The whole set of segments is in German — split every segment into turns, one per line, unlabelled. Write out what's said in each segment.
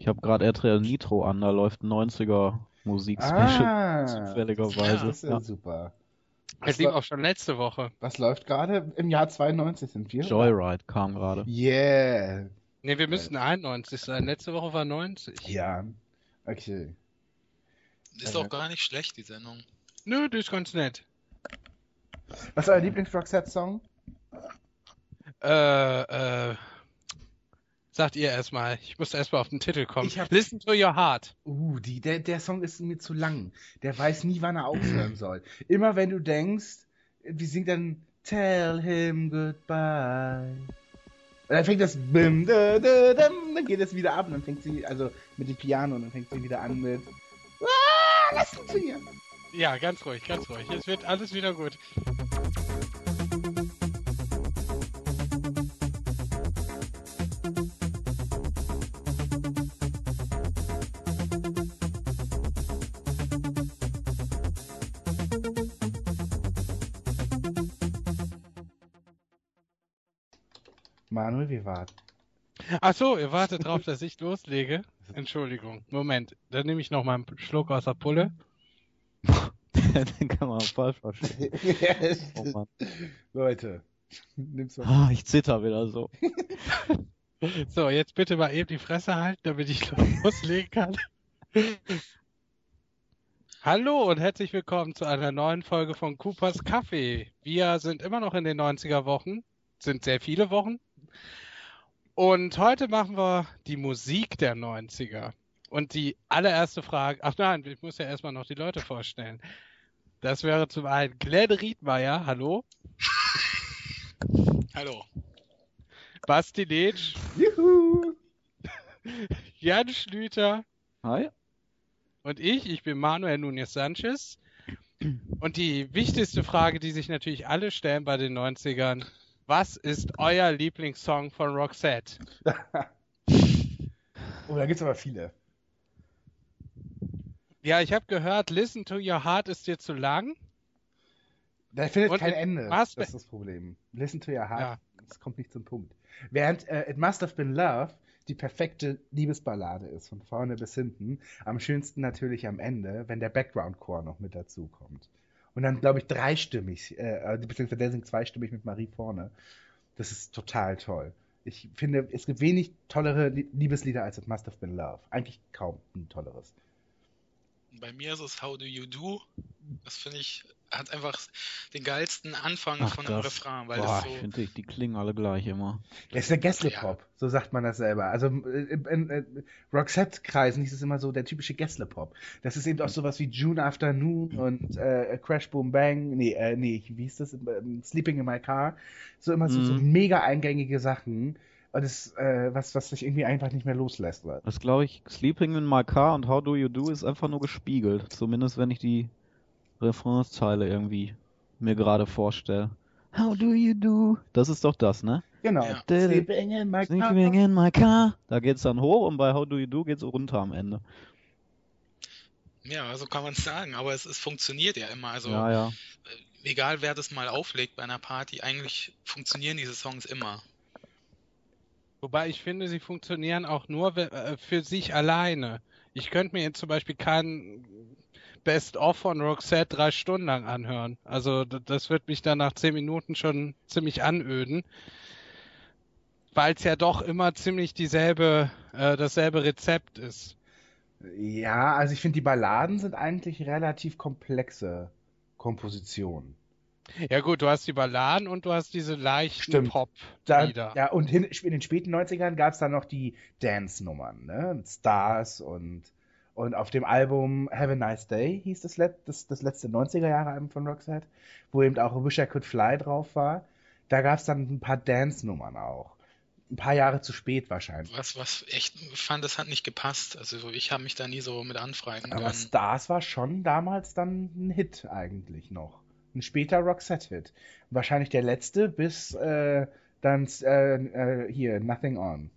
Ich habe gerade RTL Nitro an, da läuft 90er Musik-Special
Ah,
zufälligerweise.
das ist ja,
Ja.
super.
Es lief auch schon letzte Woche.
Was läuft gerade? Im Jahr 92 sind wir.
Joyride kam gerade.
Yeah.
Ne, wir müssten 91 sein. Letzte Woche war 90.
Ja. Okay.
Ist auch gar nicht schlecht, die Sendung.
Nö, das ist ganz nett.
Was ist euer Lieblings-Roxette-Song?
Äh, äh, sagt ihr erstmal. Ich muss erstmal auf den Titel kommen.
Ich hab-
Listen to your heart.
Uh, die, der, der Song ist mir zu lang. Der weiß nie, wann er aufhören soll. Immer wenn du denkst, wie singt dann Tell him goodbye. Und dann fängt das bim, da, da, dam, dann geht es wieder ab und dann fängt sie, also mit dem Piano und dann fängt sie wieder an mit Ah, lass uns hier.
Ja, ganz ruhig, ganz ruhig. Es wird alles wieder gut.
Manuel, wir warten.
Ach so, ihr wartet drauf, dass ich loslege. Entschuldigung. Moment, dann nehme ich noch mal einen Schluck aus der Pulle.
Den kann man falsch verstehen. Oh.
Leute, nimm's mal.
Ah, ich zitter wieder so.
So, jetzt bitte mal eben die Fresse halten, damit ich loslegen kann. Hallo und herzlich willkommen zu einer neuen Folge von Coopers Kaffee. Wir sind immer noch in den 90er Wochen, sind sehr viele Wochen. Und heute machen wir die Musik der 90er. Und die allererste Frage, ach nein, ich muss ja erstmal noch die Leute vorstellen. Das wäre zum einen Glenn Riedmeier, hallo.
Hallo.
Basti Letsch,
Juhu.
Jan Schlüter,
Hi.
Und ich, ich bin Manuel Núñez Sanchez. Und die wichtigste Frage, die sich natürlich alle stellen bei den 90ern, was ist euer Lieblingssong von Roxette?
Oh, da gibt's aber viele.
Ja, ich habe gehört, Listen to Your Heart ist dir zu lang.
Da findet
Und
kein Ende. Das ist das Problem. Listen to your heart.
Ja.
Das kommt nicht zum Punkt. Während äh, It Must Have Been Love die perfekte Liebesballade ist, von vorne bis hinten. Am schönsten natürlich am Ende, wenn der Background-Chor noch mit dazu kommt. Und dann, glaube ich, dreistimmig, äh, beziehungsweise der singt zweistimmig mit Marie vorne. Das ist total toll. Ich finde, es gibt wenig tollere Lie- Liebeslieder als It Must Have Been Love. Eigentlich kaum ein tolleres.
Bei mir ist es How Do You Do. Das finde ich, hat einfach den geilsten Anfang
Ach,
von dem
das-
Refrain, weil
Boah,
das
ich
so.
finde, die, klingen alle gleich immer.
Der ist der Gessle-Pop, so sagt man das selber. Also äh, in, in, in Roxette-Kreisen hieß es immer so der typische Gessle-Pop. Das ist eben auch sowas wie June Afternoon und äh, Crash Boom Bang, nee, äh, nee, wie hieß das? Ähm, Sleeping in My Car. So immer so, so
Mhm.
mega eingängige Sachen. Und das, äh, was, was sich irgendwie einfach nicht mehr loslässt.
Das glaube ich, Sleeping in My Car und How Do You Do ist einfach nur gespiegelt. Zumindest wenn ich die Refrainsteile irgendwie mir gerade vorstelle. How do you do? Das ist doch das, ne?
Genau.
Ja.
Sleeping in My Car.
Sleeping in my car. Da geht's dann hoch und bei How do you do geht's runter am Ende.
Ja, so kann man es sagen, aber es, es funktioniert ja immer. Also
Ja, ja.
egal wer das mal auflegt bei einer Party, eigentlich funktionieren diese Songs immer.
Wobei ich finde, sie funktionieren auch nur äh, für sich alleine. Ich könnte mir jetzt zum Beispiel keinen Best-of von Roxette drei Stunden lang anhören. Also das wird mich dann nach zehn Minuten schon ziemlich anöden. Weil es ja doch immer ziemlich dieselbe, äh, dasselbe Rezept ist.
Ja, also ich finde, die Balladen sind eigentlich relativ komplexe Kompositionen.
Ja gut, du hast die Balladen und du hast diese leichten
Stimmt. Da,
Pop-Lieder.
ja, und hin, in den späten 90ern gab es dann noch die Dance-Nummern, ne? Mit Stars und, und auf dem Album Have a Nice Day hieß das, let, das, das letzte 90er-Jahre-Album von Roxette, wo eben auch Wish I Could Fly drauf war. Da gab es dann ein paar Dance-Nummern auch. Ein paar Jahre zu spät wahrscheinlich.
Was, was echt fand, das hat nicht gepasst. Also ich habe mich da nie so mit anfreunden
Aber
können.
Stars war schon damals dann ein Hit eigentlich noch. Ein später Roxette-Hit. Wahrscheinlich der letzte bis äh, dann äh, äh, hier Nothing On.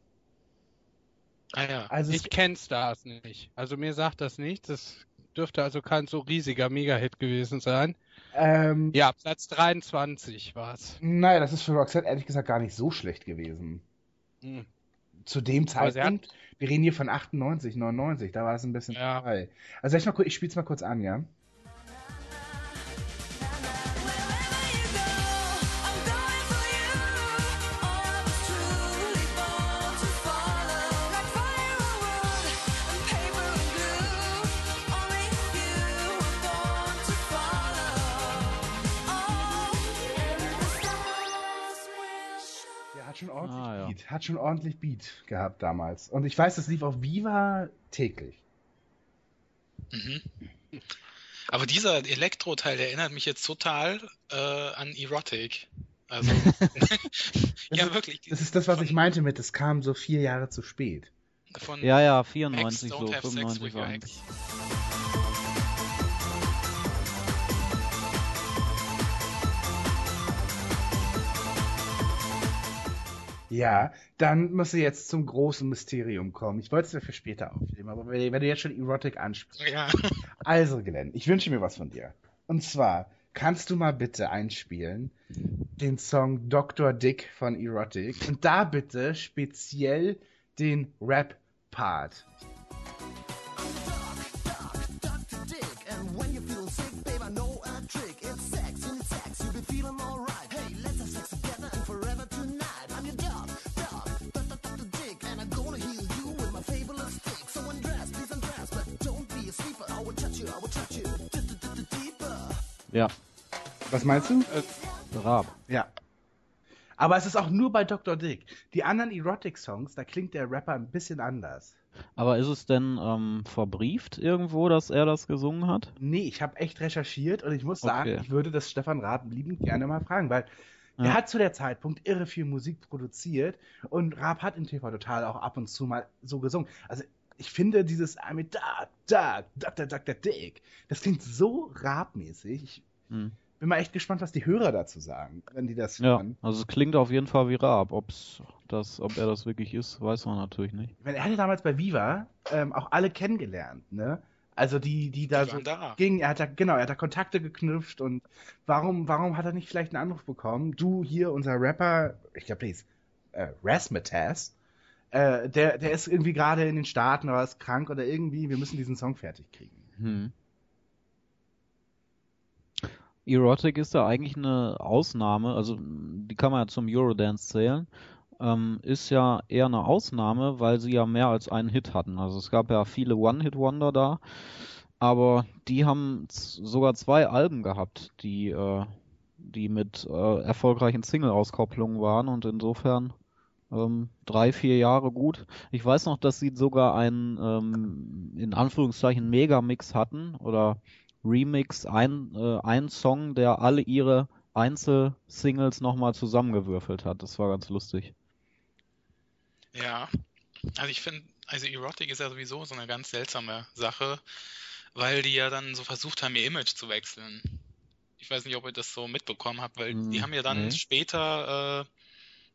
Ah ja.
Also es,
Ich kenn Stars nicht. Also mir sagt das nichts. Das dürfte also kein so riesiger Mega-Hit gewesen sein.
ähm,
Ja, Platz 23 war's.
naja, das ist für Roxette ehrlich gesagt gar nicht so schlecht gewesen.
Hm.
zu dem Zeitpunkt, wir reden hier von 98, 99, da war es ein bisschen
Ja.
vorbei. Also ich, mal, ich spiel's mal kurz an, ja? Beat, hat schon ordentlich Beat gehabt damals. Und ich weiß, das lief auf Viva täglich.
Mhm. Aber dieser Elektro-Teil, der erinnert mich jetzt total äh, an Erotic. Also, ja,
ist-
wirklich.
Das ist das, was
von,
ich meinte mit, es kam so vier Jahre zu spät.
Von
Ja, ja,
Ex
94
don't
so,
have sex
95
with your
war
Ja, dann müssen wir jetzt zum großen Mysterium kommen. Ich wollte es ja für später aufnehmen, aber wenn wenn du jetzt schon Erotic ansprichst.
Ja,
Also, Glenn, ich wünsche mir was von dir. Und zwar, kannst du mal bitte einspielen den Song Dr. Dick von Erotic und da bitte speziell den Rap-Part.
Ja,
Was meinst du?
Raab.
Ja. Aber es ist auch nur bei Dr. Dick. Die anderen Erotic-Songs, da klingt der Rapper ein bisschen anders.
Aber ist es denn ähm, verbrieft irgendwo, dass er das gesungen hat?
Nee, ich habe echt recherchiert und ich muss sagen,
Okay.
ich würde das Stefan Raab liebend gerne mal fragen, weil
Ja.
er hat zu der Zeitpunkt irre viel Musik produziert und Raab hat in TV Total auch ab und zu mal so gesungen. Also ich finde dieses I'm a Dark, Dark, Dr. Dr. Dick, das klingt so Raab-mäßig. Ich
Hm.
bin mal echt gespannt, was die Hörer dazu sagen, wenn die das
Ja,
hören.
also es klingt auf jeden Fall wie Raab. Ob's das, ob er das wirklich ist, weiß man natürlich nicht.
Ich meine, er hatte damals bei Viva ähm, auch alle kennengelernt, ne? Also die, die da
die
so
da.
ging, er hat da, genau, er hat da Kontakte geknüpft und warum, warum hat er nicht vielleicht einen Anruf bekommen? Du hier, unser Rapper, ich glaube, der ist äh, Rasmataz, äh, der, der ist irgendwie gerade in den Staaten oder ist krank oder irgendwie, wir müssen diesen Song fertig kriegen.
Hm. Erotic ist da eigentlich eine Ausnahme, also die kann man ja zum Eurodance zählen, ähm, ist ja eher eine Ausnahme, weil sie ja mehr als einen Hit hatten. Also es gab ja viele One-Hit-Wonder da, aber die haben sogar zwei Alben gehabt, die, äh, die mit äh, erfolgreichen Single-Auskopplungen waren und insofern ähm, drei, vier Jahre gut. Ich weiß noch, dass sie sogar einen ähm, in Anführungszeichen Megamix hatten oder Remix, ein, äh, ein Song, der alle ihre Einzelsingles nochmal zusammengewürfelt hat. Das war ganz lustig.
Ja, also ich finde, also Erotic ist ja sowieso so eine ganz seltsame Sache, weil die ja dann so versucht haben, ihr Image zu wechseln. Ich weiß nicht, ob ihr das so mitbekommen habt, weil
Hm,
die haben ja dann
nee.
später äh,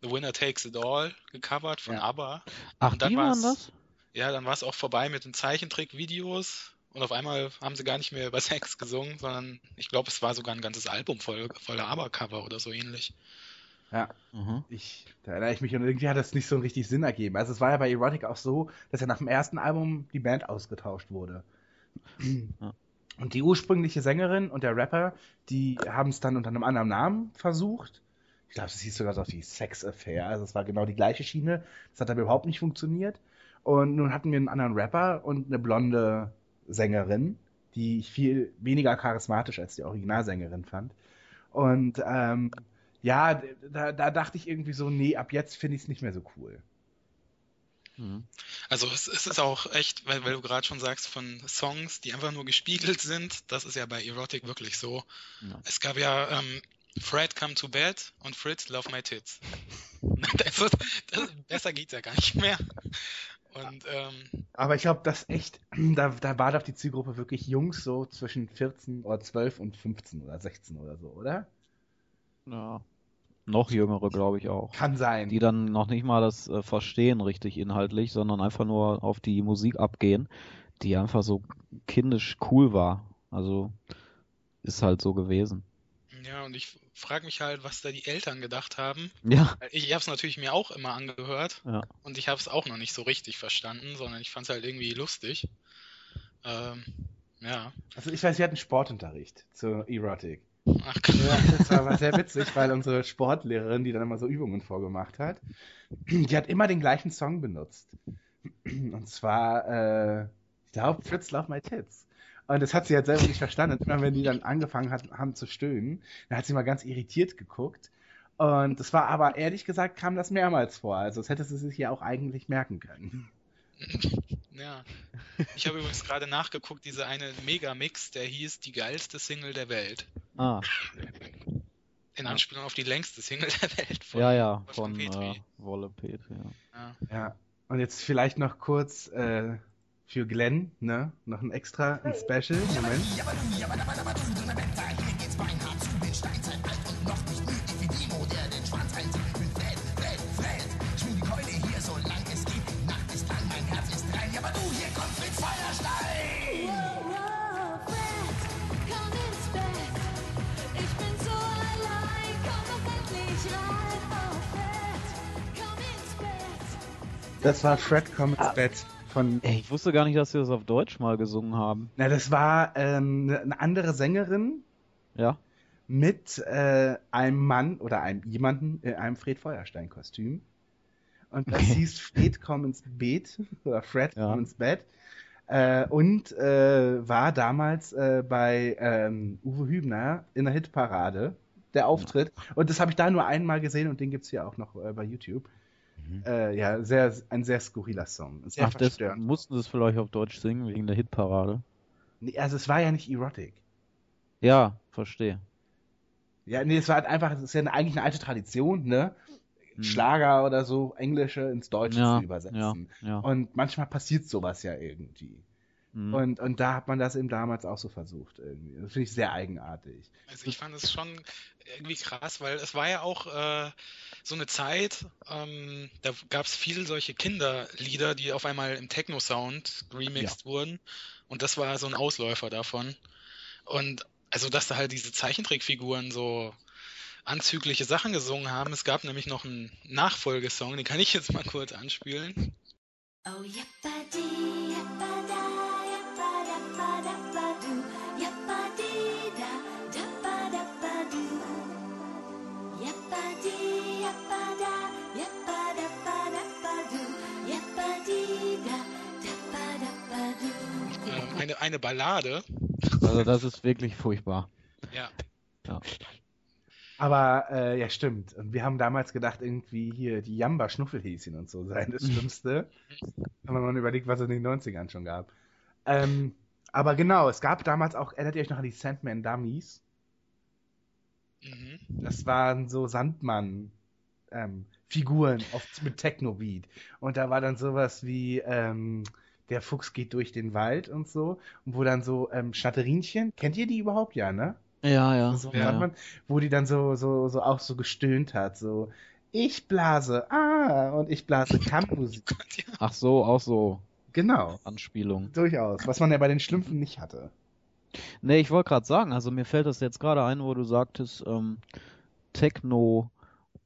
The Winner Takes It All gecovert von
Ja.
ABBA.
Ach,
Und dann
die waren
war's-
das?
Ja, dann war es auch vorbei mit den Zeichentrickvideos und auf einmal haben sie gar nicht mehr über Sex gesungen, sondern ich glaube, es war sogar ein ganzes Album voll, voller ABBA-Cover oder so ähnlich.
Ja,
Mhm.
ich, da erinnere ich mich und irgendwie hat das nicht so einen richtig Sinn ergeben. Also es war ja bei Erotic auch so, dass ja nach dem ersten Album die Band ausgetauscht wurde.
Ja.
Und die ursprüngliche Sängerin und der Rapper, die haben es dann unter einem anderen Namen versucht. Ich glaube, es hieß sogar so die Sex Affair. Also es war genau die gleiche Schiene. Das hat aber überhaupt nicht funktioniert. Und nun hatten wir einen anderen Rapper und eine blonde Sängerin, die ich viel weniger charismatisch als die Originalsängerin fand. Und ähm, ja, da, da dachte ich irgendwie so, nee, ab jetzt finde ich es nicht mehr so cool.
Mhm.
Also es, es ist auch echt, weil, weil du gerade schon sagst, von Songs, die einfach nur gespiegelt sind, das ist ja bei Erotic wirklich so.
Ja.
Es gab ja ähm, Fred Come to Bed und Fritz Love My Tits. Das ist, das, besser geht's ja gar nicht mehr. Und ähm,
Aber ich glaube, das echt, da, da war doch die Zielgruppe wirklich Jungs so zwischen 14 oder 12 und 15 oder 16 oder so, oder?
Ja. Noch jüngere, glaube ich auch.
Kann sein.
Die dann noch nicht mal das äh, verstehen richtig inhaltlich, sondern einfach nur auf die Musik abgehen, die einfach so kindisch cool war. Also ist halt so gewesen.
Ja, und ich frage mich halt, was da die Eltern gedacht haben.
Ja.
Ich, ich habe es natürlich mir auch immer angehört
Ja.
und ich habe es auch noch nicht so richtig verstanden, sondern ich fand es halt irgendwie lustig. Ähm, ja.
Also ich weiß, wir hatten Sportunterricht zu Erotic.
Ach,
Ja, das war aber sehr witzig, weil unsere Sportlehrerin, die dann immer so Übungen vorgemacht hat, die hat immer den gleichen Song benutzt. Und zwar, äh, ich glaube, Fritz Love My Tits. Und das hat sie halt selber nicht verstanden. Immer wenn die dann angefangen hat, haben zu stöhnen, dann hat sie mal ganz irritiert geguckt. Und das war aber, ehrlich gesagt, kam das mehrmals vor. Also das hätte sie sich ja auch eigentlich merken können.
ja. Ich habe übrigens gerade nachgeguckt, diese eine Megamix, der hieß die geilste Single der Welt.
Ah,
In Anspielung auf die längste Single der Welt. von
ja, ja,
Wolfgang
von
Petri.
äh, Wolle Petri, ja.
Ja.
Ja. Und jetzt vielleicht noch kurz äh, für Glenn, ne? Noch ein extra, ein Special. Moment. Das war Fred Come ins Bett von.
Ey, ich wusste gar nicht, dass sie das auf Deutsch mal gesungen haben.
Na, das war ähm, eine andere Sängerin
Ja?
mit äh, einem Mann oder einem jemanden in einem Fred Feuerstein-Kostüm. Und das
Okay.
hieß Fred komm ins Bett oder Fred
Ja.
komm ins Bett. Äh, und äh, war damals äh, bei ähm, Uwe Hübner in der Hitparade der Auftritt. Und das habe ich da nur einmal gesehen und den gibt's hier auch noch äh, bei YouTube. Äh, ja, sehr, ein sehr skurriler Song. Sehr
Ach, das mussten sie es vielleicht auf Deutsch singen, wegen der Hitparade.
Nee, also es war ja nicht Erotic.
Ja, verstehe.
Ja, nee, es war halt einfach, es ist ja eigentlich eine alte Tradition, ne?
Hm.
Schlager oder so, Englische ins Deutsche
Ja,
zu übersetzen.
ja, ja.
Und manchmal passiert sowas ja irgendwie.
Mhm.
Und, und da hat man das eben damals auch so versucht irgendwie. Das finde ich sehr eigenartig.
Also ich fand es schon irgendwie krass, weil es war ja auch äh, so eine Zeit, ähm, da gab es viele solche Kinderlieder, die auf einmal im Techno-Sound remixed wurden. Und das war so ein Ausläufer davon. Und also, dass da halt diese Zeichentrickfiguren so anzügliche Sachen gesungen haben. Es gab nämlich noch einen Nachfolgesong, den kann ich jetzt mal kurz anspielen.
Oh, yappadi, yappada, yappada,
eine, eine Ballade.
Also das ist wirklich furchtbar.
Ja.
Ja.
Aber äh, ja, stimmt. Und wir haben damals gedacht, irgendwie hier die Jamba Schnuffelhäschen und so seien das Schlimmste. Wenn man überlegt, was es in den 90ern schon gab. Ähm, aber genau, es gab damals auch, erinnert ihr euch noch an die Sandman Dummies?
Mhm.
Das waren so Sandmann ähm, Figuren oft mit Techno-Beat. Und da war dann sowas wie ähm, der Fuchs geht durch den Wald und so. Und wo dann so ähm, Schnatterinchen, kennt ihr die überhaupt? Ja, ne?
Ja, ja.
So
ja,
Sandmann, wo die dann so, so, so auch so gestöhnt hat, so ich blase, ah, und ich blase Kampfmusik.
Ach so, auch so
Genau,
Anspielung.
durchaus. Was man ja bei den Schlümpfen nicht hatte.
Nee, ich wollte gerade sagen, also mir fällt das jetzt gerade ein, wo du sagtest, ähm, Techno,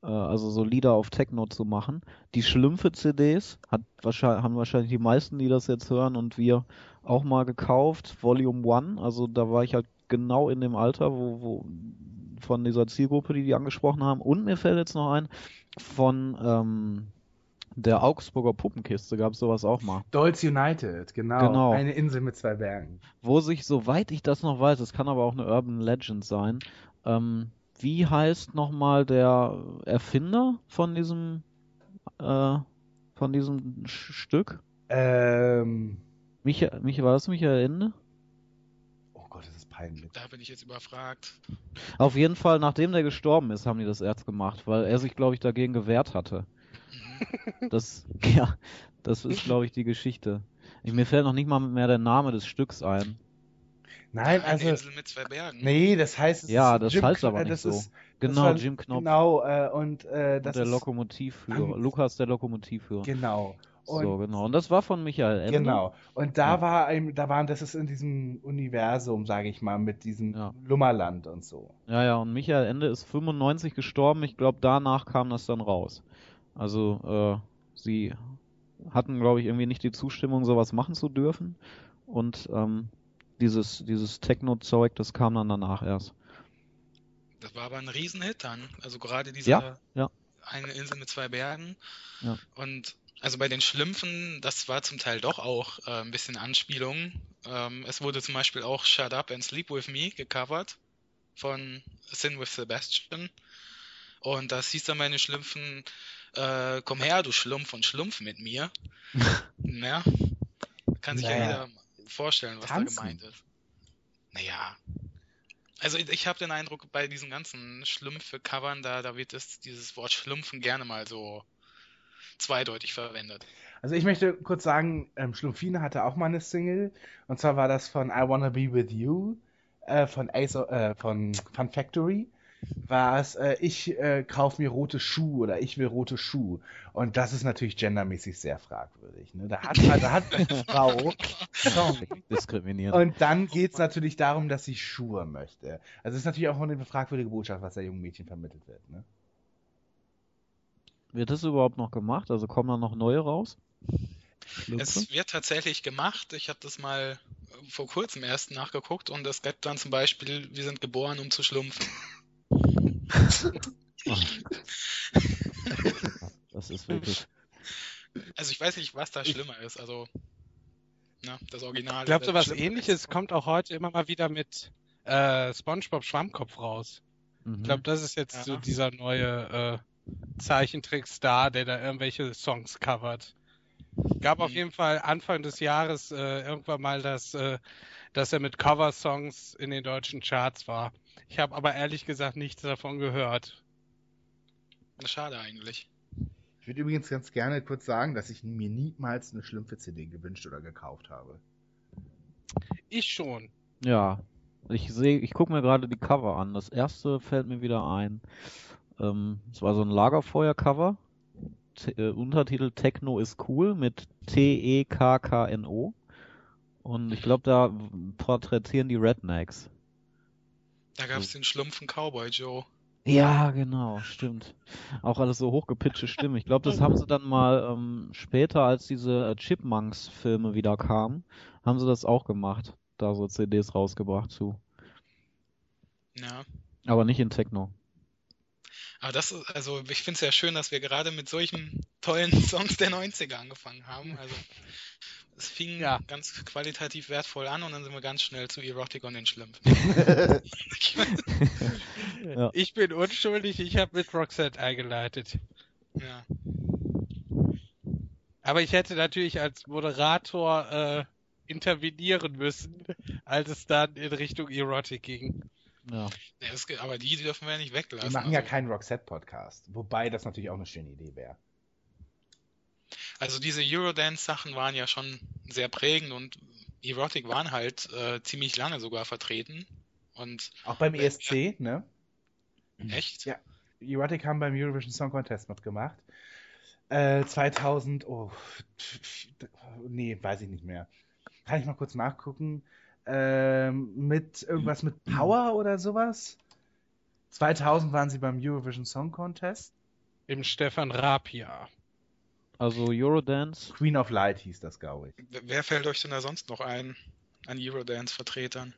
also so Lieder auf Techno zu machen. Die Schlümpfe-CDs hat wahrscheinlich, haben wahrscheinlich die meisten, die das jetzt hören und wir auch mal gekauft. Volume One, also da war ich halt genau in dem Alter, wo, wo von dieser Zielgruppe, die die angesprochen haben. Und mir fällt jetzt noch ein, von ähm, der Augsburger Puppenkiste gab es sowas auch mal.
Dolls United, genau.
Genau.
Eine Insel mit zwei Bergen.
wo sich, soweit ich das noch weiß, es kann aber auch eine Urban Legend sein, ähm, wie heißt nochmal der Erfinder von diesem, äh, von diesem Sch- Stück?
Ähm,
Micha, Micha, war das Michael Ende?
oh Gott, das ist peinlich.
Da bin ich jetzt überfragt.
Auf jeden Fall, nachdem der gestorben ist, haben die das erst gemacht, weil er sich, glaube ich, dagegen gewehrt hatte.
Mhm.
Das, ja, das ist, glaube ich, die Geschichte. Ich, mir fällt noch nicht mal mehr der Name des Stücks ein.
Nein,
Eine
also,
Insel mit zwei Bergen.
nee, das heißt, es
Ja,
ist
das
Jim
heißt aber
äh,
nicht
das
so.
Ist,
Genau,
das war,
Jim Knopf
Genau, äh, und äh,
und
das
der
ist,
Lokomotivführer.
Am-
Lukas, der Lokomotivführer.
Genau. Und
so, genau. Und das war von Michael Ende.
Genau. Und da
Ja.
war ein, da waren, das ist in diesem Universum, sage ich mal, mit diesem
Ja.
Lummerland und so.
Ja, ja, und Michael Ende ist 95 gestorben. Ich glaube, danach kam das dann raus. Also, äh, sie hatten, glaube ich, irgendwie nicht die Zustimmung, sowas machen zu dürfen. Und ähm, dieses, dieses Techno-Zeug, das kam dann danach erst.
Das war aber ein Riesenhit dann. Also gerade dieser
Ja, ja.
eine Insel mit zwei Bergen.
Ja.
Und also bei den Schlümpfen, das war zum Teil doch auch äh, ein bisschen Anspielung. Ähm, es wurde zum Beispiel auch Shut Up and Sleep With Me gecovert von Sin with Sebastian. Und das hieß dann bei den Schlümpfen, äh, komm her, du Schlumpf und Schlumpf mit mir. ja. Kann sich ja
Naja.
jeder vorstellen, was
Tanzen.
da gemeint ist. Naja. Also ich, ich habe den Eindruck, bei diesen ganzen Schlümpfe-Covern, da, da wird das, dieses Wort Schlumpfen gerne mal so zweideutig verwendet.
Also ich möchte kurz sagen, ähm, Schlumpfine hatte auch mal eine Single. Und zwar war das von I Wanna Be With You äh, von, Ace, äh, von Fun Factory. War es, äh, ich äh, kauf mir rote Schuhe oder ich will rote Schuhe. Und das ist natürlich gendermäßig sehr fragwürdig. Ne? Da hat, da hat eine Frau.
Diskriminiert.
Und dann geht's natürlich darum, dass sie Schuhe möchte. Also es ist natürlich auch eine fragwürdige Botschaft, was der jungen Mädchen vermittelt wird. Ne?
Wird das überhaupt noch gemacht? Also kommen da noch neue raus?
Es wird tatsächlich gemacht. Ich habe das mal äh, vor kurzem erst nachgeguckt und es gibt dann zum Beispiel, wir sind geboren, um zu schlumpfen.
Das ist wirklich.
Also ich weiß nicht, was da schlimmer ist. Also, na, das Original.
Ich glaube, sowas
schlimmer.
ähnliches kommt auch heute immer mal wieder mit äh, SpongeBob Schwammkopf raus.
Mhm.
Ich glaube, das ist jetzt
Ja.
so dieser neue äh, Zeichentrickstar, der da irgendwelche Songs covert. Gab auf
Mhm.
jeden Fall Anfang des Jahres äh, irgendwann mal das, äh, dass er mit Cover-Songs in den deutschen Charts war. Ich habe aber ehrlich gesagt nichts davon gehört.
Schade eigentlich.
Ich würde übrigens ganz gerne kurz sagen, dass ich mir niemals eine Schlümpfe-CD gewünscht oder gekauft habe.
Ich schon.
Ja, ich sehe, ich gucke mir gerade die Cover an. Das erste fällt mir wieder ein. Ähm, es war so ein Lagerfeuer-Cover. T äh, Untertitel Techno ist cool mit T-E-K-K-N-O. Und ich glaube, da porträtieren die Rednecks.
Da gab es den schlumpfen Cowboy Joe.
Ja, genau, stimmt. Auch alles so hochgepitchte Stimmen. Ich glaube, das haben sie dann mal ähm, später, als diese äh, Chipmunks-Filme wieder kamen, haben sie das auch gemacht. Da so CDs rausgebracht zu.
Ja.
Aber nicht in Techno.
Aber das ist, also ich finde es ja schön, dass wir gerade mit solchen tollen Songs der 90er angefangen haben. Also es fing
Ja.
ganz qualitativ wertvoll an und dann sind wir ganz schnell zu Erotic und den Schlimpfen.
Ja.
Ich bin unschuldig, ich habe mit Roxette eingeleitet.
ja.
Aber ich hätte natürlich als Moderator äh, intervenieren müssen, als es dann in Richtung Erotic ging.
Ja.
Ja, das, aber die dürfen wir ja nicht weglassen.
Wir machen ja
also,
keinen Roxette-Podcast. Wobei das natürlich auch eine schöne Idee wäre.
Also diese Eurodance-Sachen waren ja schon sehr prägend und Erotic waren halt äh, ziemlich lange sogar vertreten. Und
Auch beim
Ja.
ESC, ne?
echt?
Ja. Erotic haben beim Eurovision Song Contest mitgemacht. Äh, 2000, oh, nee, weiß ich nicht mehr. Kann ich mal kurz nachgucken. Ähm, mit irgendwas mit Power oder sowas? 2000 waren sie beim Eurovision Song Contest.
Im Stefan Raab-Jahr.
Also Eurodance,
Queen of Light hieß das, glaube ich.
Wer- fällt euch denn da sonst noch ein an Eurodance-Vertretern?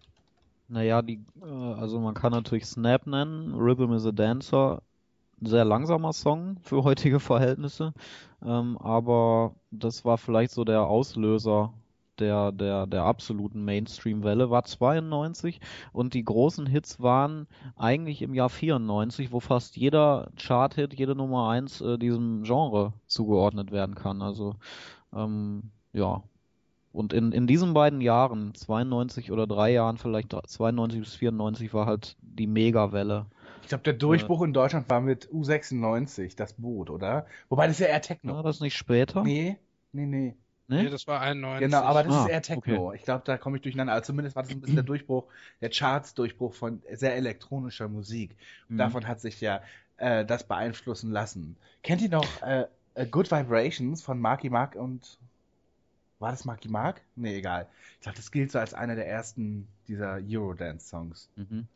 naja, die, äh, also man kann natürlich Snap nennen, Rhythm is a Dancer, sehr langsamer Song für heutige Verhältnisse, ähm, aber das war vielleicht so der Auslöser der, der, der absoluten Mainstream-Welle, war 92 und die großen Hits waren eigentlich im Jahr 94, wo fast jeder Chart-Hit, jede Nummer 1 äh, diesem Genre zugeordnet werden kann, also ähm, ja, Und in, in diesen beiden Jahren, 92 oder drei Jahren, vielleicht 92 bis 94, war halt die Megawelle.
Ich glaube, der Durchbruch in Deutschland war mit U96, das Boot, oder? Wobei das ja eher Techno.
War das nicht später?
Nee, nee, nee.
Nee,
Ne?
das war 91.
Genau, aber das
Ah,
ist eher Techno. Ich glaube, da komme ich durcheinander. Also zumindest war das ein bisschen der Durchbruch, der Charts-Durchbruch von sehr elektronischer Musik. Und
Mhm.
davon hat sich ja äh, das beeinflussen lassen. Kennt ihr noch äh, äh, Good Vibrations von Marky Mark und war das Marky Mark? Nee, egal. Ich glaube, das gilt so als einer der ersten dieser Eurodance-Songs.
Mhm.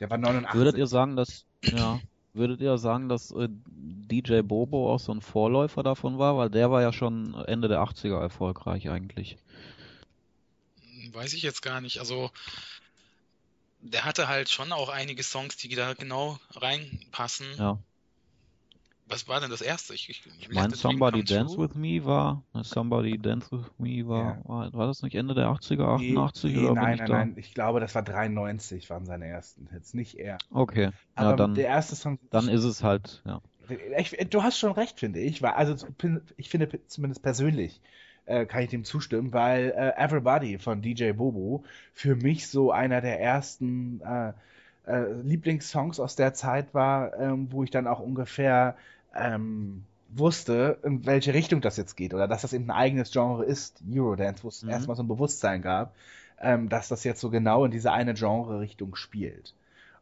Der war 89.
Würdet ihr sagen, dass ja, würdet ihr sagen, dass äh, DJ Bobo auch so ein Vorläufer davon war, weil der war ja schon Ende der 80er erfolgreich eigentlich.
Weiß ich jetzt gar nicht. Also, der hatte halt schon auch einige Songs, die da genau reinpassen.
Ja.
Was war denn das erste? Ich, ich,
Ich meine, Somebody Dance with Me war, ne, Somebody Dance with Me war,
Ja.
war, war das nicht Ende der 80er,
Nee,
88
nee,
oder bin
nein,
ich
nein,
da?
nein. Ich glaube, das war 93 waren seine ersten Hits, nicht er.
Okay,
Aber
ja, dann,
der erste Song.
dann ist es halt, ja.
Ich, du hast schon recht, finde ich. Weil, also ich finde zumindest persönlich äh, kann ich dem zustimmen, weil äh, Everybody von DJ Bobo für mich so einer der ersten äh, äh, Lieblingssongs aus der Zeit war, ähm, wo ich dann auch ungefähr ähm, wusste, in welche Richtung das jetzt geht oder dass das eben ein eigenes Genre ist, Eurodance, wo es
Mhm.
erstmal so ein Bewusstsein gab, ähm, dass das jetzt so genau in diese eine Genre-Richtung spielt.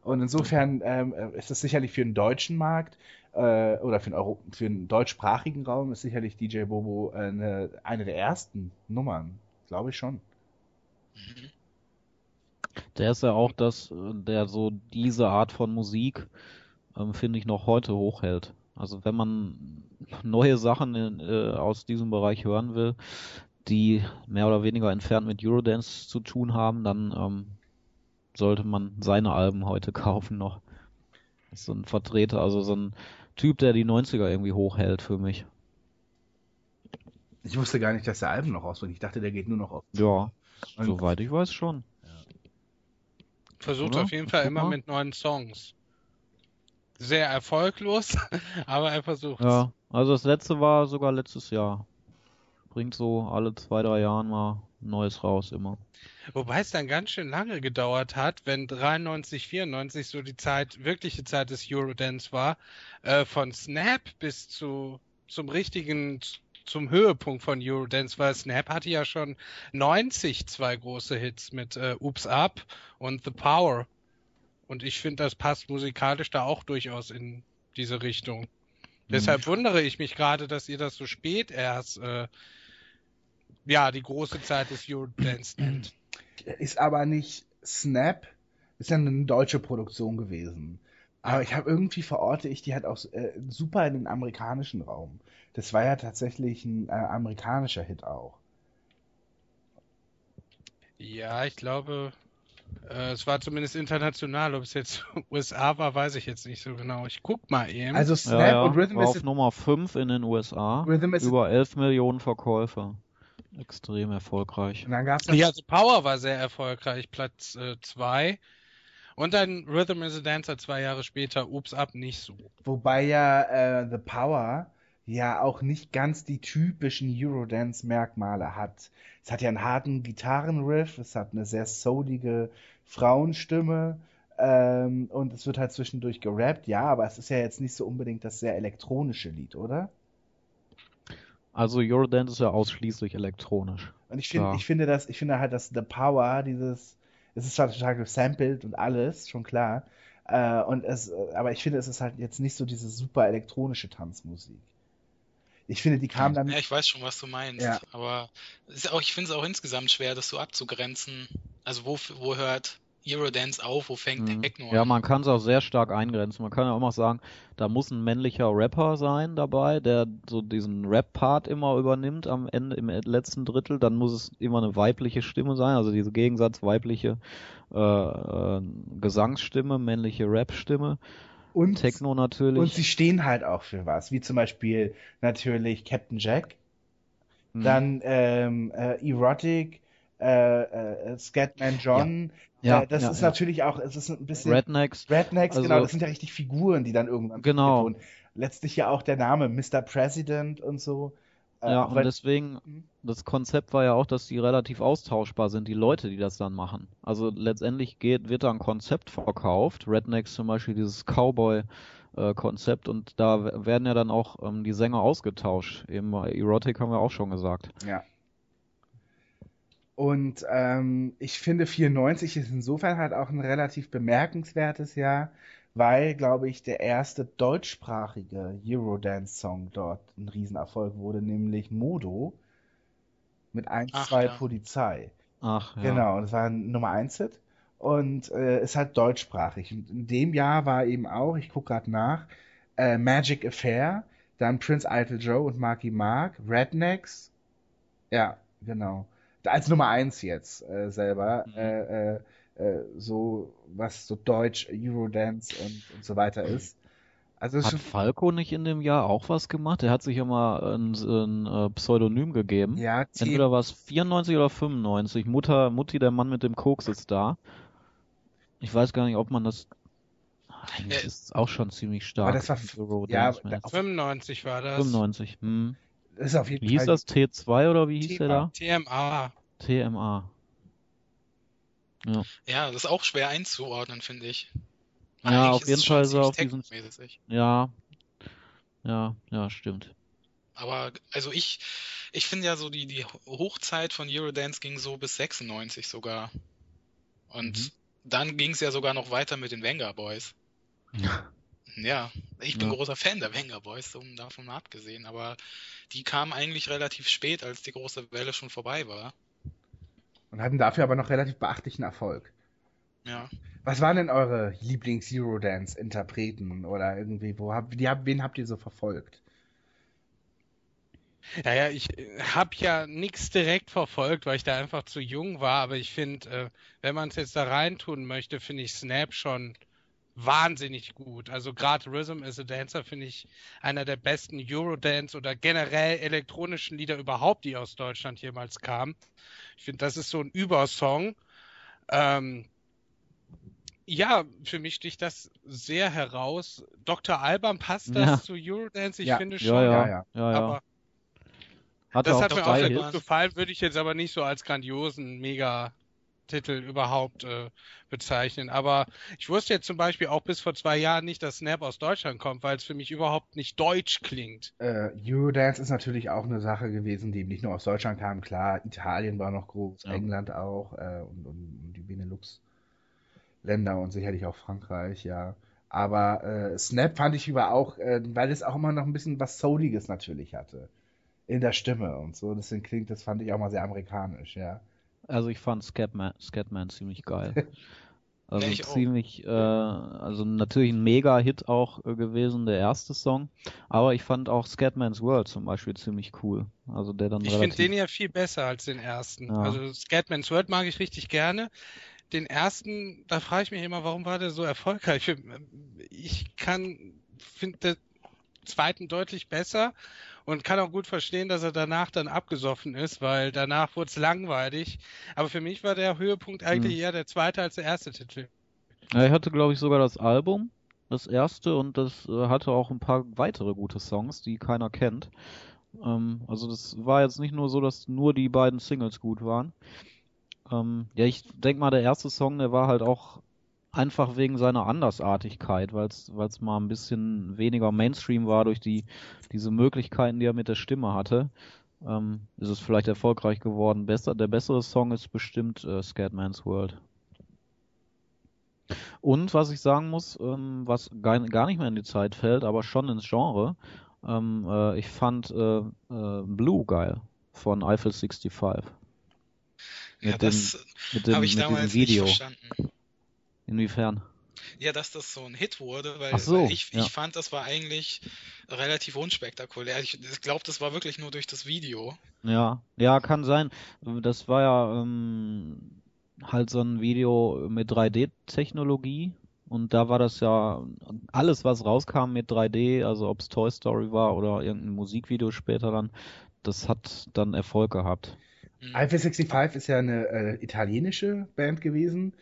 Und insofern ähm, äh, ist es sicherlich für den deutschen Markt äh, oder für den, Euro für den deutschsprachigen Raum ist sicherlich DJ Bobo äh, eine, eine der ersten Nummern, glaube ich schon.
Mhm.
Der ist ja auch das, äh, der so diese Art von Musik, ähm, finde ich, noch heute hochhält. Also wenn man neue Sachen in, äh, aus diesem Bereich hören will, die mehr oder weniger entfernt mit Eurodance zu tun haben, dann ähm, sollte man seine Alben heute kaufen noch. Ist so ein Vertreter, also so ein Typ, der die 90er irgendwie hochhält für mich.
Ich wusste gar nicht, dass der Alben noch rausbringt. Ich dachte, der geht nur noch auf.
Ja,
Und-
soweit ich weiß schon.
Versucht
Oder?
auf jeden Fall
Guck
immer
mal.
mit neuen Songs. Sehr erfolglos, aber er versucht
Ja, also das letzte war sogar letztes Jahr. Bringt so alle zwei, drei Jahren mal ein neues raus immer.
Wobei es dann ganz schön lange gedauert hat, wenn 93, 94 so die Zeit, wirkliche Zeit des Eurodance war, äh, von Snap bis zu zum richtigen, zum Höhepunkt von Eurodance, weil Snap hatte ja schon 90 zwei große Hits mit äh, Oops Up und The Power. Und ich finde, das passt musikalisch da auch durchaus in diese Richtung. Deshalb wundere ich mich gerade, dass ihr das so spät erst, äh, ja, die große Zeit des Eurodance nennt.
Ist aber nicht Snap, ist ja eine deutsche Produktion gewesen. Aber ich habe irgendwie verorte ich die halt auch äh, super in den amerikanischen Raum. Das war ja tatsächlich ein äh, amerikanischer Hit auch.
Ja, ich glaube, es war zumindest international. Ob es jetzt USA war, weiß ich jetzt nicht so genau. Ich guck mal eben.
Also Snap
Ja, ja,
und Rhythm
war
is
auf Nummer 5 in den USA.
Rhythm is
Über 11 Millionen Verkäufe. Extrem erfolgreich.
und dann gab's
ja, The Power war sehr erfolgreich, Platz 2. Und dann Rhythm is a Dancer zwei Jahre später, Oops Up nicht so.
Wobei ja äh, The Power ja auch nicht ganz die typischen Eurodance-Merkmale hat. Es hat ja einen harten Gitarrenriff, es hat eine sehr soulige Frauenstimme ähm, und es wird halt zwischendurch gerappt, ja, aber es ist ja jetzt nicht so unbedingt das sehr elektronische Lied, oder?
Also Eurodance ist ja ausschließlich elektronisch.
Und ich finde,
Ja.
ich finde das, ich finde halt, dass The Power, dieses, es ist zwar total gesampelt und alles, schon klar, äh, und es, aber ich finde, es ist halt jetzt nicht so diese super elektronische Tanzmusik. Ich finde, die kam dann,
Ja, ich weiß schon, was du meinst.
Ja.
Aber auch, ich finde es auch insgesamt schwer, das so abzugrenzen. Also wo, wo hört Eurodance auf, wo fängt
Mhm.
Techno
Ja,
an?
man kann es auch sehr stark eingrenzen. Man kann ja auch mal sagen, da muss ein männlicher Rapper sein dabei, der so diesen Rap-Part immer übernimmt am Ende, im letzten Drittel. Dann muss es immer eine weibliche Stimme sein, also diese Gegensatz weibliche äh, äh, Gesangsstimme, männliche Rap-Stimme.
Und,
Techno natürlich.
und sie stehen halt auch für was, wie zum Beispiel natürlich Captain Jack,
Hm.
dann ähm, äh, Erotic, äh, äh, Scatman John,
Ja,
äh, das
ja,
ist
ja.
natürlich auch, es ist ein bisschen
Rednecks.
Rednecks,
Also-
genau, das sind ja richtig Figuren, die dann irgendwann
Genau.
Letztlich ja auch der Name Mr. President und so. Äh,
Ja, und deswegen,
Mhm.
das Konzept war ja auch, dass die relativ austauschbar sind, die Leute, die das dann machen. Also letztendlich geht, wird da ein Konzept verkauft, Rednecks zum Beispiel dieses Cowboy-Konzept und da werden ja dann auch ähm, die Sänger ausgetauscht. Eben bei Erotic haben wir auch schon gesagt.
Ja. Und ähm, ich finde 94 ist insofern halt auch ein relativ bemerkenswertes Jahr, weil, glaube ich, der erste deutschsprachige Eurodance-Song dort ein Riesenerfolg wurde, nämlich Modo mit 1,
Ach,
2
ja.
Polizei.
Ach, ja.
Genau, das war ein Nummer 1 Hit und äh, ist halt deutschsprachig. Und in dem Jahr war eben auch, ich gucke gerade nach, äh, Magic Affair, dann Prince Idol Joe und Marky Mark, Rednecks, ja, genau. Als Nummer 1 jetzt äh, selber,
Mhm.
äh, äh, äh, so was so Deutsch, Eurodance und, und so weiter ist. Also es
Hat Falco nicht in dem Jahr auch was gemacht? Er hat sich ja mal ein, ein äh, Pseudonym gegeben.
ja, zehn,
Entweder war es 94 oder 95. Mutter, Mutti, der Mann mit dem Koks ist da. Ich weiß gar nicht, ob man das. Eigentlich
Äh,
ist es auch schon ziemlich stark.
aber das war
Eurodance
ja, auf-
95 war das.
95. Hm.
das ist auf jeden
Wie hieß
Fall
das? T2 oder wie hieß der da?
TMA.
TMA.
Ja, das ist auch schwer einzuordnen, finde ich.
Ja,
Eigentlich
auf jeden Fall so auf diesen-. Ja. Ja, ja, stimmt.
Aber also ich, ich finde ja so die, die Hochzeit von Eurodance ging so bis 96 sogar. Und
Mhm.
dann ging es ja sogar noch weiter mit den Venga Boys. Ja, ich bin
Ja.
großer Fan der Venga Boys, so davon mal abgesehen, aber die kamen eigentlich relativ spät, als die große Welle schon vorbei war.
Und hatten dafür aber noch relativ beachtlichen Erfolg.
Ja.
Was waren denn eure Lieblings-Eurodance-Interpreten oder irgendwie, wo habt, die, wen habt ihr so verfolgt?
Naja, ich habe ja nichts direkt verfolgt, weil ich da einfach zu jung war, aber ich finde, äh, wenn man es jetzt da reintun möchte, finde ich Snap schon wahnsinnig gut. Also gerade Rhythm is a Dancer finde ich einer der besten Eurodance oder generell elektronischen Lieder überhaupt, die aus Deutschland jemals kamen. Ich finde, das ist so ein Übersong. Ähm, ja, für mich sticht das sehr heraus. Dr. Alban passt das
Ja.
zu Eurodance? Ich
Ja.
finde schon.
ja,
Ja,
ja,
ja.
ja.
Aber
Hatte
das
auch
hat mir auch sehr gut gefallen, würde ich jetzt aber nicht so als grandiosen Mega-Titel überhaupt äh, bezeichnen. Aber ich wusste jetzt zum Beispiel auch bis vor zwei Jahren nicht, dass Snap aus Deutschland kommt, weil es für mich überhaupt nicht deutsch klingt.
Äh, Eurodance ist natürlich auch eine Sache gewesen, die nicht nur aus Deutschland kam. Klar, Italien war noch groß,
Ja.
England auch äh, und, und die Benelux-Länder und sicherlich auch Frankreich, ja. Aber äh, Snap fand ich über auch, äh, weil es auch immer noch ein bisschen was Souliges natürlich hatte. In der Stimme und so. Deswegen klingt, das fand ich auch mal sehr amerikanisch, ja.
Also ich fand Scatman, Scatman ziemlich geil. Also
Ja,
ziemlich, äh, also natürlich ein Mega-Hit auch äh, gewesen, der erste Song. Aber ich fand auch Scatman's World zum Beispiel ziemlich cool. Also der dann
Ich finde
relativ.
den ja viel besser als den ersten.
Ja.
Also Scatman's World mag ich richtig gerne. Den ersten, da frage ich mich immer, warum war der so erfolgreich? Ich kann, finde den zweiten deutlich besser und kann auch gut verstehen, dass er danach dann abgesoffen ist, weil danach wurde es langweilig. Aber für mich war der Höhepunkt eigentlich
Hm.
eher der zweite als der erste Titel.
Ja, ich hatte, glaube ich, sogar das Album, das erste, und das äh, hatte auch ein paar weitere gute Songs, die keiner kennt. Ähm, also das war jetzt nicht nur so, dass nur die beiden Singles gut waren. Ähm, ja, ich denk mal, der erste Song, der war halt auch einfach wegen seiner Andersartigkeit, weil es mal ein bisschen weniger Mainstream war durch die diese Möglichkeiten, die er mit der Stimme hatte. Ähm, ist es vielleicht erfolgreich geworden. Besser, der bessere Song ist bestimmt äh, Scatman's World. Und was ich sagen muss, ähm, was gar, gar nicht mehr in die Zeit fällt, aber schon ins Genre, ähm, äh, ich fand äh, äh, Blue geil von Eiffel 65.
Ja,
Mit
das
Mit dem,
habe ich
mit
damals
Video.
nicht verstanden.
Inwiefern?
Ja, dass das so ein Hit wurde, weil,
so,
weil ich,
ja.
ich fand, das war eigentlich relativ unspektakulär. Ich, ich glaube, das war wirklich nur durch das Video.
Ja, ja, kann sein. Das war ja ähm, halt so ein Video mit 3D-Technologie und da war das ja alles, was rauskam mit 3D, also ob es Toy Story war oder irgendein Musikvideo später dann, das hat dann Erfolg gehabt.
Alpha 65 ist ja eine äh, italienische Band gewesen.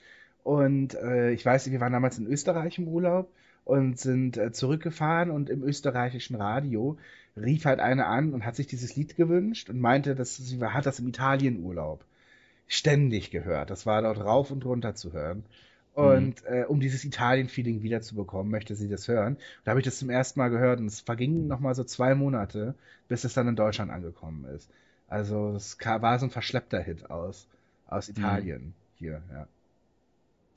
Und äh, ich weiß, wir waren damals in Österreich im Urlaub und sind äh, zurückgefahren und im österreichischen Radio rief halt eine an und hat sich dieses Lied gewünscht und meinte, dass sie hat das im Italienurlaub ständig gehört. Das war dort rauf und runter zu hören. Und äh, um dieses Italien-Feeling wiederzubekommen, möchte sie das hören. Da habe ich das zum ersten Mal gehört und es vergingen nochmal so zwei Monate, bis es dann in Deutschland angekommen ist. Also es war so ein verschleppter Hit aus, aus Italien hier, ja.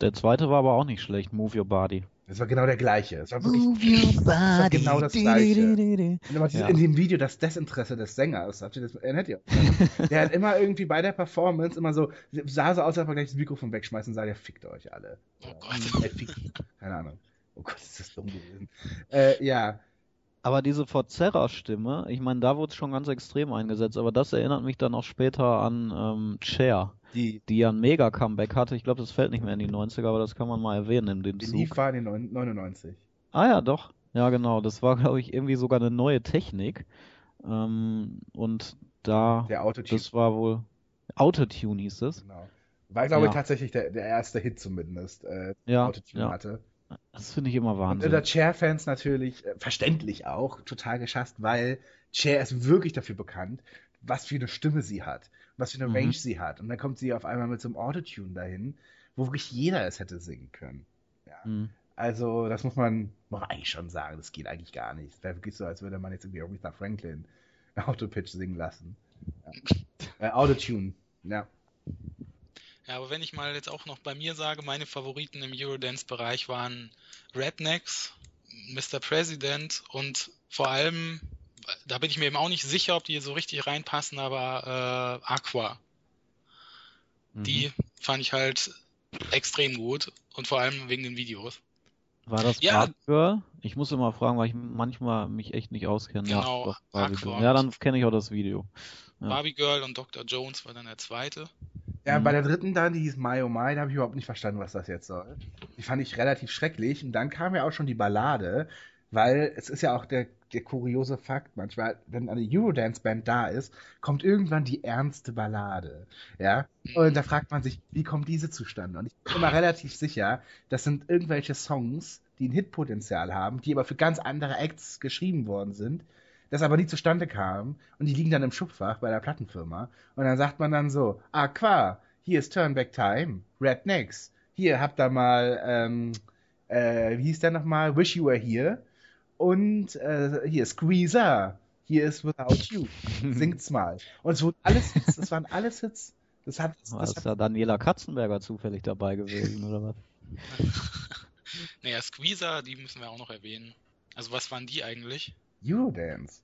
Der zweite war aber auch nicht schlecht, Move Your Body.
Das war genau der gleiche. Es war wirklich das war genau das gleiche. Und
Ja.
in dem Video das Desinteresse des Sängers, habt ihr das, erinnert ihr? Der hat immer irgendwie bei der Performance immer so, sah so aus, als ob er gleich das Mikrofon wegschmeißen und sagt, ja, fickt euch alle.
Oh Gott.
Fickt. Keine Ahnung. Oh Gott, ist das dumm gewesen. Äh, ja.
Aber diese Verzerrer-Stimme, ich meine, da wurde es schon ganz extrem eingesetzt, aber das erinnert mich dann auch später an ähm, Cher,
Die,
die ja ein Mega-Comeback hatte. Ich glaube, das fällt nicht mehr in die 90er, aber das kann man mal erwähnen in dem
die
Zug.
lief war in den neun- 99.
Ah ja, doch. Ja, genau. Das war, glaube ich, irgendwie sogar eine neue Technik. Ähm, und da,
Der Autotune.
das war wohl Autotune hieß es.
Genau. War, glaube ich,
Ja.
tatsächlich der, der erste Hit zumindest, äh,
Ja,
Autotune
ja.
hatte.
Das finde ich immer
Und
Wahnsinn.
unter Chair-Fans natürlich, äh, verständlich auch, total geschasst, weil Chair ist wirklich dafür bekannt, was für eine Stimme sie hat, was für eine
Mhm.
Range sie hat. Und dann kommt sie auf einmal mit so einem Autotune dahin, wo wirklich jeder es hätte singen können.
Hm.
Also, das muss man, muss man eigentlich schon sagen, das geht eigentlich gar nicht. Es wäre wirklich so, als würde man jetzt irgendwie Aretha Franklin Autopitch singen lassen. Ja. Äh, Autotune, ja.
Ja, aber wenn ich mal jetzt auch noch bei mir sage, meine Favoriten im Eurodance-Bereich waren Rednecks, Mr. President und vor allem, da bin ich mir eben auch nicht sicher, ob die so richtig reinpassen, aber äh, Aqua.
Mhm.
Die fand ich halt extrem gut und vor allem wegen den Videos.
War das
Ja.
Barbie Girl? Ich muss immer fragen, weil ich manchmal mich echt nicht auskenne.
Genau,
ja,
Aqua.
Ja, dann kenne ich auch das Video. Ja.
Barbie Girl und Dr. Jones war dann der zweite.
Ja,
Mhm.
bei der dritten dann, die hieß My Oh My, da habe ich überhaupt nicht verstanden, was das jetzt soll. Die fand ich relativ schrecklich. Und dann kam ja auch schon die Ballade, weil es ist ja auch der, der kuriose Fakt manchmal, wenn eine Eurodance-Band da ist, kommt irgendwann die ernste Ballade. Ja. Und da fragt man sich, wie kommt diese zustande? Und ich bin immer relativ sicher, das sind irgendwelche Songs, die ein Hitpotenzial haben, die aber für ganz andere Acts geschrieben worden sind, das aber nie zustande kam und die liegen dann im Schubfach bei der Plattenfirma und dann sagt man dann so, Aqua, hier ist Turnback Time, Rednecks, hier habt ihr mal, ähm, äh, wie hieß der nochmal, Wish You Were Here und äh, hier Squeezer, hier ist Without You, singt's mal. Und es wurden alles Hits, das waren alles Hits. Das hat,
War
das
ist
hat
da Daniela Katzenberger zufällig dabei gewesen, oder was?
naja, Squeezer, die müssen wir auch noch erwähnen. Also was waren die eigentlich?
Eurodance.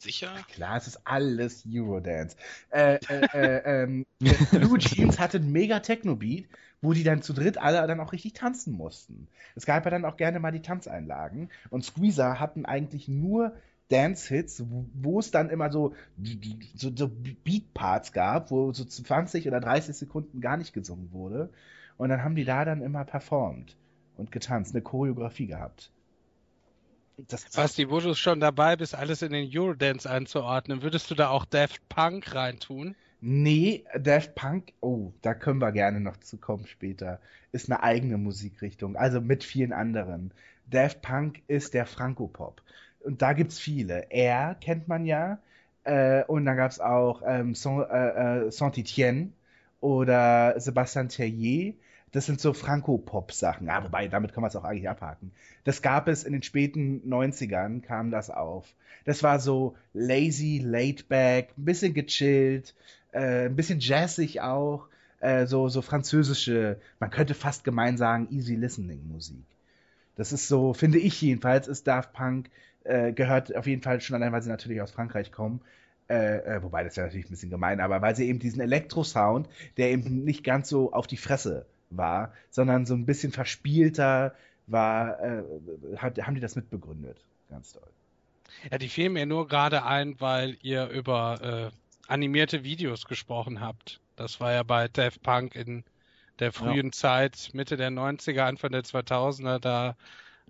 Sicher?
Klar, es ist alles Eurodance. Äh, äh, äh, ähm, Blue Jeans hatte einen mega Techno-Beat, wo die dann zu dritt alle dann auch richtig tanzen mussten. Es gab ja dann auch gerne mal die Tanzeinlagen. Und Squeezer hatten eigentlich nur Dance-Hits, wo, wo es dann immer so, so, so Beat-Parts gab, wo so 20 oder 30 Sekunden gar nicht gesungen wurde. Und dann haben die da dann immer performt und getanzt, eine Choreografie gehabt. Das
Basti, wo du schon dabei bist, alles in den Eurodance einzuordnen, würdest du da auch Daft Punk reintun?
Nee, Daft Punk, oh, da können wir gerne noch zu kommen später, ist eine eigene Musikrichtung, also mit vielen anderen. Daft Punk ist der Franco-Pop. Und da gibt's viele. Er kennt man ja. Äh, und dann gab's auch ähm, Saint, äh, äh, Saint-Étienne oder Sebastian Tellier. Das sind so Franco-Pop-Sachen. Ja, wobei, damit kann man es auch eigentlich abhaken. Das gab es in den späten 90ern, kam das auf. Das war so lazy, laid back, ein bisschen gechillt, äh, ein bisschen jazzig auch, äh, so, so französische, man könnte fast gemein sagen, easy listening Musik. Das ist so, finde ich jedenfalls, ist Daft Punk, äh, gehört auf jeden Fall schon allein, weil sie natürlich aus Frankreich kommen, äh, äh, wobei das ja natürlich ein bisschen gemein, aber weil sie eben diesen Elektro-Sound, der eben nicht ganz so auf die Fresse war, sondern so ein bisschen verspielter war, äh, hat, haben die das mitbegründet. Ganz toll.
Ja, die fielen mir nur gerade ein, weil ihr über äh, animierte Videos gesprochen habt. Das war ja bei Daft Punk in der frühen Zeit, Mitte der 90er, Anfang der 2000er, da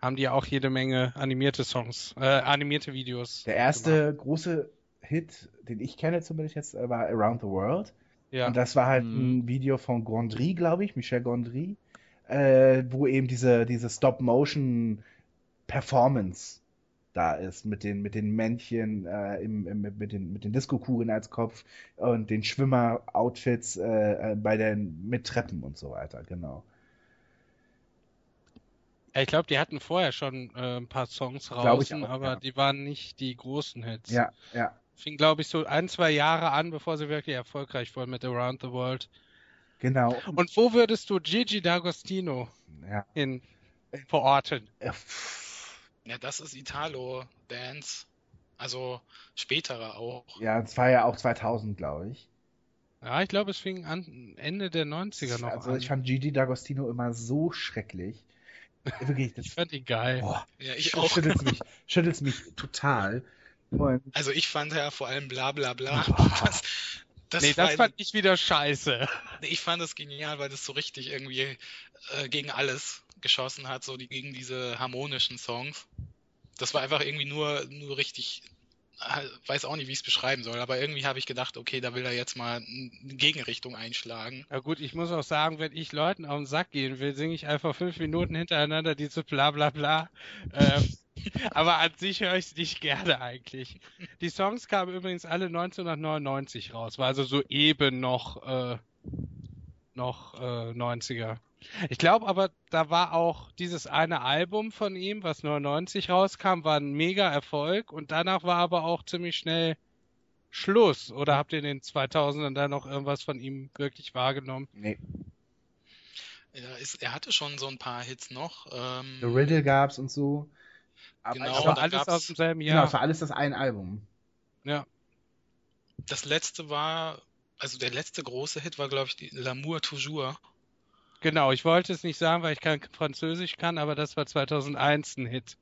haben die auch jede Menge animierte Songs, äh, animierte Videos.
Der erste große Hit, den ich kenne zumindest jetzt, äh, war Around the World.
Ja.
Und das war halt
Mhm.
ein Video von Gondry, glaube ich, Michel Gondry, äh, wo eben diese, diese Stop-Motion-Performance da ist, mit den, mit den Männchen, äh, im, im, mit den, mit den Disco-Kugeln als Kopf und den Schwimmer-Outfits äh, äh, bei den, mit Treppen und so weiter, genau.
Ich glaube, die hatten vorher schon äh, ein paar Songs
auch,
aber
ja.
die waren nicht die großen Hits.
Ja, ja.
Fing, glaube ich, so ein, zwei Jahre an, bevor sie wirklich erfolgreich wurden mit Around the World.
Genau.
Und wo würdest du Gigi D'Agostino
Ja.
hin verorten?
Ja, das ist Italo-Dance. Also spätere auch.
Ja, das war ja auch 2000, glaube ich.
Ja, ich glaube, es fing an Ende der 90er noch
Also
an.
ich fand Gigi D'Agostino immer so schrecklich. Wirklich, das
ich fand ihn geil.
boah,
Ja, ich auch.
schüttelt's mich, schüttelt's mich total. Und
Also ich fand ja vor allem bla bla bla. Das, das
nee, das fand ich wieder scheiße.
Ich fand das genial, weil das so richtig irgendwie äh, gegen alles geschossen hat, so die, gegen diese harmonischen Songs. Das war einfach irgendwie nur, nur richtig, äh, weiß auch nicht, wie ich es beschreiben soll, aber irgendwie habe ich gedacht, okay, da will er jetzt mal eine Gegenrichtung einschlagen.
Ja gut, ich muss auch sagen, wenn ich Leuten auf den Sack gehen will, singe ich einfach fünf Minuten hintereinander diese bla bla bla. Ähm, aber an sich höre ich es nicht gerne eigentlich. Die Songs kamen übrigens alle 1999 raus, war also so eben noch, äh, noch äh, 90er. Ich glaube aber, da war auch dieses eine Album von ihm, was 99 rauskam, war ein mega Erfolg und danach war aber auch ziemlich schnell Schluss. Oder habt ihr in den 2000ern da noch irgendwas von ihm wirklich wahrgenommen?
nee,
Er, ist, er hatte schon so ein paar Hits noch. Ähm,
The Riddle gab's und so. Aber,
Genau,
Das
aber
war
da
alles aus demselben
genau,
Jahr.
es war alles das ein Album.
ja.
Das letzte war, also der letzte große Hit war, glaube ich, die L'amour toujours.
Genau, ich wollte es nicht sagen, weil ich kein Französisch kann, aber das war 2001 ein Hit.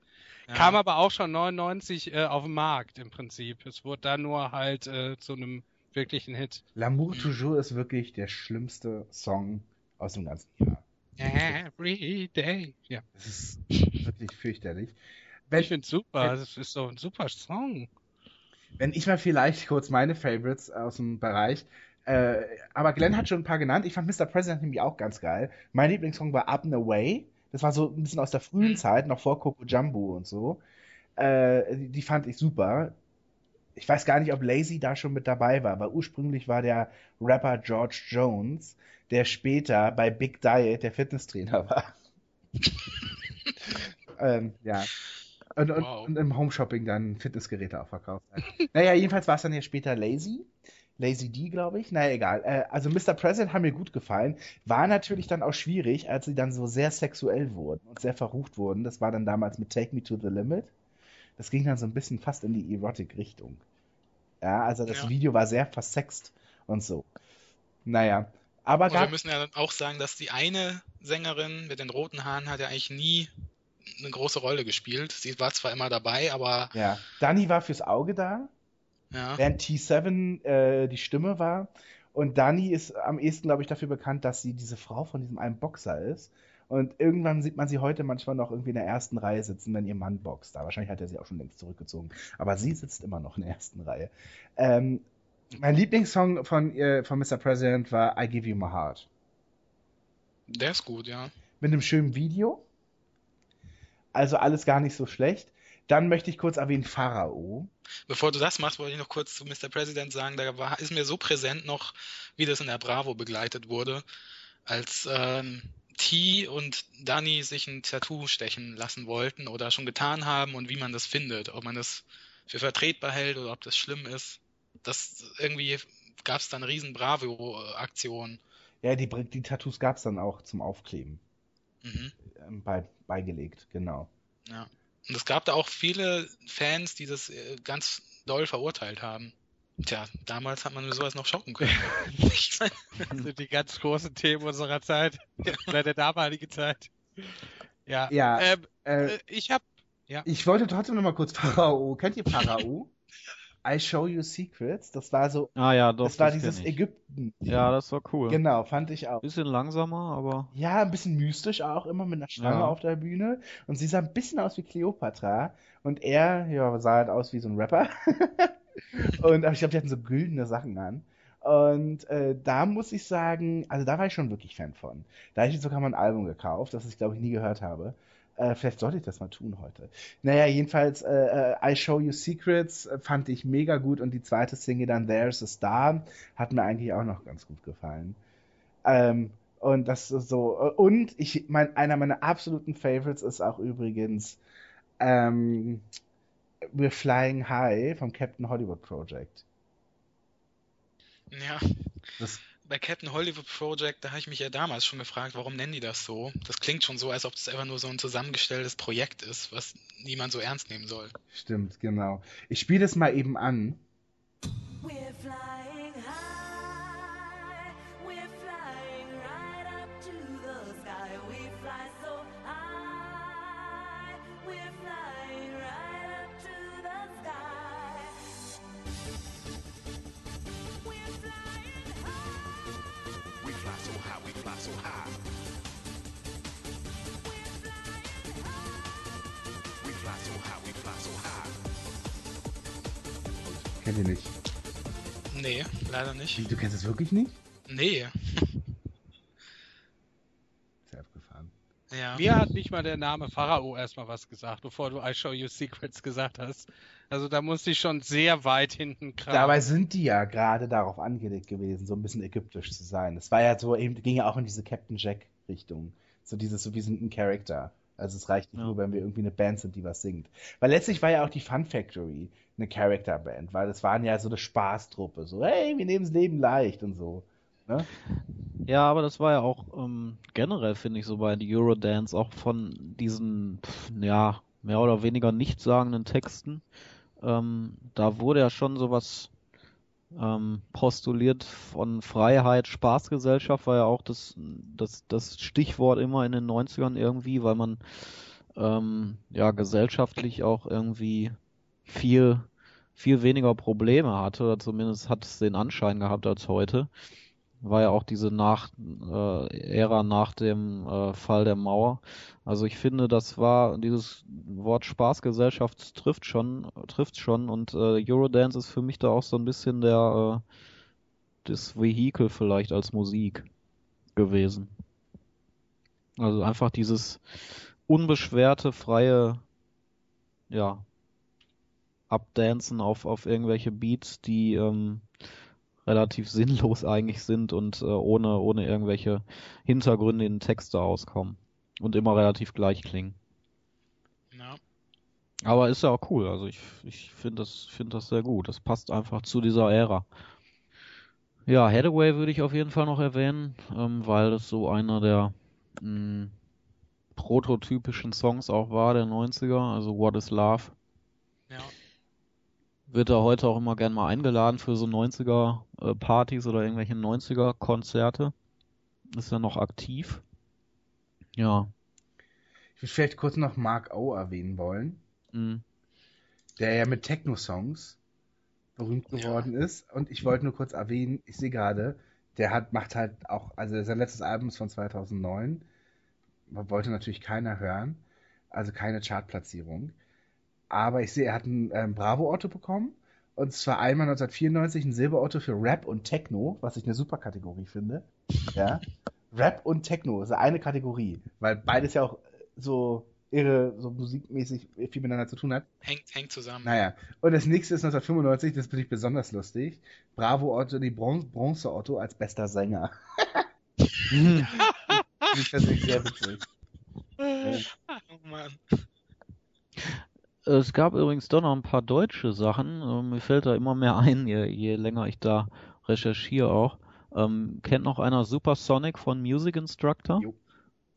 Ja.
Kam aber auch schon 99 äh, auf den Markt im Prinzip. Es wurde dann nur halt äh, zu einem wirklichen Hit.
L'amour
Mhm.
toujours ist wirklich der schlimmste Song aus dem ganzen Jahr.
Every day. Ja,
Das ist wirklich fürchterlich. Wenn,
ich find's super. Das ist so ein super Song.
wenn ich mal vielleicht kurz meine Favorites aus dem Bereich. Äh, aber Glenn hat schon ein paar genannt. Ich fand Mr. President nämlich auch ganz geil. Mein Lieblingssong war Up and Away. Das war so ein bisschen aus der frühen
Mhm.
Zeit, noch vor Coco Jumbo und so. Äh, die, die fand ich super. Ich weiß gar nicht, ob Lazy da schon mit dabei war, aber ursprünglich war der Rapper George Jones, der später bei Big Diet der Fitnesstrainer war. ähm, ja. Und,
Wow.
und im Homeshopping dann Fitnessgeräte auch verkauft hat. naja, jedenfalls war es dann ja später Lazy. Lazy D, glaube ich. Naja, egal. Äh, also Mr. President haben mir gut gefallen. War natürlich dann auch schwierig, als sie dann so sehr sexuell wurden und sehr verrucht wurden. Das war dann damals mit Take Me to the Limit. Das ging dann so ein bisschen fast in die Erotic-Richtung. Ja, also das
Ja.
Video war sehr versext und so. Naja, aber
wir müssen ja auch sagen, dass die eine Sängerin mit den roten Haaren hat ja eigentlich nie eine große Rolle gespielt. Sie war zwar immer dabei, aber
ja, Dani war fürs Auge da,
ja,
während T7 äh, die Stimme war. Und Dani ist am ehesten, glaube ich, dafür bekannt, dass sie diese Frau von diesem einen Boxer ist. Und irgendwann sieht man sie heute manchmal noch irgendwie in der ersten Reihe sitzen, wenn ihr Mann boxt. Da wahrscheinlich hat er sie auch schon längst zurückgezogen. Aber sie sitzt immer noch in der ersten Reihe. Ähm, mein Lieblingssong von, äh, von Mr. President war I Give You My Heart.
der ist gut, ja.
Mit einem schönen Video. Also alles gar nicht so schlecht. Dann möchte ich kurz erwähnen Pharao.
Bevor du das machst, wollte ich noch kurz zu Mr. President sagen, da war, ist mir so präsent noch, wie das in der Bravo begleitet wurde, als ähm, T und Danny sich ein Tattoo stechen lassen wollten oder schon getan haben und wie man das findet, ob man das für vertretbar hält oder ob das schlimm ist. Das irgendwie gab es dann riesen Bravo-Aktion.
Ja, die, die Tattoos gab es dann auch zum Aufkleben.
Mhm.
ähm, Bei, beigelegt, genau.
Ja. Und es gab da auch viele Fans, die das äh, ganz doll verurteilt haben. Tja, damals hat man sowas noch schocken können.
Sind die ganz großen Themen unserer Zeit. Oder der damaligen Zeit. Ja.
Ja,
Ähm,
Äh,
äh, ich hab.
ich wollte trotzdem noch mal kurz Pharao. Kennt ihr Pharao? I Show You Secrets. Das war so,
Ah ja, doch,
das war
das
dieses. Ägypten.
Ja, das war cool.
Genau, fand ich auch.
Bisschen langsamer, aber
Ja, ein bisschen mystisch auch, immer mit einer Schlange
Ja.
auf der Bühne. Und sie sah ein bisschen aus wie Cleopatra. Und er, ja, sah halt aus wie so ein Rapper. und aber ich glaube, die hatten so güldene Sachen an. Und äh, da muss ich sagen, also da war ich schon wirklich Fan von. Da habe ich sogar mal ein Album gekauft, das ich glaube ich nie gehört habe. Äh, vielleicht sollte ich das mal tun heute. Naja, jedenfalls, äh, äh, I Show You Secrets äh, fand ich mega gut und die zweite Single dann There's a Star hat mir eigentlich auch noch ganz gut gefallen. Ähm, und das ist so, äh, und ich, mein, einer meiner absoluten Favorites ist auch übrigens ähm, We're Flying High vom Captain Hollywood Project.
ja,
Das,
bei Captain Hollywood Project, da habe ich mich ja damals schon gefragt, warum nennen die das so? Das klingt schon so, als ob das einfach nur so ein zusammengestelltes Projekt ist, was niemand so ernst nehmen soll.
Stimmt, genau. Ich spiele das mal eben an.
We're flying
ihr nicht?
Nee, leider nicht.
Wie, du kennst es wirklich nicht?
Nee.
Sehr abgefahren.
Ja.
Mir hat nicht mal der Name Pharao erstmal was gesagt, bevor du I Show You Secrets gesagt hast. Also da musste ich schon sehr weit hinten kramen.
Dabei sind die ja gerade darauf angelegt gewesen, so ein bisschen ägyptisch zu sein. Es war ja so eben, ging ja auch in diese Captain Jack Richtung. So dieses, so wir sind ein Charakter. Also es reicht nicht
Ja.
nur, wenn wir irgendwie eine Band sind, die was singt. Weil letztlich war ja auch die Fun Factory eine Character Band, weil es waren ja so eine Spaßtruppe. So, hey, wir nehmen das Leben leicht und so. Ne?
Ja, aber das war ja auch ähm, generell, finde ich, so bei Eurodance auch von diesen, pf, ja, mehr oder weniger nichtssagenden Texten. Ähm, da wurde ja schon sowas ähm, postuliert von Freiheit, Spaßgesellschaft war ja auch das, das, das Stichwort immer in den 90ern irgendwie, weil man ähm, ja gesellschaftlich auch irgendwie viel, viel weniger Probleme hatte, oder zumindest hat es den Anschein gehabt als heute war ja auch diese nach äh, Ära nach dem äh, Fall der Mauer. Also ich finde, das war dieses Wort Spaßgesellschaft trifft schon, trifft schon und äh, Eurodance ist für mich da auch so ein bisschen der äh, das Vehikel vielleicht als Musik gewesen. Also einfach dieses unbeschwerte, freie, ja, Abdancen auf, auf irgendwelche Beats, die ähm, relativ sinnlos eigentlich sind und äh, ohne, ohne irgendwelche Hintergründe in Texte auskommen. Und immer relativ gleich klingen.
Ja.
Aber ist ja auch cool. Also ich, ich finde das, finde das sehr gut. Das passt einfach zu dieser Ära. Ja, Hathaway würde ich auf jeden Fall noch erwähnen, ähm, weil das so einer der mh, prototypischen Songs auch war der 90er, also What is Love.
Ja.
Wird er heute auch immer gern mal eingeladen für so 90er äh, Partys oder irgendwelche 90er Konzerte. Ist er noch aktiv? Ja.
Ich würde vielleicht kurz noch Mark O erwähnen wollen,
mh.
der ja mit Techno-Songs berühmt
Ja.
geworden ist. Und ich wollte nur kurz erwähnen, ich sehe gerade, der hat, macht halt auch, also sein letztes Album ist von 2009. Wollte natürlich keiner hören. Also keine Chartplatzierung. Aber ich sehe, er hat ein ähm, Bravo-Otto bekommen. Und zwar einmal 1994 ein Silberotto für Rap und Techno, was ich eine super Kategorie finde. Ja. Rap und Techno ist eine Kategorie, weil beides ja auch so irre, so musikmäßig viel miteinander zu tun hat.
Hängt, hängt zusammen.
Naja, und das nächste ist 1995, das finde ich besonders lustig. Bravo Otto, die Bron Bronze Otto als bester Sänger. Finde ich sehr witzig.
Oh Mann.
Es gab übrigens doch noch ein paar deutsche Sachen. Äh, Mir fällt da immer mehr ein, je, je länger ich da recherchiere auch. Ähm, kennt noch einer Supersonic von Music Instructor?
Jo.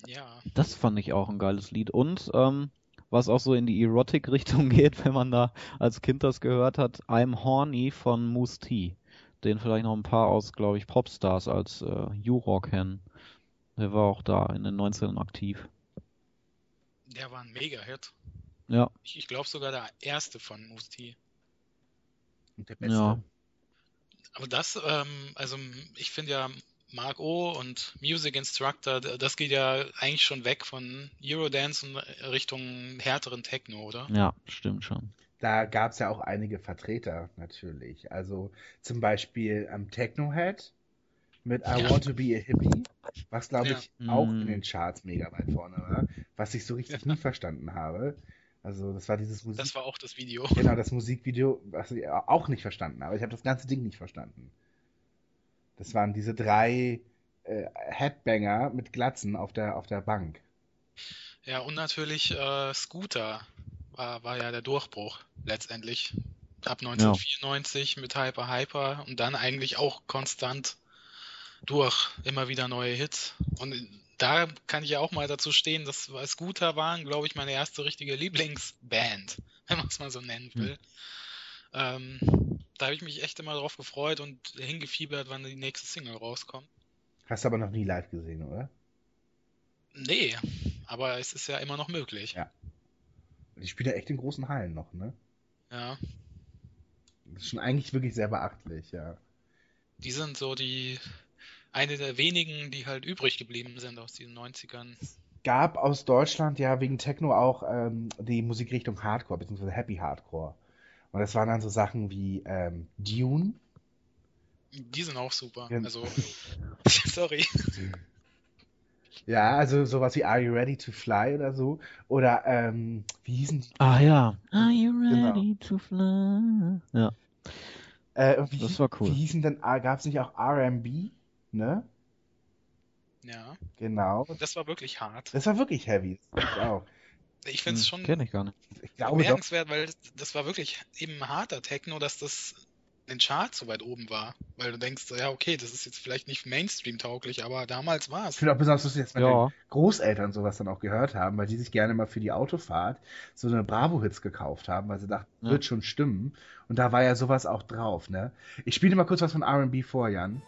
Ja.
Das fand ich auch ein geiles Lied. Und ähm, was auch so in die Erotic-Richtung geht, wenn man da als Kind das gehört hat, I'm Horny von Moose T. Den vielleicht noch ein paar aus, glaube ich, Popstars als äh, Juror kennen. Der war auch da in den 90ern aktiv.
Der war ein Mega-Hit.
Ja,
Ich, ich glaube sogar der erste von Musti.
Und der Beste.
ja.
Aber das, ähm, also ich finde ja Mark O und Music Instructor, das geht ja eigentlich schon weg von Eurodance und Richtung härteren Techno, oder?
Ja, stimmt schon.
Da gab es ja auch einige Vertreter natürlich. Also zum Beispiel am Technohead mit I
Ja.
Want to Be a Hippie, was glaube
Ja.
ich auch
Mm.
in den Charts mega weit vorne war, was ich so richtig nie verstanden habe. Also das war dieses Musik
Das war auch das Video.
Genau, das Musikvideo, was ich auch nicht verstanden habe. Ich habe das ganze Ding nicht verstanden. Das waren diese drei äh, Headbanger mit Glatzen auf der, auf der Bank.
Ja, und natürlich äh, Scooter war, war ja der Durchbruch letztendlich. Ab 1994 mit Hyper Hyper und dann eigentlich auch konstant durch immer wieder neue Hits. Und da kann ich ja auch mal dazu stehen, dass Scooter waren, glaube ich, meine erste richtige Lieblingsband, wenn man es mal so nennen will. Ähm, da habe ich mich echt immer drauf gefreut und hingefiebert, wann die nächste Single rauskommt.
Hast du aber noch nie live gesehen, oder?
Nee, aber es ist ja immer noch möglich.
Ja. Die spielt ja echt in großen Hallen noch, ne?
Ja.
Das ist schon eigentlich wirklich sehr beachtlich, ja.
Die sind so die eine der wenigen, die halt übrig geblieben sind aus diesen 90ern.
Gab aus Deutschland ja wegen Techno auch ähm, die Musikrichtung Hardcore, beziehungsweise Happy Hardcore. Und das waren dann so Sachen wie ähm, Dune.
Die sind auch super.
Ja.
Also, sorry.
Ja, also sowas wie Are You Ready to Fly oder so. Oder, ähm, wie hießen die?
Ah ja. Are you
Genau.
ready to fly? Ja.
Äh, wie,
Das war cool.
Wie hießen denn, ah, gab es nicht auch RB? Ne?
Ja,
Genau.
das war wirklich hart.
Das war wirklich heavy. Ich auch.
Ich finde es schon
Kenne Hm, ich gar nicht.
Ich glaube doch.
bemerkenswert, weil das, das war wirklich eben harter Techno, dass das in den Charts so weit oben war. Weil du denkst, ja, okay, das ist jetzt vielleicht nicht Mainstream-tauglich, aber damals war
Ich
es.
finde auch besonders dass meine
Ja.
Großeltern sowas dann auch gehört haben, weil die sich gerne mal für die Autofahrt so eine Bravo-Hits gekauft haben, weil sie dachten,
Ja.
wird schon stimmen. Und da war ja sowas auch drauf, ne? Ich spiele dir mal kurz was von R&B vor, Jan.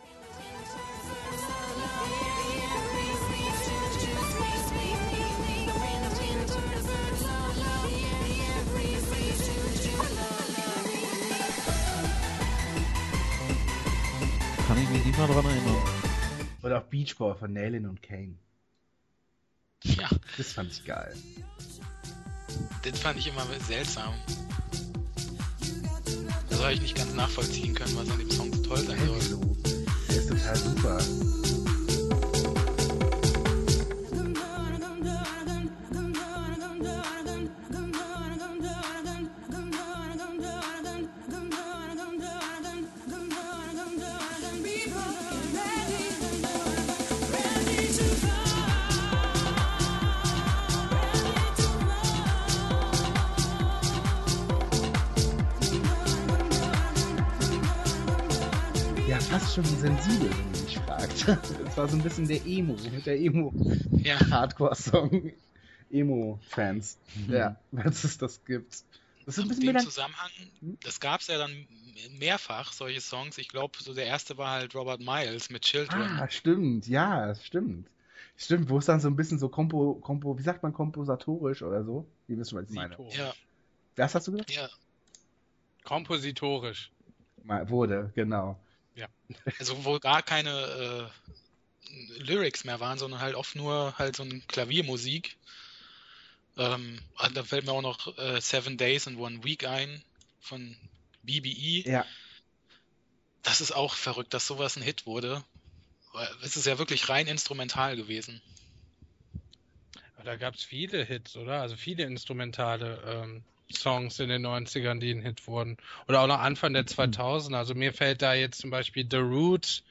Nicht mal dran erinnern.
Oder auch Beach Boy von Nailin und Kane.
Ja,
Das fand ich geil.
den fand ich immer seltsam. Das habe ich nicht ganz nachvollziehen können, was an dem Song so toll sein soll.
Der ist total super. Fast schon sensibel, wenn du mich fragst. Das war so ein bisschen der Emo, mit der
Ja,
Emo-Hardcore-Song. Emo-Fans. Ja, wenn es das gibt. Das ist ein
in
bisschen
dem
melan-
Zusammenhang, das gab es ja dann mehrfach, solche Songs. Ich glaube, so der erste war halt Robert Miles mit Children.
Ah, stimmt, ja, das stimmt. Stimmt, wo es dann so ein bisschen so kompo, kompo, wie sagt man, komposatorisch oder so? Ihr wisst schon, was ich meine.
Ja,
Was hast du gesagt?
ja.
Kompositorisch.
Mal, wurde, genau.
Also wo gar keine äh, Lyrics mehr waren, sondern halt oft nur halt so eine Klaviermusik. Ähm, ah, da fällt mir auch noch äh, Seven Days in One Week ein von BBE.
Ja,
Das ist auch verrückt, dass sowas ein Hit wurde. Es ist ja wirklich rein instrumental gewesen.
Aber Da gab es viele Hits, oder? Also viele instrumentale ähm, Songs in den 90ern, die ein Hit wurden. Oder auch noch Anfang der 2000er. Also mir fällt da jetzt zum Beispiel The Root,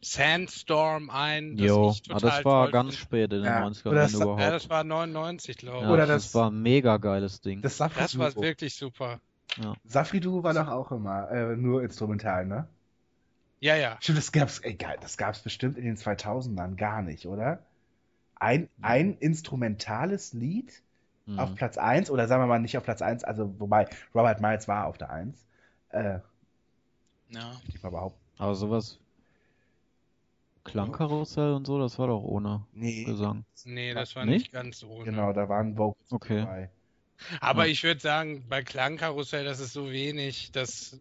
Sandstorm ein. das
Jo, ah,
total
das war
toll
ganz spät in den
Ja,
90ern,
oder
wenn
das-
überhaupt.
Ja, das war 99, glaube ich.
Ja,
Oder
das,
das-
war ein mega geiles Ding.
das
Das war wirklich super.
Safri-Duo war doch auch immer äh, nur instrumental, ne?
Ja, ja.
Stimmt, das gab's, egal, das gab's bestimmt in den 2000ern gar nicht, oder? Ein, ein instrumentales Lied
Mhm.
auf Platz 1, oder sagen wir mal nicht auf Platz 1, also wobei Robert Miles war auf der 1. Äh,
Ja.
ich mal behaupten.
Aber sowas. Klangkarussell und so, das war doch ohne
Nee,
Gesang.
Nee, das war
Nicht?
nicht ganz ohne.
genau, da waren Vocals
Okay.
dabei.
Aber
Ja.
ich würde sagen, bei Klangkarussell, das ist so wenig, dass.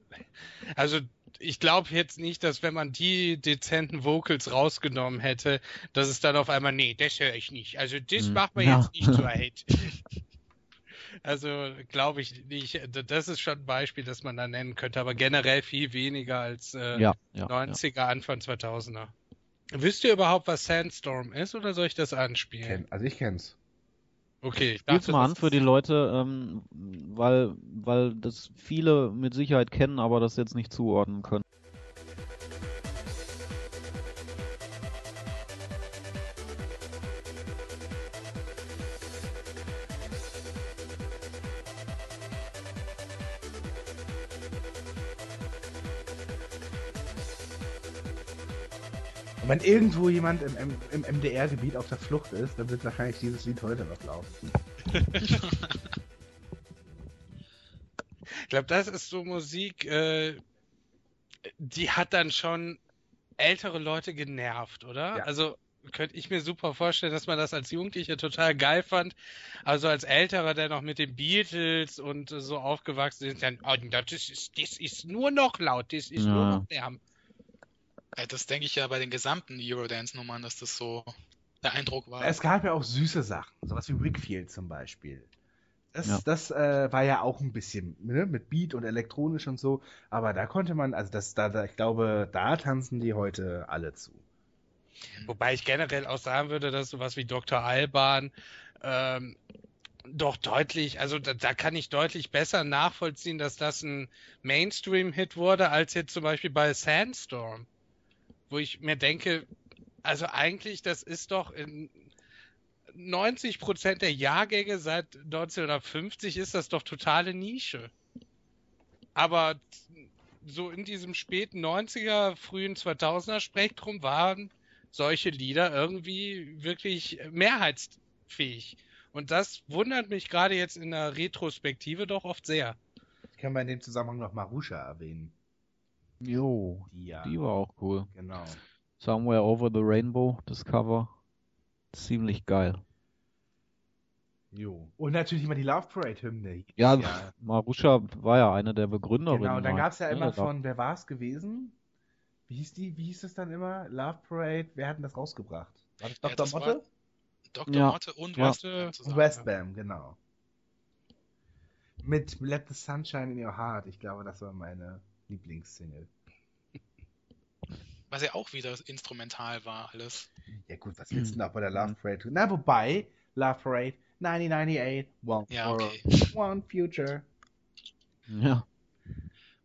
Also, ich glaube jetzt nicht, dass wenn man die dezenten Vocals rausgenommen hätte, dass es dann auf einmal, nee, das höre ich nicht. Also, das
Hm.
macht man
Ja.
jetzt nicht zur Hit. Also, glaube ich nicht. Das ist schon ein Beispiel, das man da nennen könnte, aber generell viel weniger als äh,
Ja, ja. ja.
90er, Anfang 2000er. Wisst ihr überhaupt, was Sandstorm ist oder soll ich das anspielen?
Also ich kenn's.
Okay, ich dachte,
mal an für die Leute, ähm, weil, weil das viele mit Sicherheit kennen, aber das jetzt nicht zuordnen können.
Und wenn irgendwo jemand im, im, im MDR-Gebiet auf der Flucht ist, dann wird wahrscheinlich dieses Lied heute noch laufen.
Ich glaube, das ist so Musik, äh, die hat dann schon ältere Leute genervt, oder?
Ja.
Also könnte ich mir super vorstellen, dass man das als Jugendlicher total geil fand. Also als Älterer, der noch mit den Beatles und so aufgewachsen ist, dann, oh, das, ist, das ist nur noch laut, das ist
Ja.
nur noch Lärm.
Das denke ich ja bei den gesamten Eurodance-Nummern, dass das so der Eindruck war.
Es gab ja auch süße Sachen, sowas wie Wickfield zum Beispiel. Das,
Ja.
das äh, war ja auch ein bisschen ne, mit Beat und elektronisch und so, aber da konnte man, also das, da, da, ich glaube, da tanzen die heute alle zu.
Wobei ich generell auch sagen würde, dass sowas wie Dr. Alban ähm, doch deutlich, also da, da kann ich deutlich besser nachvollziehen, dass das ein Mainstream-Hit wurde, als jetzt zum Beispiel bei Sandstorm. Wo ich mir denke, also eigentlich, das ist doch in 90 Prozent der Jahrgänge seit 1950 ist das doch totale Nische. Aber so in diesem späten 90er, frühen 2000er Spektrum waren solche Lieder irgendwie wirklich mehrheitsfähig. Und das wundert mich gerade jetzt in der Retrospektive doch oft sehr.
Ich kann bei in dem Zusammenhang noch Marusha erwähnen.
Jo,
Die ja,
die war auch cool.
genau.
Somewhere Over the Rainbow, das Cover. Ziemlich geil.
Jo. Und natürlich immer die Love Parade-Hymne.
Ja,
Ja.
Marusha war ja eine der Begründerinnen.
Genau, dann
mal.
gab es ja immer
da-
von, wer war es gewesen? Wie hieß die, wie hieß es dann immer? Love Parade, wer hat denn das rausgebracht? War das
Ja,
Dr.
das war-
Motte?
Dr.
Ja.
Motte und
Ja.
Und
zusammen.
Westbam, genau. Mit Let the Sunshine in Your Heart. Ich glaube, das war meine Lieblingssingle.
Was ja auch wieder instrumental war, alles.
Ja gut, was willst du denn auch bei der. Love Parade tun? Na, wobei, Love Parade, 1998, One,
Ja,
World,
okay.
One Future.
Ja.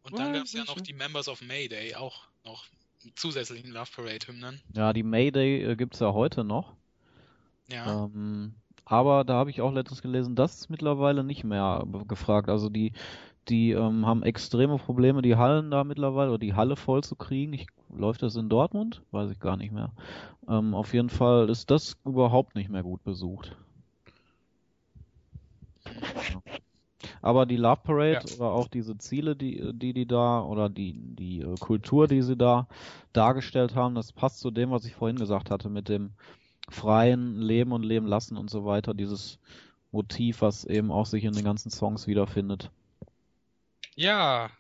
Und dann gab es ja noch die Members of Mayday, auch noch zusätzlichen Love Parade-Hymnen.
ja, die Mayday äh, gibt's ja heute noch.
Ja.
Ähm, aber da habe ich auch letztens gelesen, das ist mittlerweile nicht mehr gefragt. Also die, die ähm, haben extreme Probleme, die Hallen da mittlerweile oder die Halle voll zu kriegen. Ich, läuft das in Dortmund? Weiß ich gar nicht mehr. Ähm, auf jeden Fall ist das überhaupt nicht mehr gut besucht. Ja. Aber die Love Parade
Ja.
oder auch diese Ziele, die, die die da oder die die äh, Kultur, die sie da dargestellt haben, das passt zu dem, was ich vorhin gesagt hatte mit dem freien Leben und Leben lassen und so weiter. Dieses Motiv, was eben auch sich in den ganzen Songs wiederfindet.
Ja.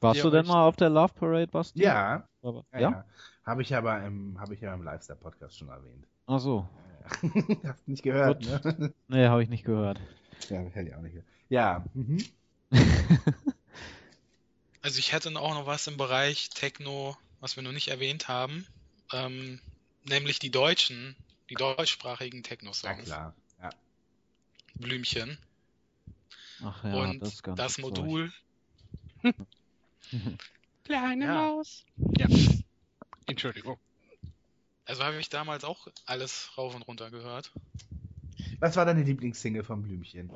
Warst du denn mal auf der Love Parade, Basti?
Ja,
Aber,
ja,
ja?
ja. Habe ich aber im, habe ich ja im Lifestyle-Podcast schon erwähnt.
Ach so.
Hast nicht gehört,
Gut.
ne?
Nee, habe ich nicht gehört.
Ja, hätte ich auch nicht gehört. Ja, mhm.
Also ich hätte auch noch was im Bereich Techno, was wir noch nicht erwähnt haben. Ähm, nämlich die deutschen, die deutschsprachigen
ja
Techno-Songs.
klar. Ja.
Blümchen.
Ach ja,
und
das
das. Modul.
Kleine
Ja.
Maus. Ja. Entschuldigung.
Also habe ich damals auch alles rauf und runter gehört.
Was war deine Lieblingssingle von Blümchen?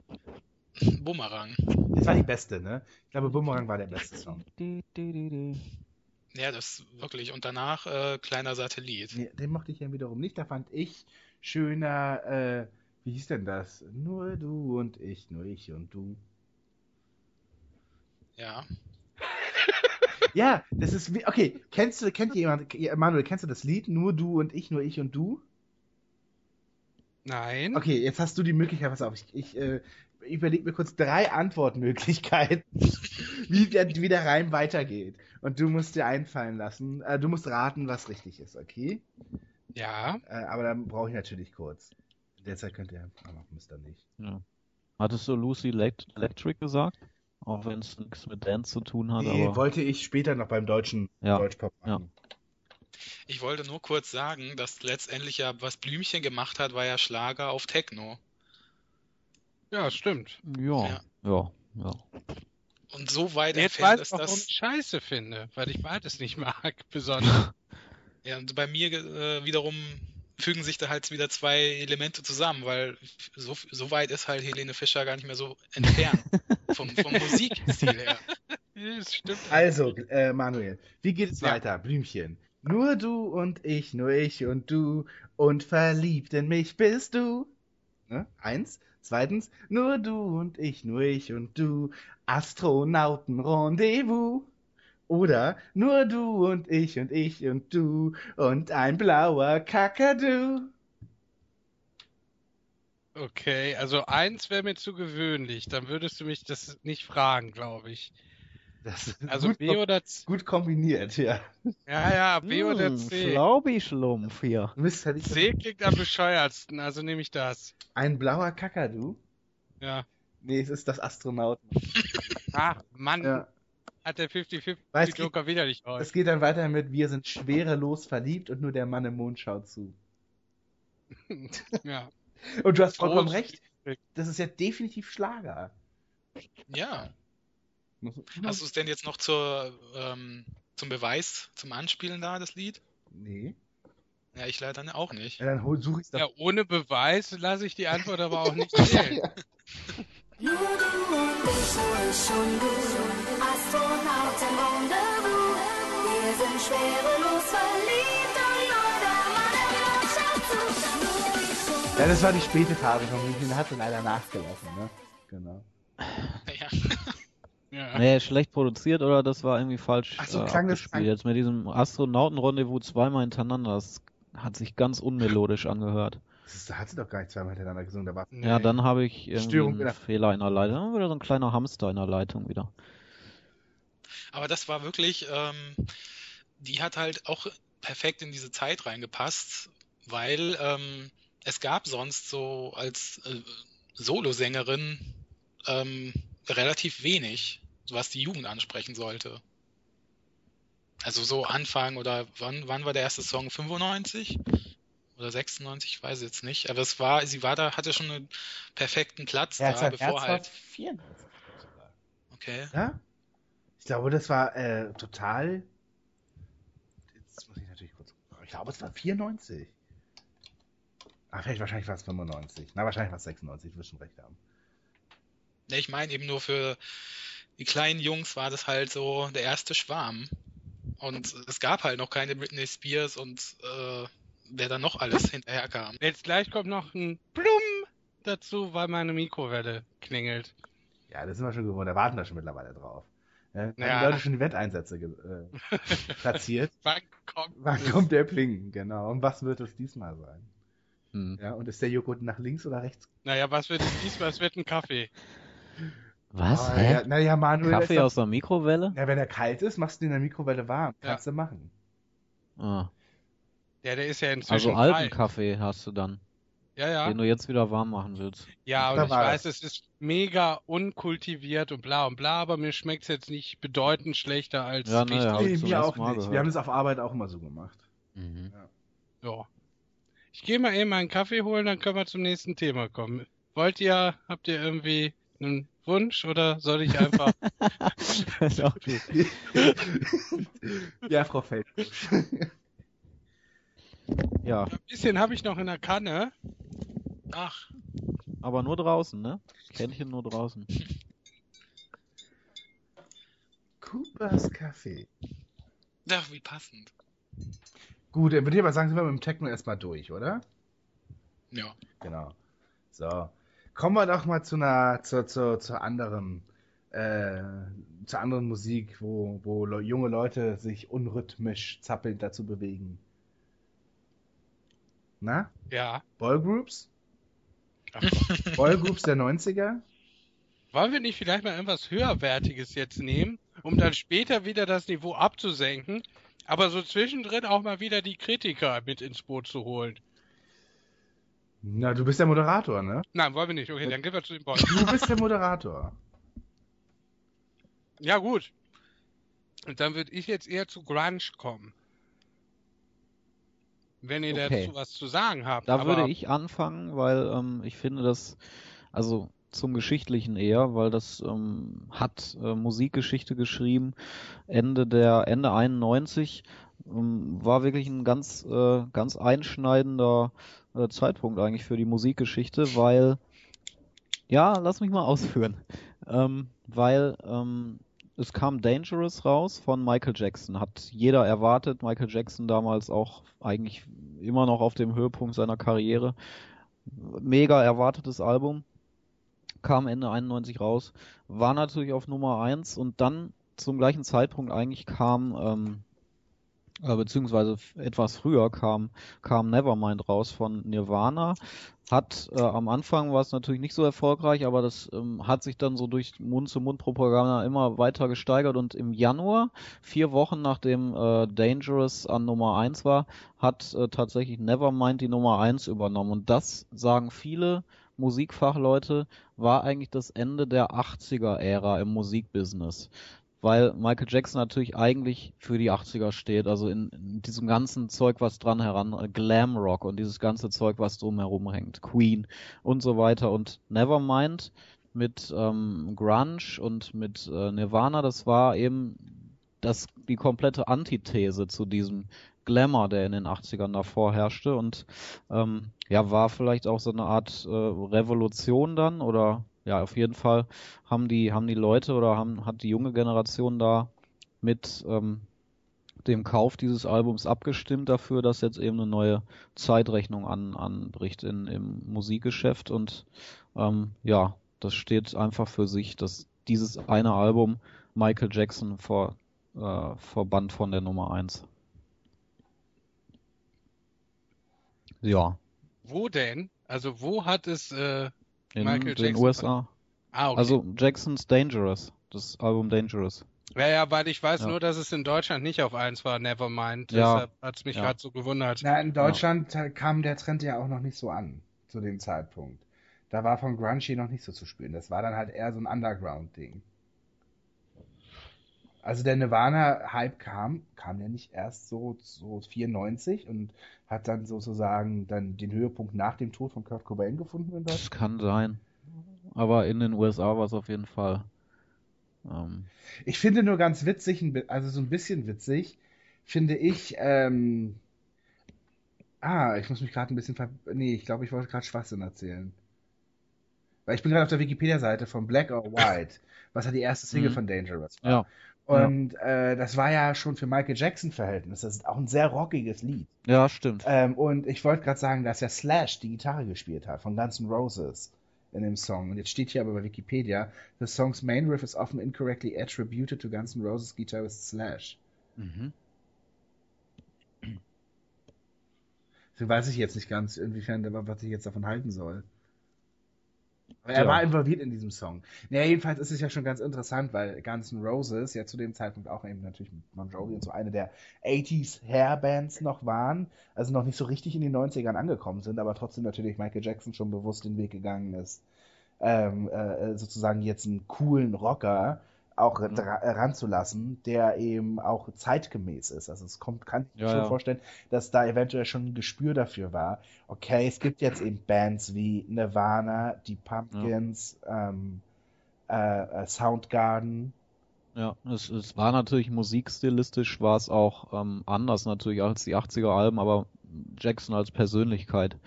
Bumerang.
Das war die beste, ne? Ich glaube, Bumerang war der beste Song.
Ja, das wirklich. Und danach äh, kleiner Satellit.
Nee, den mochte ich ja wiederum nicht. Da fand ich schöner, äh, wie hieß denn das? Nur du und ich, nur ich und du.
Ja.
Ja, das ist wie, okay, kennst du, kennt jemand, Manuel, kennst du das Lied? Nur du und ich, nur ich und du?
Nein.
Okay, jetzt hast du die Möglichkeit, pass auf, ich, ich äh, überlege mir kurz drei Antwortmöglichkeiten, wie, der, wie der Reim weitergeht. Und du musst dir einfallen lassen, äh, du musst raten, was richtig ist, okay?
Ja.
Äh, aber dann brauche ich natürlich kurz. Derzeit könnt ihr, aber müsst ihr nicht.
Ja. Hattest du Lucy Elect Electric gesagt? Auch wenn es nichts mit Dance zu tun hat,
Nee,
aber
wollte ich später noch beim deutschen
Ja,
Deutschpop machen.
Ich wollte nur kurz sagen, dass letztendlich ja, was Blümchen gemacht hat, war ja Schlager auf Techno.
Ja, stimmt.
ja,
Ja.
ja, ja.
Und so weit
Jetzt
entfernt
weiß
ist das.
ich scheiße finde, weil ich beides nicht mag, besonders.
Ja, und bei mir äh, wiederum fügen sich da halt wieder zwei Elemente zusammen, weil so, so weit ist halt Helene Fischer gar nicht mehr so entfernt vom, vom Musikstil her.
Also, äh, Manuel, wie geht es
Ja.
weiter? Blümchen. Nur du und ich, nur ich und du und verliebt in mich bist du. Ne? Eins. Zweitens, nur du und ich, nur ich und du, Astronauten-Rendezvous. Oder nur du und ich und ich und du und ein blauer Kakadu.
Okay, also eins wäre mir zu gewöhnlich. Dann würdest du mich das nicht fragen, glaube ich.
Das ist
Also
gut,
B oder C.
gut kombiniert, ja.
Ja, ja, B oder
Hm,
C.
Schlaubi-Schlumpf hier.
Mist, hätte ich
C klingt am bescheuertsten, also nehme ich das.
Ein blauer Kakadu?
Ja.
Nee, es ist das Astronauten.
Ach, Mann,
Ja.
Hat der 50-50
Weiß ich-
Joker wieder nicht
Es
raus.
geht dann weiter mit Wir sind schwerelos verliebt und nur der Mann im Mond schaut zu.
Ja.
Und du hast vollkommen recht. Das ist ja definitiv Schlager.
Ja. Hast du es denn jetzt noch zur, ähm, zum Beweis, zum Anspielen da, das Lied?
Nee.
Ja, ich leider auch nicht.
Ja, dann suche ich es.
Ja, ohne Beweis lasse ich die Antwort aber auch nicht zählen.
Ja, das war die späte Phase von München, hat dann leider nachgelassen, ne? Genau.
Ja.
Ja.
Nee, schlecht produziert oder das war irgendwie falsch
Ach so,
äh,
klang das-.
Jetzt mit diesem Astronauten-Rendezvous zweimal hintereinander, das hat sich ganz unmelodisch angehört.
Das hat sie doch gar nicht zweimal hintereinander gesungen, da war
Ja, dann habe ich irgendwie
Störung
einen
wieder.
Fehler in der Leitung. Dann wieder so ein kleiner Hamster in der Leitung wieder.
Aber das war wirklich, ähm, die hat halt auch perfekt in diese Zeit reingepasst, weil ähm, es gab sonst so als äh, Solosängerin ähm, relativ wenig, was die Jugend ansprechen sollte. Also so Anfang oder wann, wann war der erste Song? 95? Oder 96? Ich weiß jetzt nicht. Aber es war, sie war da, hatte schon einen perfekten Platz
Herz
da, bevor
war
halt.
94 sogar.
Okay.
Ja? Ich glaube, das war äh, total. Jetzt muss ich natürlich kurz. Ich glaube, es war 94. Ah, vielleicht wahrscheinlich war es 95. Na, wahrscheinlich war es 96, du wirst schon recht haben.
Ne, ich meine eben nur für die kleinen Jungs war das halt so der erste Schwarm. Und es gab halt noch keine Britney Spears und äh, wer dann noch alles hinterherkam.
Jetzt gleich kommt noch ein Blum dazu, weil meine Mikrowelle klingelt.
Ja, das sind wir schon gewohnt. Da warten wir schon mittlerweile drauf. Ja, haben
Ja.
die Leute schon die Wetteinsätze äh, platziert.
Wann kommt
Wann kommt der Pling? Genau. Und was wird es diesmal sein?
Hm.
Ja, und ist der Joghurt nach links oder rechts?
Naja, was wird es diesmal? Es wird ein Kaffee.
Was?
Ah,
Hä?
ja, naja, Manuel.
Kaffee
doch-
aus der Mikrowelle?
Ja, wenn er kalt ist, machst du ihn in der Mikrowelle warm.
Ja.
Kannst du machen.
Ah.
Ja, der ist ja inzwischen
Also alten
kalt.
Kaffee hast du dann,
Ja, ja.
den du jetzt wieder warm machen willst.
Ja, und ich weiß, es ist mega unkultiviert und bla und bla, aber mir schmeckt es jetzt nicht bedeutend schlechter als
Ja, ne,
richtig.
Ich
Nee, wir
ersten
auch
Mal
nicht. Wir
gehört.
haben das auf Arbeit auch immer so gemacht.
Mhm.
Ja. Ich gehe mal eben einen Kaffee holen, dann können wir zum nächsten Thema kommen. Wollt ihr, habt ihr irgendwie einen Wunsch oder soll ich einfach.
Ist auch gut.
ja, Frau Feldbusch.
Ja,
Ein bisschen habe ich noch in der Kanne.
Ach,
aber nur draußen, ne? Kännchen nur draußen.
Coopers Kaffee.
ja, wie passend.
Gut, dann würde ich aber sagen, sind wir mit dem Techno erstmal durch, oder?
Ja.
Genau. So. Kommen wir doch mal zu einer, zur, zur, zur anderen, äh, zur anderen Musik, wo, wo junge Leute sich unrhythmisch zappelnd dazu bewegen. Na?
Ja.
Boygroups?
Ach,
Boygroups der 90er?
wollen wir nicht vielleicht mal irgendwas höherwertiges jetzt nehmen, um dann später wieder das Niveau abzusenken, aber so zwischendrin auch mal wieder die Kritiker mit ins Boot zu holen?
Na, du bist der Moderator, ne?
Nein, wollen wir nicht. Okay, dann gehen wir zu den Boys.
Du bist der Moderator.
Ja, gut. Und dann würde ich jetzt eher zu Grunge kommen. Wenn ihr
Okay.
dazu was zu sagen habt.
Da würde ich anfangen, weil ähm, ich finde das, also zum Geschichtlichen eher, weil das ähm, hat äh, Musikgeschichte geschrieben. Ende der Ende 91 ähm, war wirklich ein ganz äh, ganz einschneidender äh, Zeitpunkt eigentlich für die Musikgeschichte, weil ja, lass mich mal ausführen, ähm, weil ähm, es kam Dangerous raus von Michael Jackson. Hat jeder erwartet. Michael Jackson damals auch eigentlich immer noch auf dem Höhepunkt seiner Karriere. Mega erwartetes Album. Kam Ende 91 raus. War natürlich auf Nummer 1 und dann zum gleichen Zeitpunkt eigentlich kam, ähm, äh, beziehungsweise f- etwas früher kam, kam Nevermind raus von Nirvana. Hat äh, am Anfang war es natürlich nicht so erfolgreich, aber das ähm, hat sich dann so durch Mund-zu-Mund-Propaganda immer weiter gesteigert und im Januar, vier Wochen nachdem äh, Dangerous an Nummer 1 war, hat äh, tatsächlich Nevermind die Nummer 1 übernommen. Und das sagen viele Musikfachleute, war eigentlich das Ende der 80er-Ära im Musikbusiness weil Michael Jackson natürlich eigentlich für die 80er steht, also in, in diesem ganzen Zeug, was dran heran, äh, Glam Rock und dieses ganze Zeug, was drumherum hängt, Queen und so weiter und Nevermind mit ähm, Grunge und mit äh, Nirvana, das war eben das die komplette Antithese zu diesem Glamour, der in den 80ern davor herrschte und ähm, ja, war vielleicht auch so eine Art äh, Revolution dann oder ja, auf jeden Fall haben die, haben die Leute oder haben, hat die junge Generation da mit ähm, dem Kauf dieses Albums abgestimmt dafür, dass jetzt eben eine neue Zeitrechnung an, anbricht in, im Musikgeschäft und ähm, ja, das steht einfach für sich, dass dieses eine Album Michael Jackson vor, äh, verbannt von der Nummer 1. Ja,
Wo denn? Also wo hat es äh,
in
Michael
den
Jackson
USA.
Ah, okay.
Also Jacksons Dangerous, das Album Dangerous.
ja, ja, weil ich weiß
Ja.
nur, dass es in Deutschland nicht auf 1 war, Nevermind.
Ja.
Deshalb hat's mich
Ja.
gerade so gewundert.
Na, in Deutschland äh, kam der Trend ja auch noch nicht so an, zu dem Zeitpunkt. Da war von Grunge hier noch nicht so zu spüren. Das war dann halt eher so ein Underground-Ding. Also der Nirvana-Hype kam, kam ja nicht erst so, so 94 und hat dann sozusagen dann den Höhepunkt nach dem Tod von Kurt Cobain gefunden.
Das kann sein. Aber in den USA war es auf jeden Fall. Ähm,
Ich finde nur ganz witzig, also so ein bisschen witzig, finde ich, ähm, ah, ich muss mich gerade ein bisschen ver... Nee, ich glaube, ich wollte gerade Schwachsinn erzählen. Weil ich bin gerade auf der Wikipedia-Seite von Black or White, was ja die erste Single
Mhm.
von Dangerous war.
ja,
Und äh, das war ja schon für Michael Jackson-Verhältnisse, das ist auch ein sehr rockiges Lied.
ja, stimmt.
Ähm, und ich wollte gerade sagen, dass ja Slash die Gitarre gespielt hat von Guns N' Roses in dem Song. Und jetzt steht hier aber bei Wikipedia, the song's main riff is often incorrectly attributed to Guns N' Roses guitarist Slash.
Mhm.
Deswegen weiß ich jetzt nicht ganz, inwiefern, was ich jetzt davon halten soll. Er
Ja.
war involviert in diesem Song. Naja, jedenfalls ist es ja schon ganz interessant, weil Guns N' Roses ja zu dem Zeitpunkt auch eben natürlich mit Bon Jovi und so eine der 80s Hairbands noch waren, also noch nicht so richtig in den 90ern angekommen sind, aber trotzdem natürlich Michael Jackson schon bewusst den Weg gegangen ist, ähm, äh, sozusagen jetzt einen coolen Rocker auch
Mhm.
dra- ranzulassen, der eben auch zeitgemäß ist. Also es kommt, kann ich mir
Ja,
schon
ja.
vorstellen, dass da eventuell schon ein Gespür dafür war. Okay, es gibt jetzt eben Bands wie Nirvana, die Pumpkins, ähm, äh, äh, Soundgarden.
Ja, es, es war natürlich musikstilistisch war es auch ähm, anders natürlich als die 80er Alben, aber Jackson als Persönlichkeit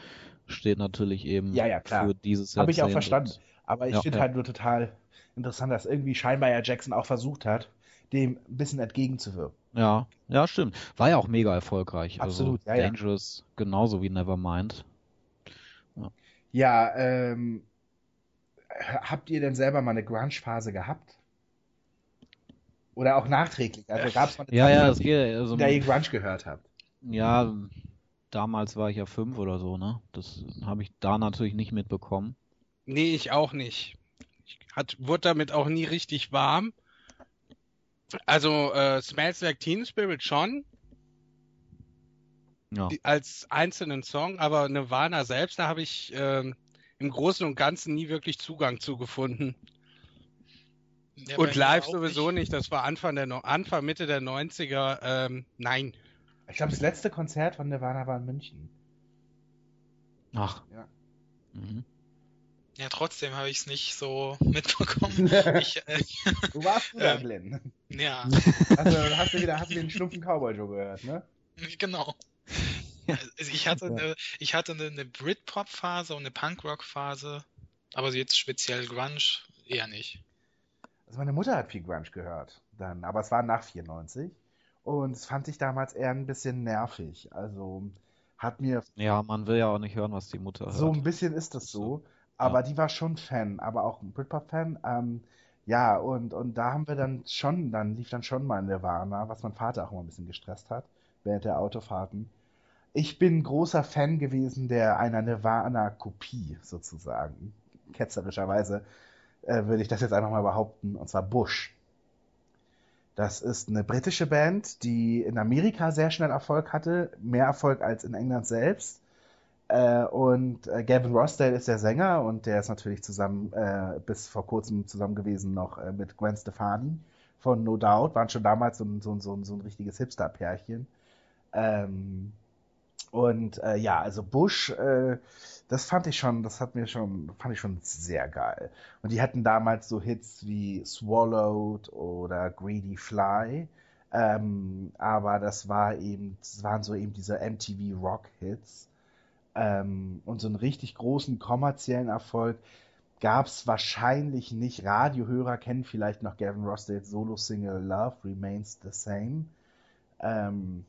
steht natürlich eben
Ja, ja, klar.
für dieses
Habe ich auch verstanden. Aber ich
Ja,
finde
ja.
halt nur total interessant, dass irgendwie scheinbar ja Jackson auch versucht hat, dem ein bisschen entgegenzuwirken.
Ja, ja, stimmt. War ja auch mega erfolgreich.
Absolut,
also
ja, ja.
Dangerous genauso wie Nevermind.
Ja, ähm, habt ihr denn selber mal eine Grunge-Phase gehabt? Oder auch nachträglich? Also gab es mal eine
Ja,
Zeit,
ja,
in
das geht. Also,
der ihr Grunge gehört habt?
ja, damals war ich ja fünf oder so, ne? Das habe ich da natürlich nicht mitbekommen.
Nee, ich auch nicht. Hat, wurde damit auch nie richtig warm. Also äh, Smells Like Teen Spirit schon
Ja.
die, als einzelnen Song, aber Nirvana selbst, da habe ich ähm, im Großen und Ganzen nie wirklich Zugang zu gefunden.
Ja,
und live sowieso nicht. Das war Anfang der No- Anfang Mitte der 90er. Ähm, nein.
Ich glaube, das letzte Konzert von Nirvana war in München.
Ach.
Ja.
Mhm.
Ja, trotzdem habe ich es nicht so mitbekommen. ich, äh,
Wo warst du da,
Ja.
Glenn?
ja,
Also hast du wieder, hast du den schlumpfen Cowboy Joe gehört, ne?
genau. Also ich hatte eine, ich hatte eine, eine Britpop-Phase und eine Punkrock-Phase, aber jetzt speziell Grunge eher nicht.
Also meine Mutter hat viel Grunge gehört dann, aber es war nach 94 und das fand ich damals eher ein bisschen nervig. Also hat mir
Ja, man will ja auch nicht hören, was die Mutter hört.
so ein bisschen ist das so, aber die war schon Fan, aber auch ein Britpop-Fan. Ähm, ja, und, und da haben wir dann schon, dann lief dann schon mal Nirvana, was mein Vater auch immer ein bisschen gestresst hat während der Autofahrten. Ich bin großer Fan gewesen der einer Nirvana-Kopie sozusagen. Ketzerischerweise äh, würde ich das jetzt einfach mal behaupten, und zwar Bush. Das ist eine britische Band, die in Amerika sehr schnell Erfolg hatte, mehr Erfolg als in England selbst. Äh, und äh, Gavin Rossdale ist der Sänger und der ist natürlich zusammen, äh, bis vor kurzem zusammen gewesen noch äh, mit Gwen Stefani von No Doubt, waren schon damals so ein, so so so ein richtiges Hipster-Pärchen. Ähm, und äh, ja, also Bush, äh, das fand ich schon, das hat mir schon, fand ich schon sehr geil. Und die hatten damals so Hits wie Swallowed oder Greedy Fly. Ähm, aber das war eben, das waren so eben diese MTV Rock Hits. Ähm, und so einen richtig großen kommerziellen Erfolg gab es wahrscheinlich nicht. Radiohörer kennen vielleicht noch Gavin Rossdales Solo-Single Love Remains the Same. Ähm,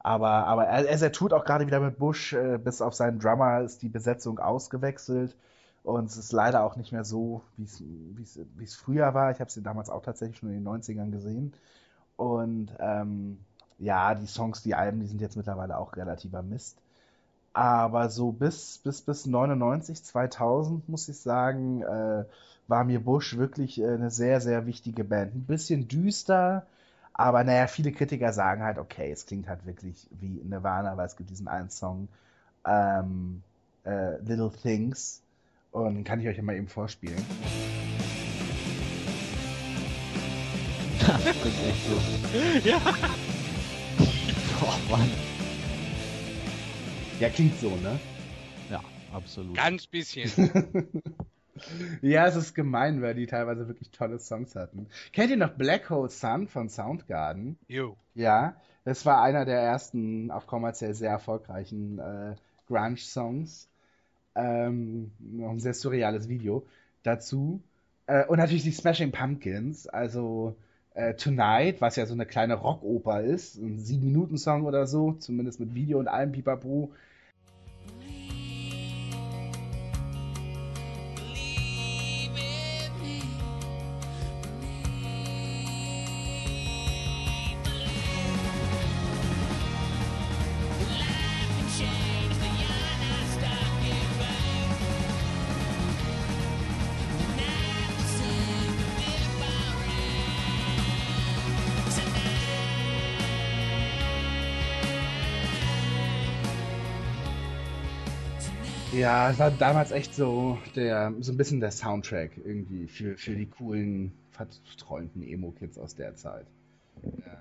aber, aber er, er tut auch gerade wieder mit Bush, äh, bis auf seinen Drummer ist die Besetzung ausgewechselt. Und es ist leider auch nicht mehr so, wie es- früher war. Ich habe sie damals auch tatsächlich schon in den 90ern gesehen. Und ähm, ja, die Songs, die Alben, die sind jetzt mittlerweile auch relativer Mist. Aber so bis, bis, bis 99, 2000, muss ich sagen, äh, war mir Bush wirklich äh, eine sehr, sehr wichtige Band. Ein bisschen düster, aber naja, viele Kritiker sagen halt, okay, es klingt halt wirklich wie Nirvana, weil es gibt diesen einen Song, ähm, äh, Little Things. Und den kann ich euch ja mal eben vorspielen.
Das ist echt so.
Ja.
Boah, Mann.
Ja, klingt so, ne?
Ja, absolut.
Ganz bisschen.
Ja, es ist gemein, weil die teilweise wirklich tolle Songs hatten. Kennt ihr noch Black Hole Sun von Soundgarden?
Jo.
Ja, das war einer der ersten auch kommerziell sehr erfolgreichen äh, Grunge-Songs. Ähm, noch ein sehr surreales Video dazu. Äh, und natürlich die Smashing Pumpkins, also äh, Tonight, was ja so eine kleine Rockoper ist, ein Sieben-Minuten-Song oder so, zumindest mit Video und allem Pipapo. Ja, es war damals echt so der, so ein bisschen der Soundtrack irgendwie für, für die coolen, verträumten Emo-Kids aus der Zeit. Ja.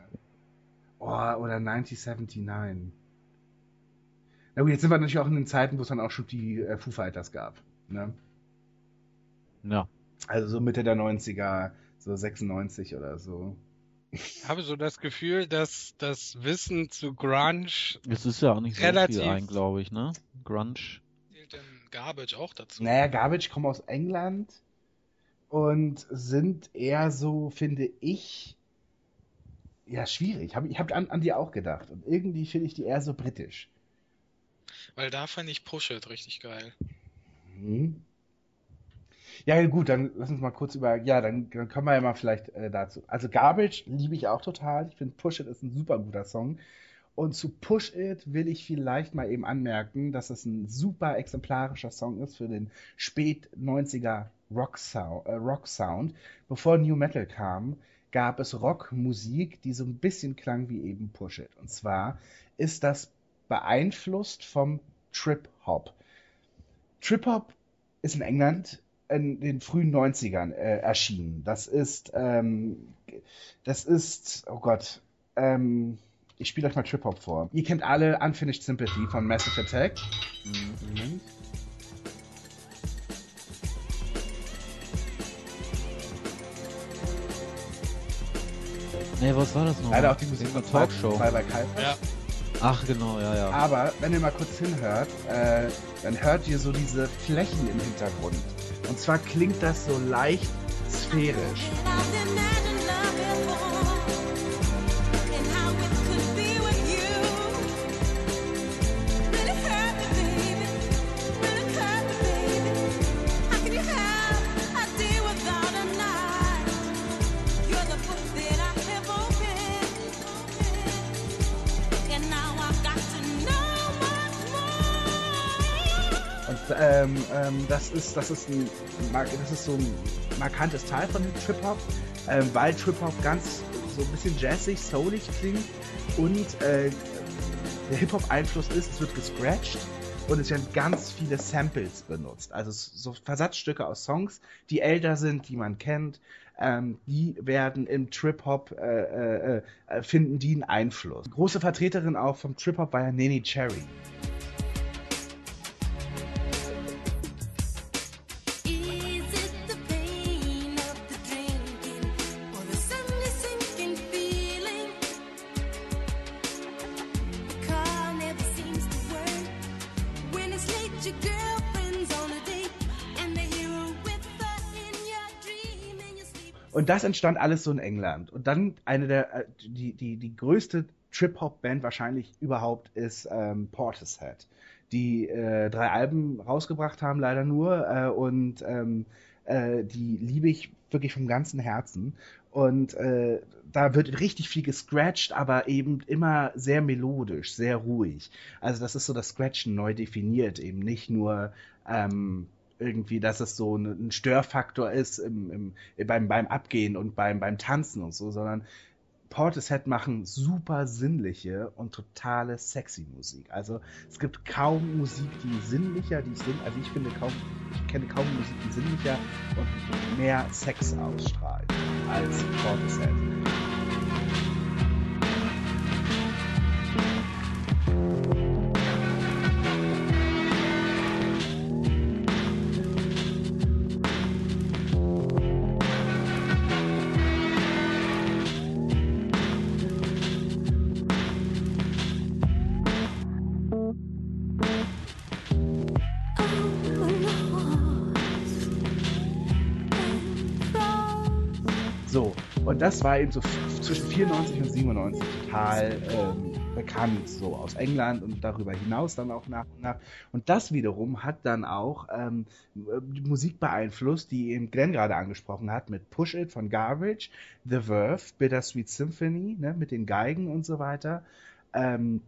Oh, oder 1979. Na gut, jetzt sind wir natürlich auch in den Zeiten, wo es dann auch schon die äh, Foo Fighters gab. Ne?
Ja.
Also so Mitte der 90er, so 96 oder so.
Ich habe so das Gefühl, dass das Wissen zu Grunge
Es ist ja auch nicht so
Relativ.
viel ein, glaube ich, ne? Grunge.
Denn Garbage auch dazu?
Naja, Garbage kommen aus England und sind eher so, finde ich, ja, schwierig. Hab, ich habe an, an die auch gedacht. Und irgendwie finde ich die eher so britisch.
Weil da fand ich Push It richtig geil.
Mhm. Ja, gut, dann lass uns mal kurz über. Ja, dann, dann kommen wir ja mal vielleicht äh, dazu. Also Garbage liebe ich auch total. Ich finde Push It ist ein super guter Song. Und zu Push It will ich vielleicht mal eben anmerken, dass es ein super exemplarischer Song ist für den spät 90er Rock Sound, äh, Rock Sound. Bevor New Metal kam, gab es Rockmusik, die so ein bisschen klang wie eben Push It. Und zwar ist das beeinflusst vom Trip Hop. Trip Hop ist in England in den frühen 90ern äh, erschienen. Das ist, ähm, das ist, oh Gott, ähm, ich spiele euch mal Trip Hop vor. Ihr kennt alle Unfinished Sympathy von Massive Attack. Moment.
Nee, was war das noch?
Leider auch die Musik von
Talkshow.
Bye Kai.
Ja.
Ach, genau, ja, ja.
Aber wenn ihr mal kurz hinhört, äh, dann hört ihr so diese Flächen im Hintergrund. Und zwar klingt das so leicht atmosphärisch. Ähm, ähm, das ist, das ist ein, das ist so ein markantes Teil von Trip Hop, ähm, weil Trip Hop ganz so ein bisschen jazzig, soulig klingt und äh, der Hip Hop Einfluss ist, es wird gescratcht und es werden ganz viele Samples benutzt, also so Versatzstücke aus Songs, die älter sind, die man kennt. Ähm, die werden im Trip Hop äh, äh, äh, finden die einen Einfluss. Große Vertreterin auch vom Trip Hop war ja Nene Cherry. Und das entstand alles so in England. Und dann eine der, äh, die, die, die größte Trip-Hop-Band wahrscheinlich überhaupt ist ähm, Portishead, die äh, drei Alben rausgebracht haben, leider nur. Äh, und ähm, äh, die liebe ich wirklich vom ganzen Herzen. Und äh, da wird richtig viel gescratcht, aber eben immer sehr melodisch, sehr ruhig. Also das ist so das Scratchen neu definiert, eben nicht nur ähm, irgendwie, dass es so ein, ein Störfaktor ist im, im, beim, beim Abgehen und beim, beim Tanzen und so, sondern Portishead machen super sinnliche und totale sexy Musik. Also es gibt kaum Musik, die sinnlicher, die sind, also ich finde kaum, ich kenne kaum Musik, die sinnlicher und mehr Sex ausstrahlt als Portishead. Das war eben so zwischen 94 und 97 total ähm, bekannt, so aus England und darüber hinaus dann auch nach und nach. Und das wiederum hat dann auch ähm, die Musik beeinflusst, die eben Glenn gerade angesprochen hat, mit Push It von Garbage, The Verve, Bittersweet Symphony, ne, mit den Geigen und so weiter. Ähm,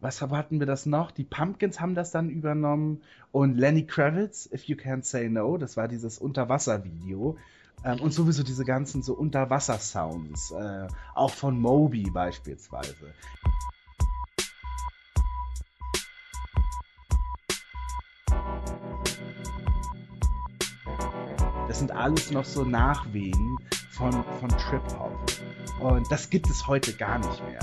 was hatten wir das noch? Die Pumpkins haben das dann übernommen und Lenny Kravitz, If You Can't Say No, das war dieses Unterwasservideo. Ähm, und sowieso diese ganzen so Unterwasser-Sounds, äh, auch von Moby beispielsweise. Das sind alles noch so Nachwehen von, von Trip-Hop. Und das gibt es heute gar nicht mehr.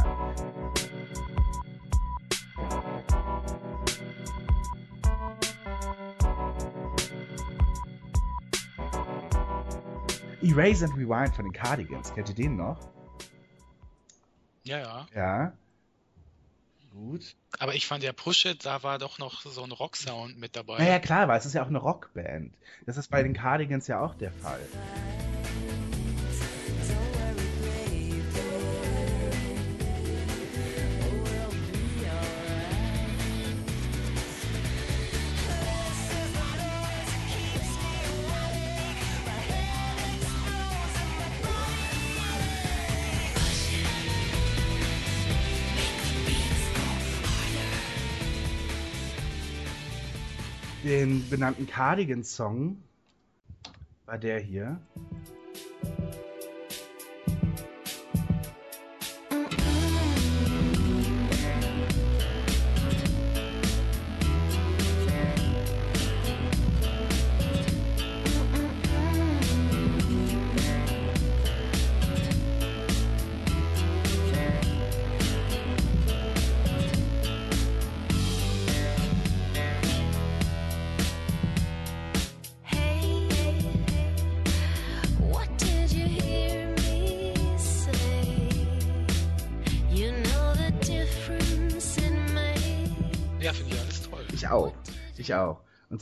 Erase and Rewind von den Cardigans. Kennt ihr den noch?
Ja, ja.
Ja. Gut.
Aber ich fand ja Push It, da war doch noch so ein Rock-Sound mit dabei.
Naja, klar, weil es ist ja auch eine Rockband. Das ist bei den Cardigans ja auch der Fall. Den benannten Cardigan-Song war der hier.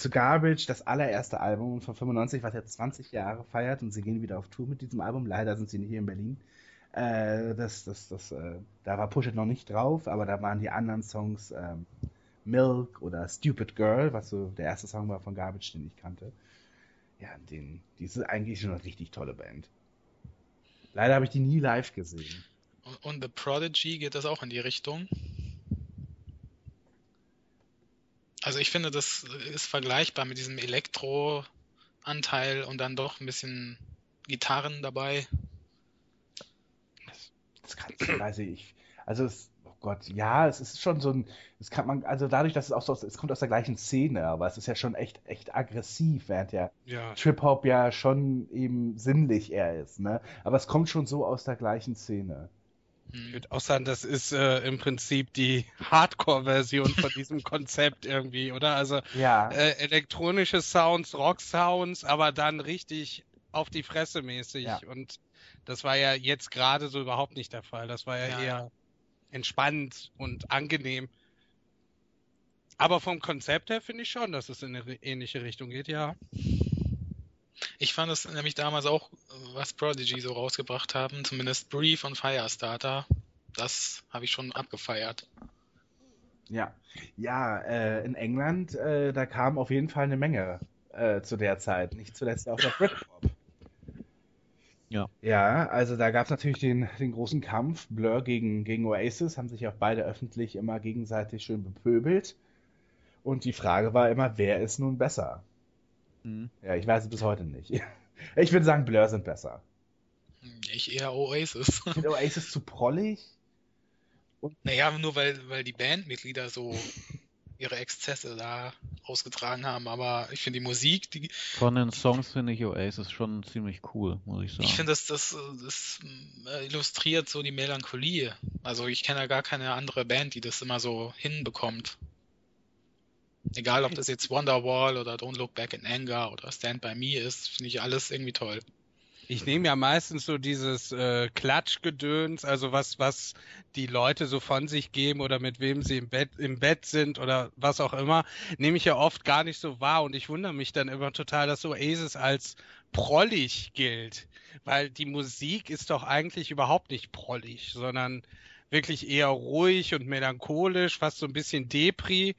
Zu Garbage, das allererste Album von 95, was jetzt 20 Jahre feiert und sie gehen wieder auf Tour mit diesem Album. Leider sind sie nicht hier in Berlin. Äh, das, das, das, äh, da war Push It noch nicht drauf, aber da waren die anderen Songs ähm, Milk oder Stupid Girl, was so der erste Song war von Garbage, den ich kannte. Ja, den, die ist eigentlich schon eine richtig tolle Band. Leider habe ich die nie live gesehen.
Und, und The Prodigy geht das auch in die Richtung. Also ich finde, das ist vergleichbar mit diesem Elektro-Anteil und dann doch ein bisschen Gitarren dabei.
Das kann ich, weiß ich. Also es, oh Gott, ja, es ist schon so ein, es kann man, also dadurch, dass es auch so, aus- es kommt aus der gleichen Szene, aber es ist ja schon echt, echt aggressiv, während ja
Ja,
Trip Hop ja schon eben sinnlich eher ist, ne? Aber es kommt schon so aus der gleichen Szene.
Ich würde auch sagen, das ist äh, im Prinzip die Hardcore-Version von diesem Konzept irgendwie, oder? Also
Ja,
äh, elektronische Sounds, Rock-Sounds, aber dann richtig auf die Fresse mäßig.
Ja.
Und das war ja jetzt gerade so überhaupt nicht der Fall. Das war ja,
Ja,
eher entspannt und angenehm. Aber vom Konzept her finde ich schon, dass es in eine ähnliche Richtung geht, ja.
Ich fand es nämlich damals auch, was Prodigy so rausgebracht haben, zumindest Brief und Firestarter, das habe ich schon abgefeiert.
ja. Ja, äh, in England, äh, da kam auf jeden Fall eine Menge äh, zu der Zeit. Nicht zuletzt auch der Britpop.
Ja.
Ja, also da gab es natürlich den, den großen Kampf, Blur gegen, gegen Oasis, haben sich auch beide öffentlich immer gegenseitig schön bepöbelt. Und die Frage war immer, wer ist nun besser?
Mhm.
Ja, ich weiß es bis heute nicht. Ich würde sagen, Blur sind besser.
Ich eher Oasis.
Ich finde Oasis zu prollig.
Naja, nur weil, weil die Bandmitglieder so ihre Exzesse da ausgetragen haben, aber ich finde die Musik, die,
Von den Songs finde ich Oasis schon ziemlich cool, muss ich sagen.
ich finde, das, das, das äh, illustriert so die Melancholie. Also ich kenne ja gar keine andere Band, die das immer so hinbekommt. Egal, ob das jetzt Wonderwall oder Don't Look Back in Anger oder Stand By Me ist, finde ich alles irgendwie toll.
Ich nehme ja meistens so dieses äh, Klatschgedöns, also was, was die Leute so von sich geben oder mit wem sie im Bett, im Bett sind oder was auch immer, nehme ich ja oft gar nicht so wahr und ich wundere mich dann immer total, dass Oasis als prollig gilt, weil die Musik ist doch eigentlich überhaupt nicht prollig, sondern wirklich eher ruhig und melancholisch, fast so ein bisschen Depri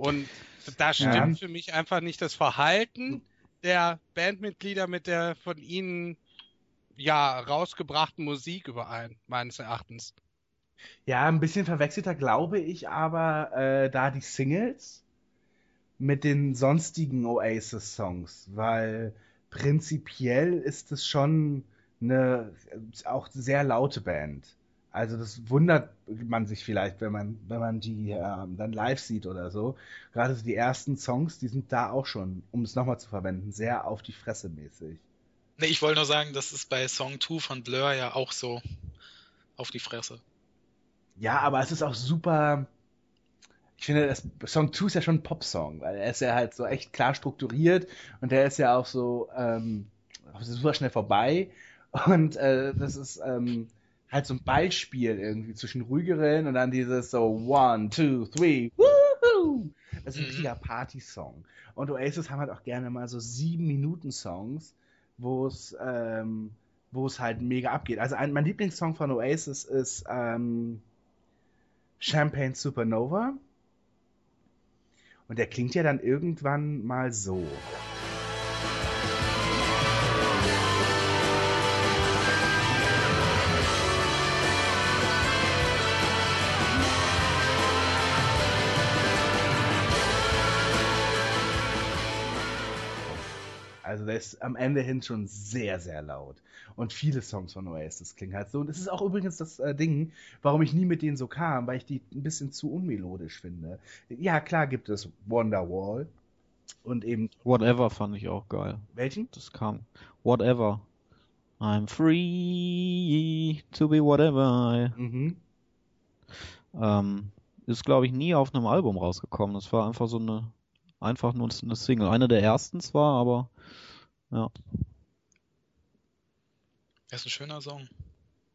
und da stimmt
Ja.
für mich einfach nicht das Verhalten der Bandmitglieder mit der von ihnen ja rausgebrachten Musik überein, meines Erachtens.
Ja, ein bisschen verwechselter glaube ich aber äh, da die Singles mit den sonstigen Oasis-Songs, weil prinzipiell ist es schon eine auch sehr laute Band. Also das wundert man sich vielleicht, wenn man wenn man die ähm, dann live sieht oder so. Gerade so die ersten Songs, die sind da auch schon, um es nochmal zu verwenden, sehr auf die Fresse mäßig.
Nee, ich wollte nur sagen, das ist bei Song 2 von Blur ja auch so auf die Fresse.
Ja, aber es ist auch super. Ich finde, das Song 2 ist ja schon ein Popsong, weil er ist ja halt so echt klar strukturiert und der ist ja auch so ähm, super schnell vorbei. Und äh, das ist ähm, halt so ein Ballspiel irgendwie zwischen ruhigeren und dann dieses so One, Two, Three, Woohoo! Das ist ein
Mhm.
richtiger Party-Song. Und Oasis haben halt auch gerne mal so sieben Minuten Songs, wo es ähm, wo es halt mega abgeht. Also ein, mein Lieblingssong von Oasis ist ähm, Champagne Supernova. Und der klingt ja dann irgendwann mal so. Also der ist am Ende hin schon sehr, sehr laut. Und viele Songs von Oasis klingen halt so. Und es ist auch übrigens das äh, Ding, warum ich nie mit denen so kam, weil ich die ein bisschen zu unmelodisch finde. Ja, klar gibt es Wonderwall und eben
Whatever fand ich auch geil.
welchen?
Das kam. Whatever. I'm free to be whatever
Mhm.
Ähm, ist, glaube ich, nie auf einem Album rausgekommen. Das war einfach so eine, einfach nur eine Single. Eine der ersten zwar, aber ja.
Das ist ein schöner Song.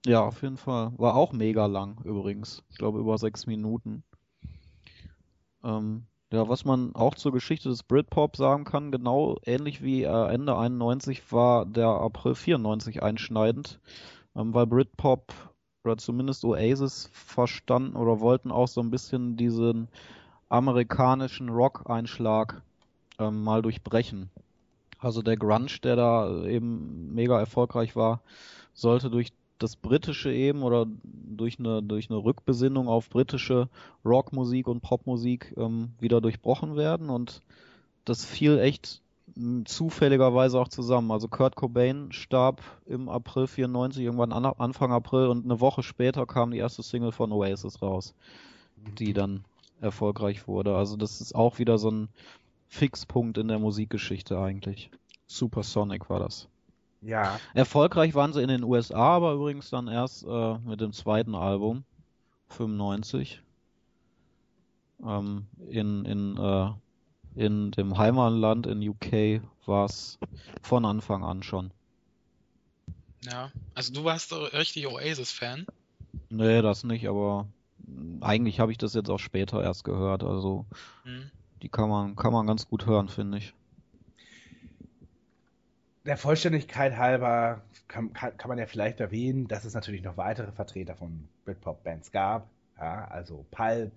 Ja, auf jeden Fall. War auch mega lang übrigens. Ich glaube über sechs Minuten. Ähm, Ja, was man auch zur Geschichte des Britpop sagen kann, genau ähnlich wie äh, Ende 91 war der April 94 einschneidend, ähm, weil Britpop oder zumindest Oasis verstanden oder wollten auch so ein bisschen diesen amerikanischen Rock-Einschlag ähm, mal durchbrechen. Also der Grunge, der da eben mega erfolgreich war, sollte durch das britische eben oder durch eine durch eine Rückbesinnung auf britische Rockmusik und Popmusik ähm, wieder durchbrochen werden und das fiel echt zufälligerweise auch zusammen. Also Kurt Cobain starb im April 94, irgendwann an, Anfang April und eine Woche später kam die erste Single von Oasis raus, die dann erfolgreich wurde. Also das ist auch wieder so ein Fixpunkt in der Musikgeschichte eigentlich. Supersonic war das.
Ja,
Erfolgreich waren sie in den USA, aber übrigens dann erst äh, mit dem zweiten Album, 95. Ähm, in, in, äh, in dem Heimatland in UK war es von Anfang an schon.
Ja. Also du warst richtig Oasis-Fan.
Nee, das nicht, aber eigentlich habe ich das jetzt auch später erst gehört. Also
Hm.
die kann man, kann man ganz gut hören, finde ich.
der Vollständigkeit halber kann, kann, kann man ja vielleicht erwähnen, dass es natürlich noch weitere Vertreter von Britpop-Bands gab. Ja, also Pulp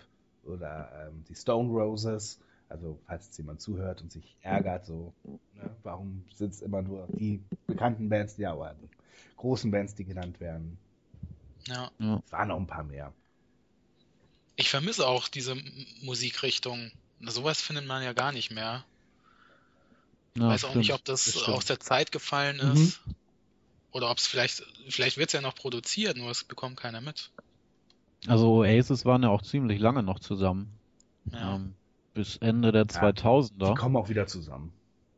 oder ähm, die Stone Roses. Also falls jetzt jemand zuhört und sich ärgert, so, ne, warum sind es immer nur die bekannten Bands, ja, oder die großen Bands, die genannt werden.
Ja.
Ja.
Es waren noch ein paar mehr.
Ich vermisse auch diese Musikrichtung. Sowas findet man ja gar nicht mehr.
Ja,
Weiß auch nicht,
stimmt.
ob das,
das stimmt.
aus der Zeit gefallen
Mhm.
ist. Oder ob es vielleicht, vielleicht wird es ja noch produziert, nur es bekommt keiner mit.
Also Oasis waren ja auch ziemlich lange noch zusammen.
Ja.
Ähm, bis Ende der
Die
2000er.
kommen auch wieder zusammen.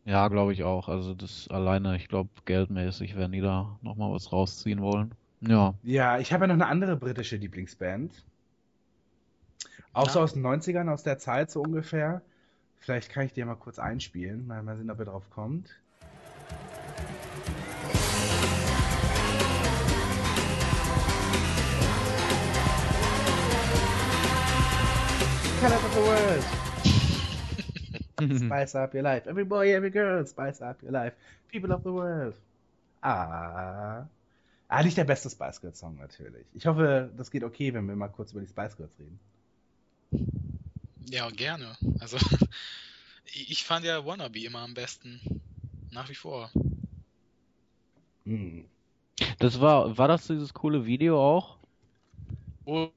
Ja, glaube ich auch. Also das alleine, ich glaube, geldmäßig werden die da nochmal was rausziehen wollen. Ja.
Ja, ich habe ja noch eine andere britische Lieblingsband. Auch
Ja.
so aus den 90ern, aus der Zeit so ungefähr. Vielleicht kann ich dir mal kurz einspielen, mal, mal sehen, ob er drauf kommt. Color of the world. Spice up your life. Every boy, every girl, spice up your life. People of the world. Ah. Ah, nicht der beste Spice Girls Song natürlich. Ich hoffe, das geht okay, wenn wir mal kurz über die Spice Girls reden.
Ja, gerne. Also, ich fand ja Wannabe immer am besten. Nach wie vor.
Hm.
Das war, war das dieses coole Video auch,
Oh,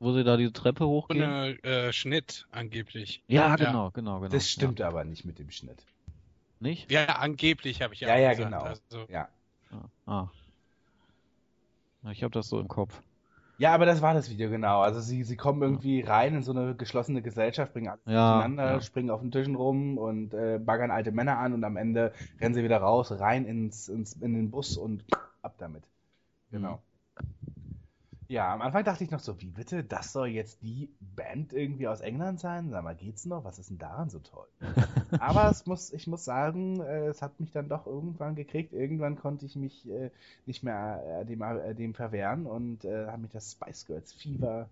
wo sie da die Treppe hochgehen?
ohne äh, Schnitt angeblich.
Ja,
Ja.
genau, genau, genau.
Das stimmt aber nicht mit dem Schnitt.
Ja. Nicht?
Ja, angeblich habe ich ja,
Ja,
auch
ja,
gesagt.
genau.
Also,
Ja.
Ah. ah. Ja, Ich habe das so im Kopf.
Ja, aber das war das Video, genau. Also sie, sie kommen irgendwie rein in so eine geschlossene Gesellschaft, bringen alles
Ja,
durcheinander,
ja.
springen auf den Tischen rum und äh, baggern alte Männer an und am Ende rennen sie wieder raus, rein ins, ins, in den Bus und ab damit. Genau. Ja, am Anfang dachte ich noch so, wie bitte, das soll jetzt die Band irgendwie aus England sein? Sag mal, geht's noch? Was ist denn daran so toll? Aber es muss, ich muss sagen, äh, es hat mich dann doch irgendwann gekriegt. Irgendwann konnte ich mich äh, nicht mehr äh, dem, dem verwehren und äh, hat mich das Spice Girls Fever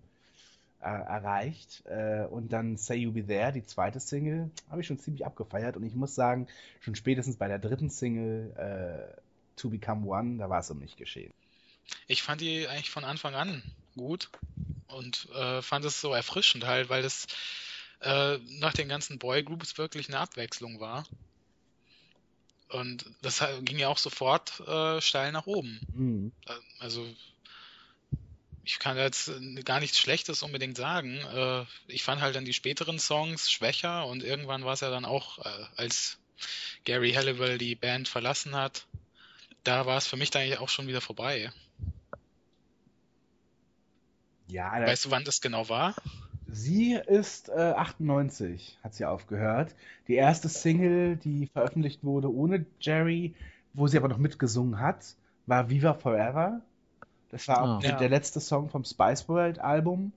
erreicht. Und dann Say You Be There, die zweite Single, habe ich schon ziemlich abgefeiert. Und ich muss sagen, schon spätestens bei der dritten Single, To Become One, da war es um mich geschehen.
Ich fand die eigentlich von Anfang an gut und äh, fand es so erfrischend halt, weil es äh, nach den ganzen Boygroups wirklich eine Abwechslung war. Und das ging ja auch sofort äh, steil nach oben.
Mhm.
Äh, Also ich kann jetzt gar nichts Schlechtes unbedingt sagen. Äh, ich fand halt dann die späteren Songs schwächer und irgendwann war es ja dann auch, äh, als Gary Halliwell die Band verlassen hat, da war es für mich dann eigentlich auch schon wieder vorbei.
Ja,
Weißt du, wann das genau war?
Sie ist äh, 98, hat sie aufgehört. Die erste Single, die veröffentlicht wurde ohne Jerry, wo sie aber noch mitgesungen hat, war Viva Forever. Das war auch
Ah.
Ja.
der letzte Song vom Spice World Album,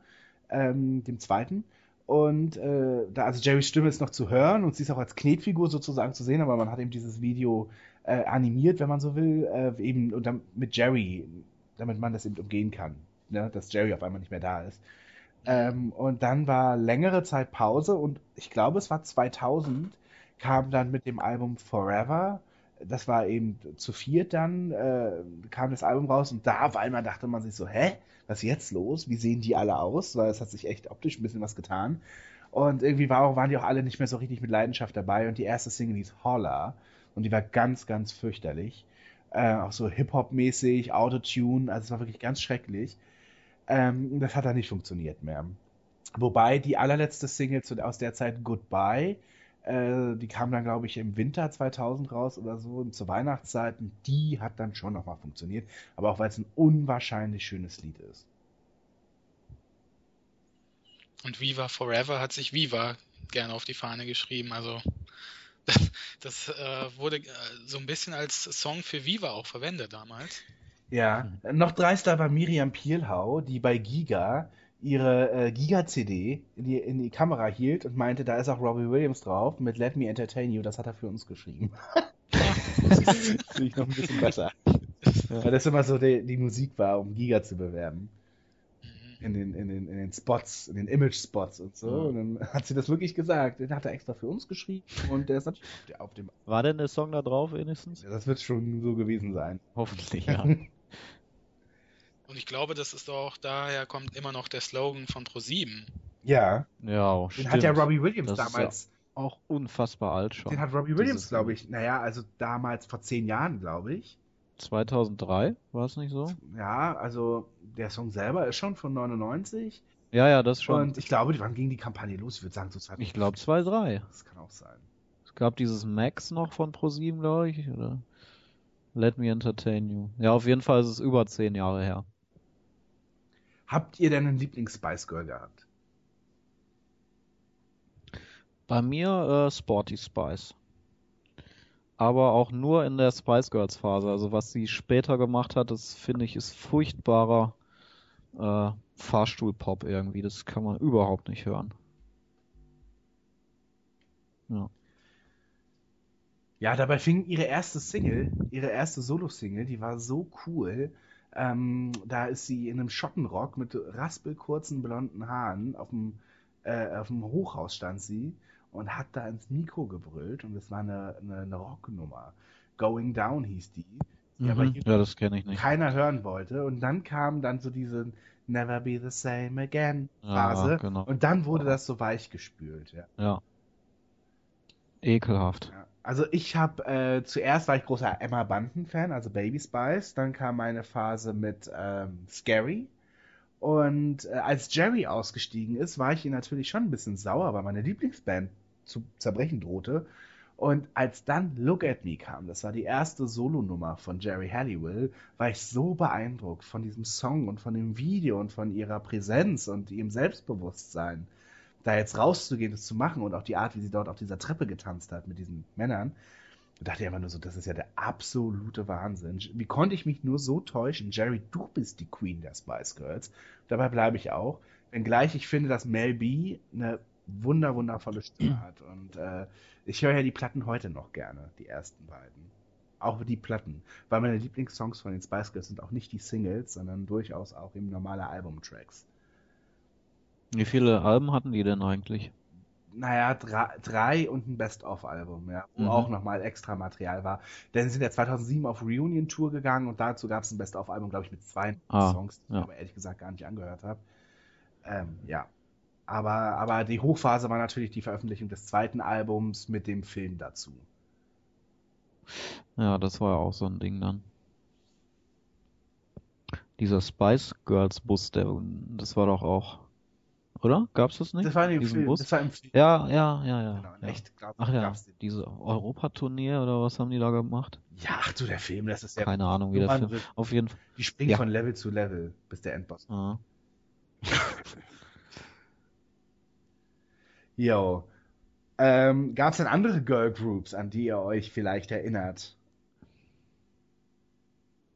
ähm, dem zweiten. Und äh, da, also Jerrys Stimme ist noch zu hören und sie ist auch als Knetfigur sozusagen zu sehen, aber man hat eben dieses Video äh, animiert, wenn man so will, äh, eben und dann mit Jerry, damit man das eben umgehen kann, ne? dass Jerry auf einmal nicht mehr da ist. Ähm, und dann war längere Zeit Pause und ich glaube, es war 2000, kam dann mit dem Album Forever. Das war eben zu viert dann, äh, kam das Album raus und da auf einmal dachte man sich so, hä, was ist jetzt los? Wie sehen die alle aus? Weil es hat sich echt optisch ein bisschen was getan. Und irgendwie war auch, waren die auch alle nicht mehr so richtig mit Leidenschaft dabei. Und die erste Single hieß Holla. Und die war ganz, ganz fürchterlich. Äh, auch so Hip-Hop-mäßig, Autotune. Also es war wirklich ganz schrecklich. Ähm, das hat dann nicht funktioniert mehr. Wobei die allerletzte Single aus der Zeit Goodbye, äh, die kam dann, glaube ich, im Winter 2000 raus oder so, und zur Weihnachtszeit. Die hat dann schon nochmal funktioniert. Aber auch weil es ein unwahrscheinlich schönes Lied ist.
Und Viva Forever hat sich Viva gerne auf die Fahne geschrieben. Also das, das äh, wurde äh, so ein bisschen als Song für Viva auch verwendet damals.
Ja, noch dreister war Miriam Pielhau, die bei Giga ihre äh, Giga-CD in die, in die Kamera hielt und meinte, da ist auch Robbie Williams drauf mit Let Me Entertain You, das hat er für uns geschrieben. das finde ich noch ein bisschen besser. Weil das immer so die, die Musik war, um Giga zu bewerben.
Mhm.
In den, in den, in den Spots, in den Image-Spots und so.
Ja.
Und dann hat sie das wirklich gesagt. Den hat er extra für uns geschrieben und der ist natürlich auf dem.
War denn der Song da drauf wenigstens?
Das wird schon so gewesen sein.
Hoffentlich, ja.
Und ich glaube, das ist auch daher kommt immer noch der Slogan von Pro7.
Ja,
ja,
den
stimmt.
hat ja Robbie Williams
Das ist
damals.
Auch unfassbar alt schon.
Den hat Robbie Williams, glaube ich. Naja, also damals vor zehn Jahren, glaube ich.
2003, war es nicht so?
Ja, also der Song selber ist schon von 99.
Ja, ja, das schon.
Und ich glaube, wann ging die Kampagne los? Ich würde sagen, so 2000.
Ich glaube 2-3.
Das kann auch sein.
Es gab dieses Max noch von ProSieben, glaube ich, oder? Let Me Entertain You. Ja, auf jeden Fall ist es über zehn Jahre her.
Habt ihr denn einen Lieblings-Spice Girl gehabt?
Bei mir äh, Sporty Spice. Aber auch nur in der Spice Girls Phase. Also was sie später gemacht hat, das finde ich ist furchtbarer äh, Fahrstuhlpop irgendwie. Das kann man überhaupt nicht hören. Ja.
Ja, dabei fing ihre erste Single, ihre erste Solo-Single, die war so cool. Ähm, da ist sie in einem Schottenrock mit raspelkurzen blonden Haaren. Auf dem, äh, auf dem Hochhaus stand sie und hat da ins Mikro gebrüllt und es war eine, eine, eine Rocknummer. Going Down hieß die. die aber
Mhm.
hier
Ja, das kenne ich nicht.
keiner hören wollte. Und dann kam dann so diese Never Be the Same Again Phase.
Ja, genau.
Und dann wurde das so weich gespült. Ja.
Ja. Ekelhaft.
Ja. Also ich habe äh, zuerst war ich großer Emma Bunton Fan, also Baby Spice. Dann kam meine Phase mit ähm, Scary. Und äh, als Jerry ausgestiegen ist, war ich ihr natürlich schon ein bisschen sauer, weil meine Lieblingsband zu zerbrechen drohte. Und als dann Look at Me kam, das war die erste Solonummer von Jerry Halliwell, war ich so beeindruckt von diesem Song und von dem Video und von ihrer Präsenz und ihrem Selbstbewusstsein, da jetzt rauszugehen, das zu machen und auch die Art, wie sie dort auf dieser Treppe getanzt hat mit diesen Männern. Da dachte ich einfach nur so, das ist ja der absolute Wahnsinn. Wie konnte ich mich nur so täuschen? Jerry, du bist die Queen der Spice Girls. Dabei bleibe ich auch. Wenngleich ich finde, dass Mel B eine wunder, wundervolle Stimme hat. Und äh, ich höre ja die Platten heute noch gerne, die ersten beiden. Auch die Platten. Weil meine Lieblingssongs von den Spice Girls sind auch nicht die Singles, sondern durchaus auch eben normale Albumtracks.
Wie viele Alben hatten die denn eigentlich?
Naja, drei, drei und ein Best-of-Album, ja, wo
Mhm.
auch nochmal extra Material war. Denn sie sind ja 2007 auf Reunion-Tour gegangen und dazu gab es ein Best-of-Album, glaube ich, mit zwei
Ah,
Songs, die ich
ja.
aber ehrlich gesagt gar nicht angehört habe. Ähm, ja. Aber, aber die Hochphase war natürlich die Veröffentlichung des zweiten Albums mit dem Film dazu.
Ja, das war ja auch so ein Ding dann. Dieser Spice Girls Bus, der, das war doch auch, oder? Gab's das nicht?
Das war im
Diesen
Film.
Bus?
Das war im Film.
Ja, ja, ja, ja.
Genau,
ja.
echt, glaub,
Ach ja, diese Europatournee oder was haben die da gemacht?
Ja, ach du, der Film, das ist ja.
Keine Ahnung, wie der Film.
wird-
Auf jeden Fall.
Die springen
Ja.
von Level zu Level, bis der Endboss.
Ja.
Yo. Ähm, Gab es denn andere Girl Groups, an die ihr euch vielleicht erinnert?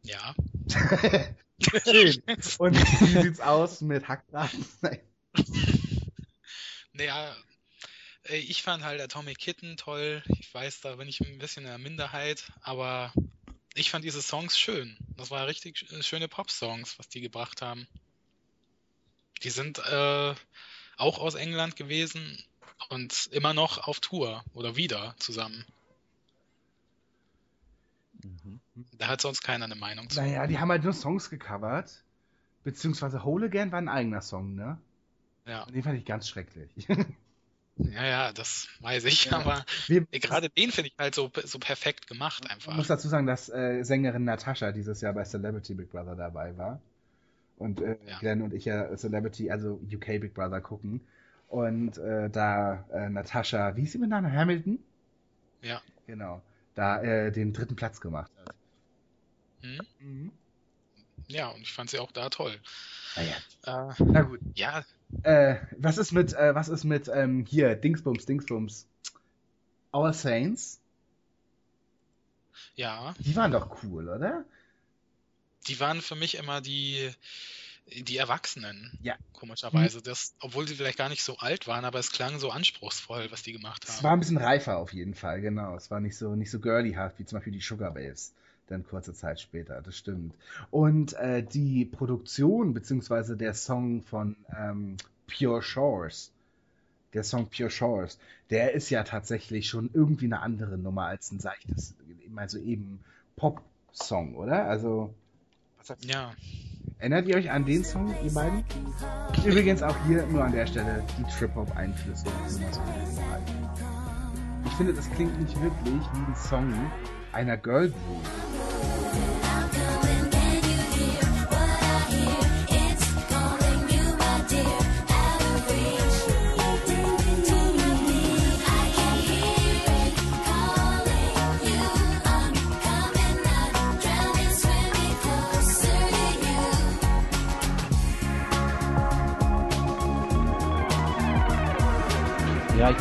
Ja.
Schön. Und wie sieht's aus mit Hackbraten?
Naja, äh, ich fand halt Atomic Kitten toll. Ich weiß, da bin ich ein bisschen in der Minderheit, aber ich fand diese Songs schön. Das war richtig sch- schöne Pop-Songs, was die gebracht haben. Die sind äh, auch aus England gewesen und immer noch auf Tour oder wieder zusammen.
Mhm.
Da hat sonst keiner eine Meinung zu.
Naja, die haben halt nur Songs gecovert. Beziehungsweise Whole Again war ein eigener Song, ne?
Ja,
Und den fand ich ganz schrecklich.
ja, ja, das weiß ich,
Ja.
aber
Wir,
gerade den finde ich halt so, so perfekt gemacht
Ich
einfach.
muss dazu sagen, dass äh, Sängerin Natascha dieses Jahr bei Celebrity Big Brother dabei war. Und äh,
Ja.
Glenn und ich ja Celebrity, also UK Big Brother gucken. Und äh, da äh, Natascha, wie ist sie mit Namen? Hamilton?
Ja.
Genau. Da äh, den dritten Platz gemacht hat.
Hm?
Mhm.
Ja, und ich fand sie auch da toll.
Naja.
Äh,
Na gut.
ja,
Äh, was ist mit, äh, was ist mit, ähm, hier, Dingsbums, Dingsbums? All Saints?
ja,
Die waren doch cool, oder?
die waren für mich immer die, die Erwachsenen.
Ja.
Komischerweise. Das, obwohl sie vielleicht gar nicht so alt waren, aber es klang so anspruchsvoll, was die gemacht
Es
haben.
war ein bisschen reifer auf jeden Fall, genau. Es war nicht so, nicht so girlyhaft wie zum Beispiel die Sugar Babes. Dann kurze Zeit später, das stimmt. Und äh, die Produktion, beziehungsweise der Song von ähm, Pure Shores, der Song Pure Shores, der ist ja tatsächlich schon irgendwie eine andere Nummer als ein seichtes, also eben Pop-Song, oder? Also,
Ja,
Erinnert ihr euch an den Song, ihr beiden? Übrigens auch hier nur an der Stelle die Trip-Hop-Einflüsse. Ich finde, das klingt nicht wirklich wie ein Song einer Girl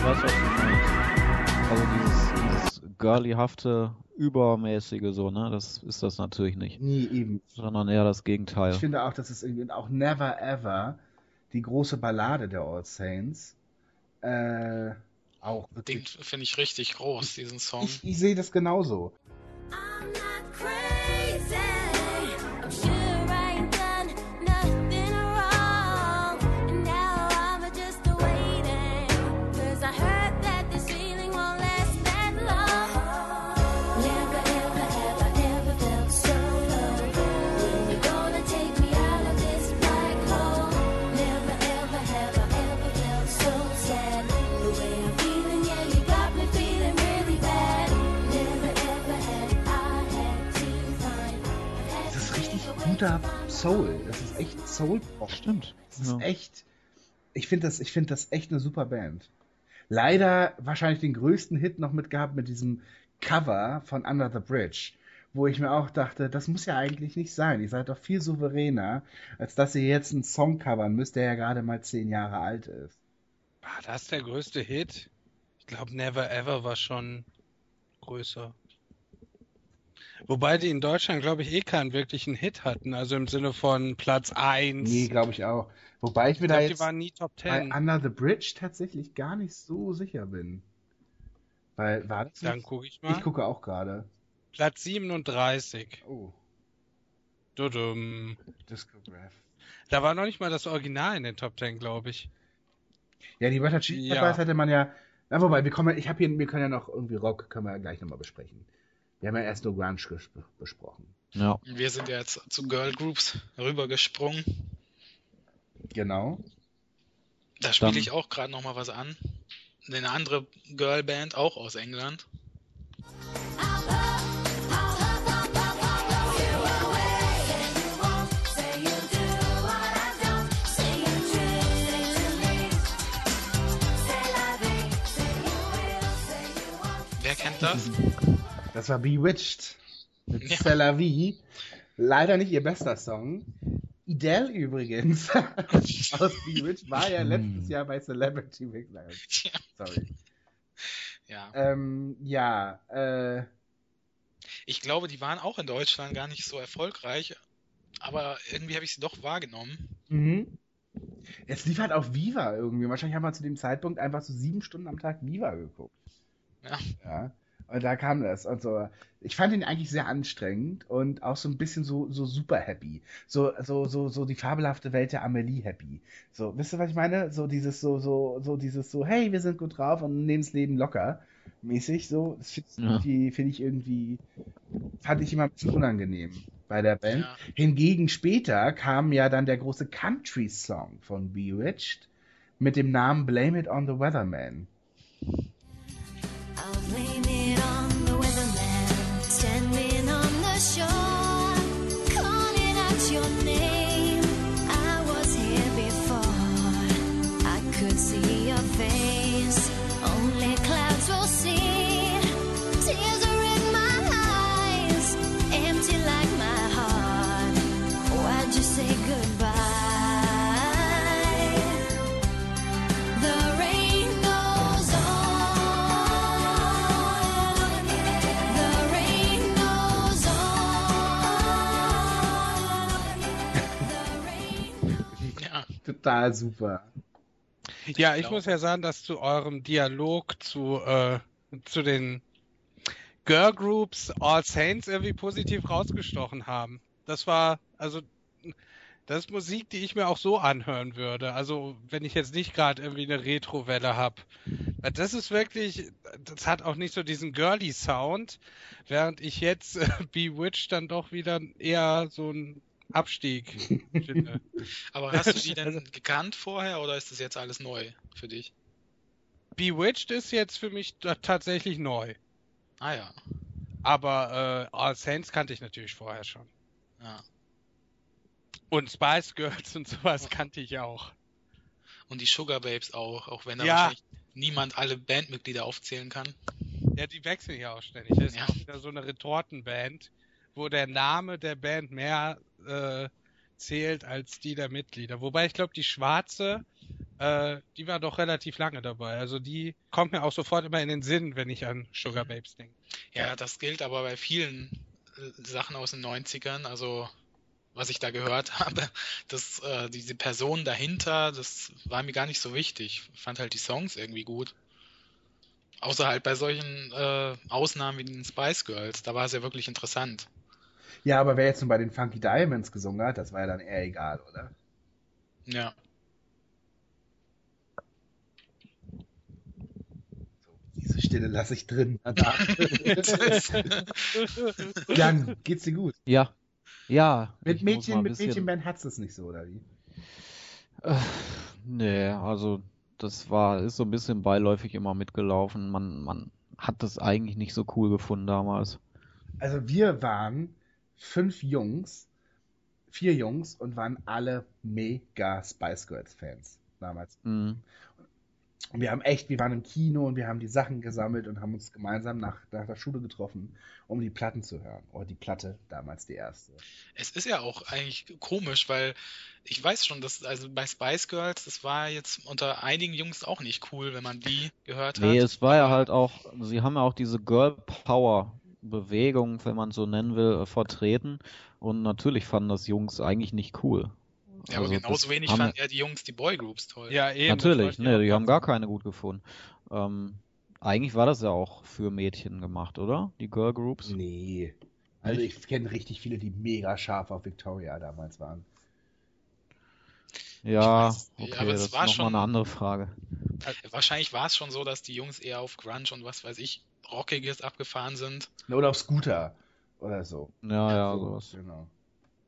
weiß, was du meinst. Also dieses, dieses girlyhafte, übermäßige so, ne? Das ist das natürlich nicht.
Nee, eben.
Sondern eher das Gegenteil.
Ich finde auch, dass es irgendwie auch Never Ever, die große Ballade der All Saints, äh, auch
den
wirklich.
finde ich richtig groß, diesen Song.
Ich, ich sehe das genauso.
I'm not
guter Soul. Das ist echt Soul-Pop.
Stimmt.
Das ist
Ja.
echt. Ich finde das, ich finde das echt eine super Band. Leider wahrscheinlich den größten Hit noch mit gehabt mit diesem Cover von Under the Bridge, wo ich mir auch dachte, das muss ja eigentlich nicht sein. Ihr seid doch viel souveräner, als dass ihr jetzt einen Song covern müsst, der ja gerade mal zehn Jahre alt ist.
War das der größte Hit? Ich glaube, Never Ever war schon größer. Wobei die in Deutschland, glaube ich, eh keinen wirklichen Hit hatten. Also im Sinne von Platz 1.
Nee, glaube ich auch. Wobei ich mir
ich
da
glaube, die
jetzt
waren nie Top
bei
10.
Under the Bridge tatsächlich gar nicht so sicher bin. Weil, war das
Dann gucke ich mal.
Ich gucke auch gerade.
Platz 37.
Oh,
Dudum.
Discograph.
Da war noch nicht mal das Original in den Top 10, glaube ich.
Ja, die Hot Chili
Ja.
Peppers hätte man ja. Na, wobei, wir kommen, ich habe hier, wir können ja noch irgendwie Rock, können wir ja gleich nochmal besprechen. Wir haben ja erst nur Grunge ges- besprochen.
Ja.
Wir sind ja jetzt zu Girl Groups rübergesprungen.
Genau.
Da spiele ich auch gerade noch mal was an. Eine andere Girlband, auch aus England. Wer kennt das?
Das war Bewitched mit
Ja.
C'est la vie. Leider nicht ihr bester Song. Idel übrigens aus Bewitched war ja letztes. Jahr bei Celebrity Big.
Ja.
Sorry.
Ja.
Ähm, ja, äh,
Ich glaube, die waren auch in Deutschland gar nicht so erfolgreich, aber irgendwie habe ich sie doch wahrgenommen.
mhm. Es lief halt auf Viva irgendwie. Wahrscheinlich haben wir zu dem Zeitpunkt einfach so sieben Stunden am Tag Viva geguckt.
Ja.
Ja. Und da kam das. Und so, ich fand ihn eigentlich sehr anstrengend und auch so ein bisschen so, so super happy. So, so, so, so die fabelhafte Welt der Amelie happy. So, wisst ihr, was ich meine? So dieses, so, so, so dieses so, hey, wir sind gut drauf und nehmen das Leben locker. Mäßig, so. Das finde
Ja.
ich, find ich irgendwie, fand ich immer ein bisschen unangenehm bei der Band.
Ja.
Hingegen später kam ja dann der große Country-Song von Bewitched mit dem Namen Blame It on the Weatherman.
I'll blame it
Total super.
Ja, ich
glaube-
muss ja sagen, dass zu eurem Dialog zu, äh, zu den Girl Groups All Saints irgendwie positiv rausgestochen haben. Das war, also, das ist Musik, die ich mir auch so anhören würde. Also, wenn ich jetzt nicht gerade irgendwie eine Retro-Welle habe. Das ist wirklich, das hat auch nicht so diesen girly Sound, während ich jetzt äh, Bewitched dann doch wieder eher so einen Abstieg
aber hast du die denn gekannt vorher oder ist das jetzt alles neu für dich?
Bewitched ist jetzt für mich tatsächlich neu.
Ah ja,
Aber äh, All Saints kannte ich natürlich vorher schon.
ja.
Und Spice Girls und sowas kannte ich auch.
Und die Sugar Babes auch, auch wenn da
Ja.
wahrscheinlich niemand alle Bandmitglieder aufzählen kann.
Ja, die wechseln ja auch ständig. Das ist
Ja.
auch wieder so eine Retortenband, wo der Name der Band mehr äh, zählt als die der Mitglieder. Wobei ich glaube, die Schwarze, äh, die war doch relativ lange dabei. Also die kommt mir auch sofort immer in den Sinn, wenn ich an Sugar Babes denke.
Ja, das gilt aber bei vielen äh, Sachen aus den 90ern, also was ich da gehört habe, dass äh, diese Person dahinter, das war mir gar nicht so wichtig. Ich fand halt die Songs irgendwie gut. Außer halt bei solchen äh, Ausnahmen wie den Spice Girls, da war es ja wirklich interessant.
Ja, aber wer jetzt nun bei den Funky Diamonds gesungen hat, das war ja dann eher egal, oder?
Ja.
Diese Stille lasse ich drin. Jan, geht's dir gut?
Ja. Ja.
Mit Mädchen, mit
bisschen-
Mädchenband hat's es nicht so, oder wie?
Äh, nee, also das war, ist so ein bisschen beiläufig immer mitgelaufen. Man, man hat das eigentlich nicht so cool gefunden damals.
Also wir waren fünf Jungs, vier Jungs und waren alle mega Spice Girls Fans damals.
Mhm.
Und wir haben echt, wir waren im Kino und wir haben die Sachen gesammelt und haben uns gemeinsam nach, nach der Schule getroffen, um die Platten zu hören. Oder die Platte, damals die erste.
Es ist ja auch eigentlich komisch, weil ich weiß schon, dass also bei Spice Girls, das war jetzt unter einigen Jungs auch nicht cool, wenn man die gehört hat.
Nee, es war ja halt auch, sie haben ja auch diese Girl Power Bewegung, wenn man so nennen will, äh, vertreten. Und natürlich fanden das Jungs eigentlich nicht cool.
Ja, aber
Also
genauso
das
wenig fanden ja die Jungs die Boygroups toll.
Ja, eben. das
Natürlich, ne, die haben gar keine gut gefunden. Ähm, eigentlich war das ja auch für Mädchen gemacht, oder? Die Girl Groups?
Nee. Also ich kenne richtig viele, die mega scharf auf Victoria damals waren.
Ja,
weiß
okay,
aber es
das ist
war
nochmal
schon-
eine andere Frage.
Also, Wahrscheinlich war es schon so, dass die Jungs eher auf Grunge und was weiß ich, Rockiges abgefahren sind.
Oder auf Scooter oder so.
Ja, ja,
so,
sowas.
Genau.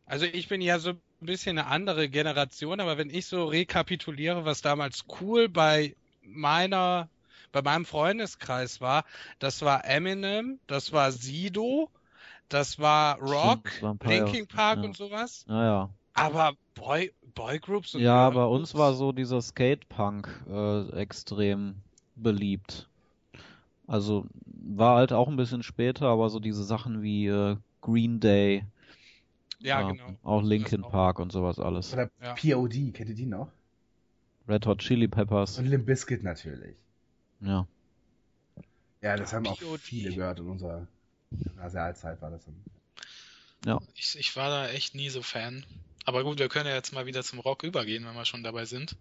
Also ich bin ja so ein bisschen eine andere Generation, aber wenn ich so rekapituliere, was damals cool bei meiner, bei meinem Freundeskreis war, das war Eminem, das war Sido, das war Rock,
das
Linkin Park
ja.
und sowas.
Naja.
Aber Boy, Boygroups und
Ja, bei
Girlgroups?
uns war so dieser Skatepunk äh, extrem beliebt. Also war halt auch ein bisschen später, aber so diese Sachen wie äh, Green Day,
Ja,
äh,
genau.
auch Linkin
auch.
Park und sowas alles.
Oder
Ja.
POD, kennt ihr die noch?
Red Hot Chili Peppers,
Und Limp Bizkit natürlich.
ja.
Ja, das haben auch
POD.
viele gehört in unserer Gymnasialzeit war das. dann.
Ich, ich war da echt nie so Fan. Aber gut, wir können ja jetzt mal wieder zum Rock übergehen, wenn wir schon dabei sind.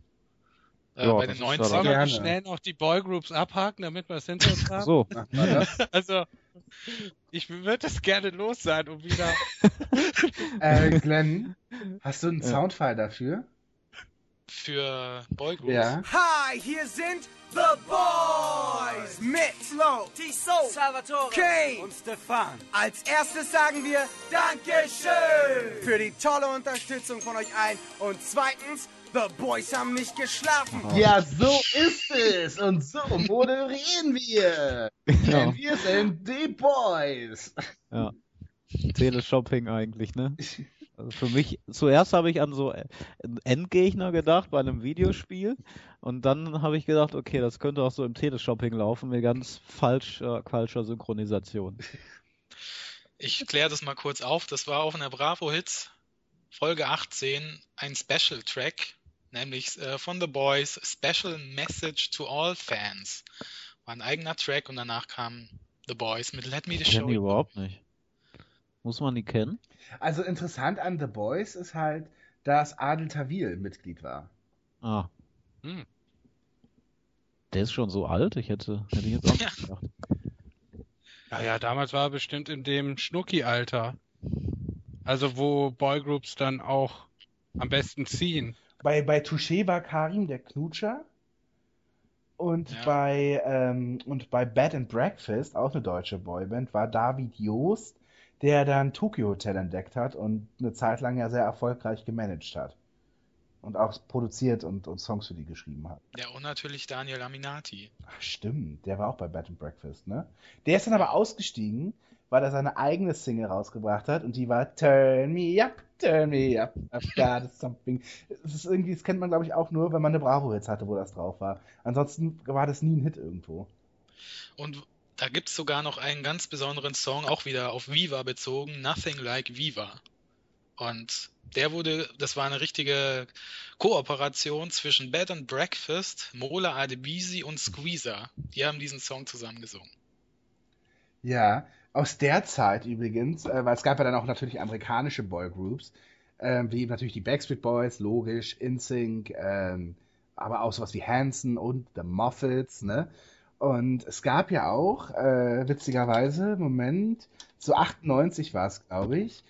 Äh,
Ja,
bei den 90ern.
Sollen wir schnell noch die Boygroups abhaken, damit wir es hinter uns haben?
So?
Also, ich würde das gerne los sein, um wieder.
äh, Glenn, hast du einen
Ja.
Soundfile dafür?
Für Boygroups.
Ja.
Hi, hier sind The Boys mit Flo, Tiso, Salvatore, Kane und Stefan. Als erstes sagen wir Dankeschön für die tolle Unterstützung von euch allen. Und zweitens, The Boys haben nicht geschlafen.
Ja, so ist es. Und so moderieren wir.
ja,
Denn wir sind die Boys.
ja. Teleshopping eigentlich, ne? Also für mich, zuerst habe ich an so einen Endgegner gedacht bei einem Videospiel und dann habe ich gedacht, okay, das könnte auch so im Teleshopping laufen mit ganz falscher, falscher Synchronisation.
Ich kläre das mal kurz auf. Das war auf einer Bravo Hits Folge 18 ein Special Track, nämlich äh, von The Boys Special Message to All Fans. War ein eigener Track und danach kam The Boys mit Let Me the
Ich kenne
Show.
die
You.
überhaupt nicht. Muss man die kennen?
Also interessant an The Boys ist halt, dass Adel Tawil Mitglied war.
Ah.
Hm.
Der ist schon so alt? Ich hätte, hätte ich jetzt auch nicht gedacht.
Ja, ja, damals war er bestimmt in dem Schnucki-Alter. Also, wo Boygroups dann auch am besten ziehen.
Bei, bei Touché war Karim der Knutscher. Und
Ja.
bei ähm, und bei Bed and Breakfast, auch eine deutsche Boyband, war David Joost, der dann Tokyo Hotel entdeckt hat und eine Zeit lang ja sehr erfolgreich gemanagt hat. Und auch produziert und, und Songs für die geschrieben hat.
Ja, und natürlich Daniel Aminati.
Ach, stimmt, der war auch bei Bed and Breakfast, ne? Der ist dann aber ausgestiegen, weil er seine eigene Single rausgebracht hat und die war Turn Me Up, Turn Me Up, I've got something. Das ist irgendwie, das kennt man glaube ich auch nur, wenn man eine Bravo-Hits hatte, wo das drauf war. Ansonsten war das nie ein Hit irgendwo.
Und da gibt es sogar noch einen ganz besonderen Song, auch wieder auf Viva bezogen, Nothing Like Viva. Und der wurde, das war eine richtige Kooperation zwischen Bed and Breakfast, Mola Adebisi und Squeezer. Die haben diesen Song zusammen gesungen.
Ja, aus der Zeit übrigens, äh, weil es gab ja dann auch natürlich amerikanische Boygroups, äh, wie natürlich die Backstreet Boys, logisch, InSync, ähm, aber auch sowas wie Hanson und The Moffats, ne? Und es gab ja auch, äh, witzigerweise, Moment, so 98 war es, glaube ich,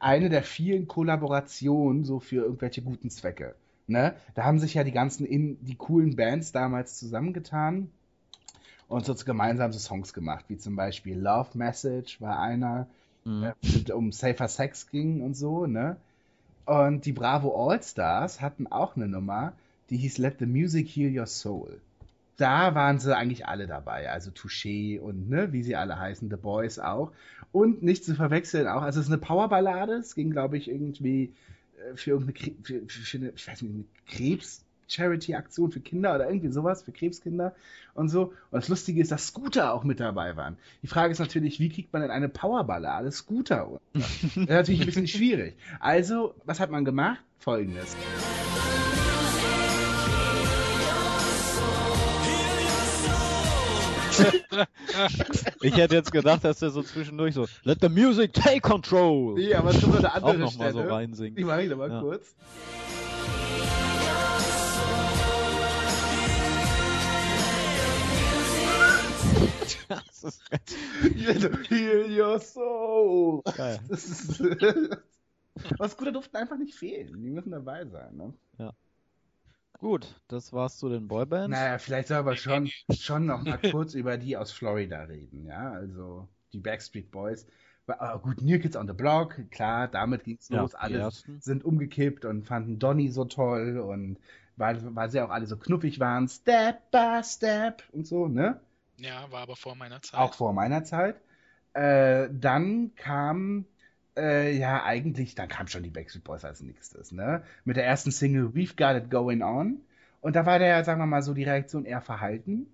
eine der vielen Kollaborationen so für irgendwelche guten Zwecke. Ne? Da haben sich ja die ganzen in, die coolen Bands damals zusammengetan und so gemeinsam so Songs gemacht, wie zum Beispiel Love Message war einer,
Mhm.
äh, um Safer Sex ging und so, ne? Und die Bravo All-Stars hatten auch eine Nummer, die hieß Let the Music Heal Your Soul. Da waren sie eigentlich alle dabei, also Touché und ne, wie sie alle heißen, The Boys auch. Und nicht zu verwechseln auch, also es ist eine Powerballade, es ging glaube ich irgendwie äh, für irgendeine für, für eine, ich weiß nicht, eine Krebs Charity-Aktion für Kinder oder irgendwie sowas, für Krebskinder und so. Und das Lustige ist, dass Scooter auch mit dabei waren. Die Frage ist natürlich, wie kriegt man denn eine Powerballade Scooter unter? Das ist natürlich ein bisschen schwierig. Also, was hat man gemacht? Folgendes.
Ich hätte jetzt gedacht, dass der so zwischendurch so Let the music take control
Nee, aber es kommt noch eine
auch
andere
nochmal so
Stelle.
reinsingt.
Die mache ich nochmal
Ja.
kurz.
Das ist
Heal your soul.
geil.
Das ist, aber Scooter durften einfach nicht fehlen. Die müssen dabei sein, ne?
Gut, das war's zu den Boybands.
Naja, vielleicht soll aber schon, schon noch mal kurz über die aus Florida reden, ja, also die Backstreet Boys. Ah, gut, New Kids on the Block, klar, damit ging's
Ja,
los. Alle
ersten.
sind umgekippt und fanden Donny so toll und weil, weil sie auch alle so knuffig waren, Step by Step und so, ne?
Ja, war aber vor meiner Zeit.
Auch vor meiner Zeit. Äh, dann kam, äh, ja, eigentlich, dann kam schon die Backstreet Boys als nächstes, ne? Mit der ersten Single We've Got It Going On. Und da war der, sagen wir mal so, die Reaktion eher verhalten,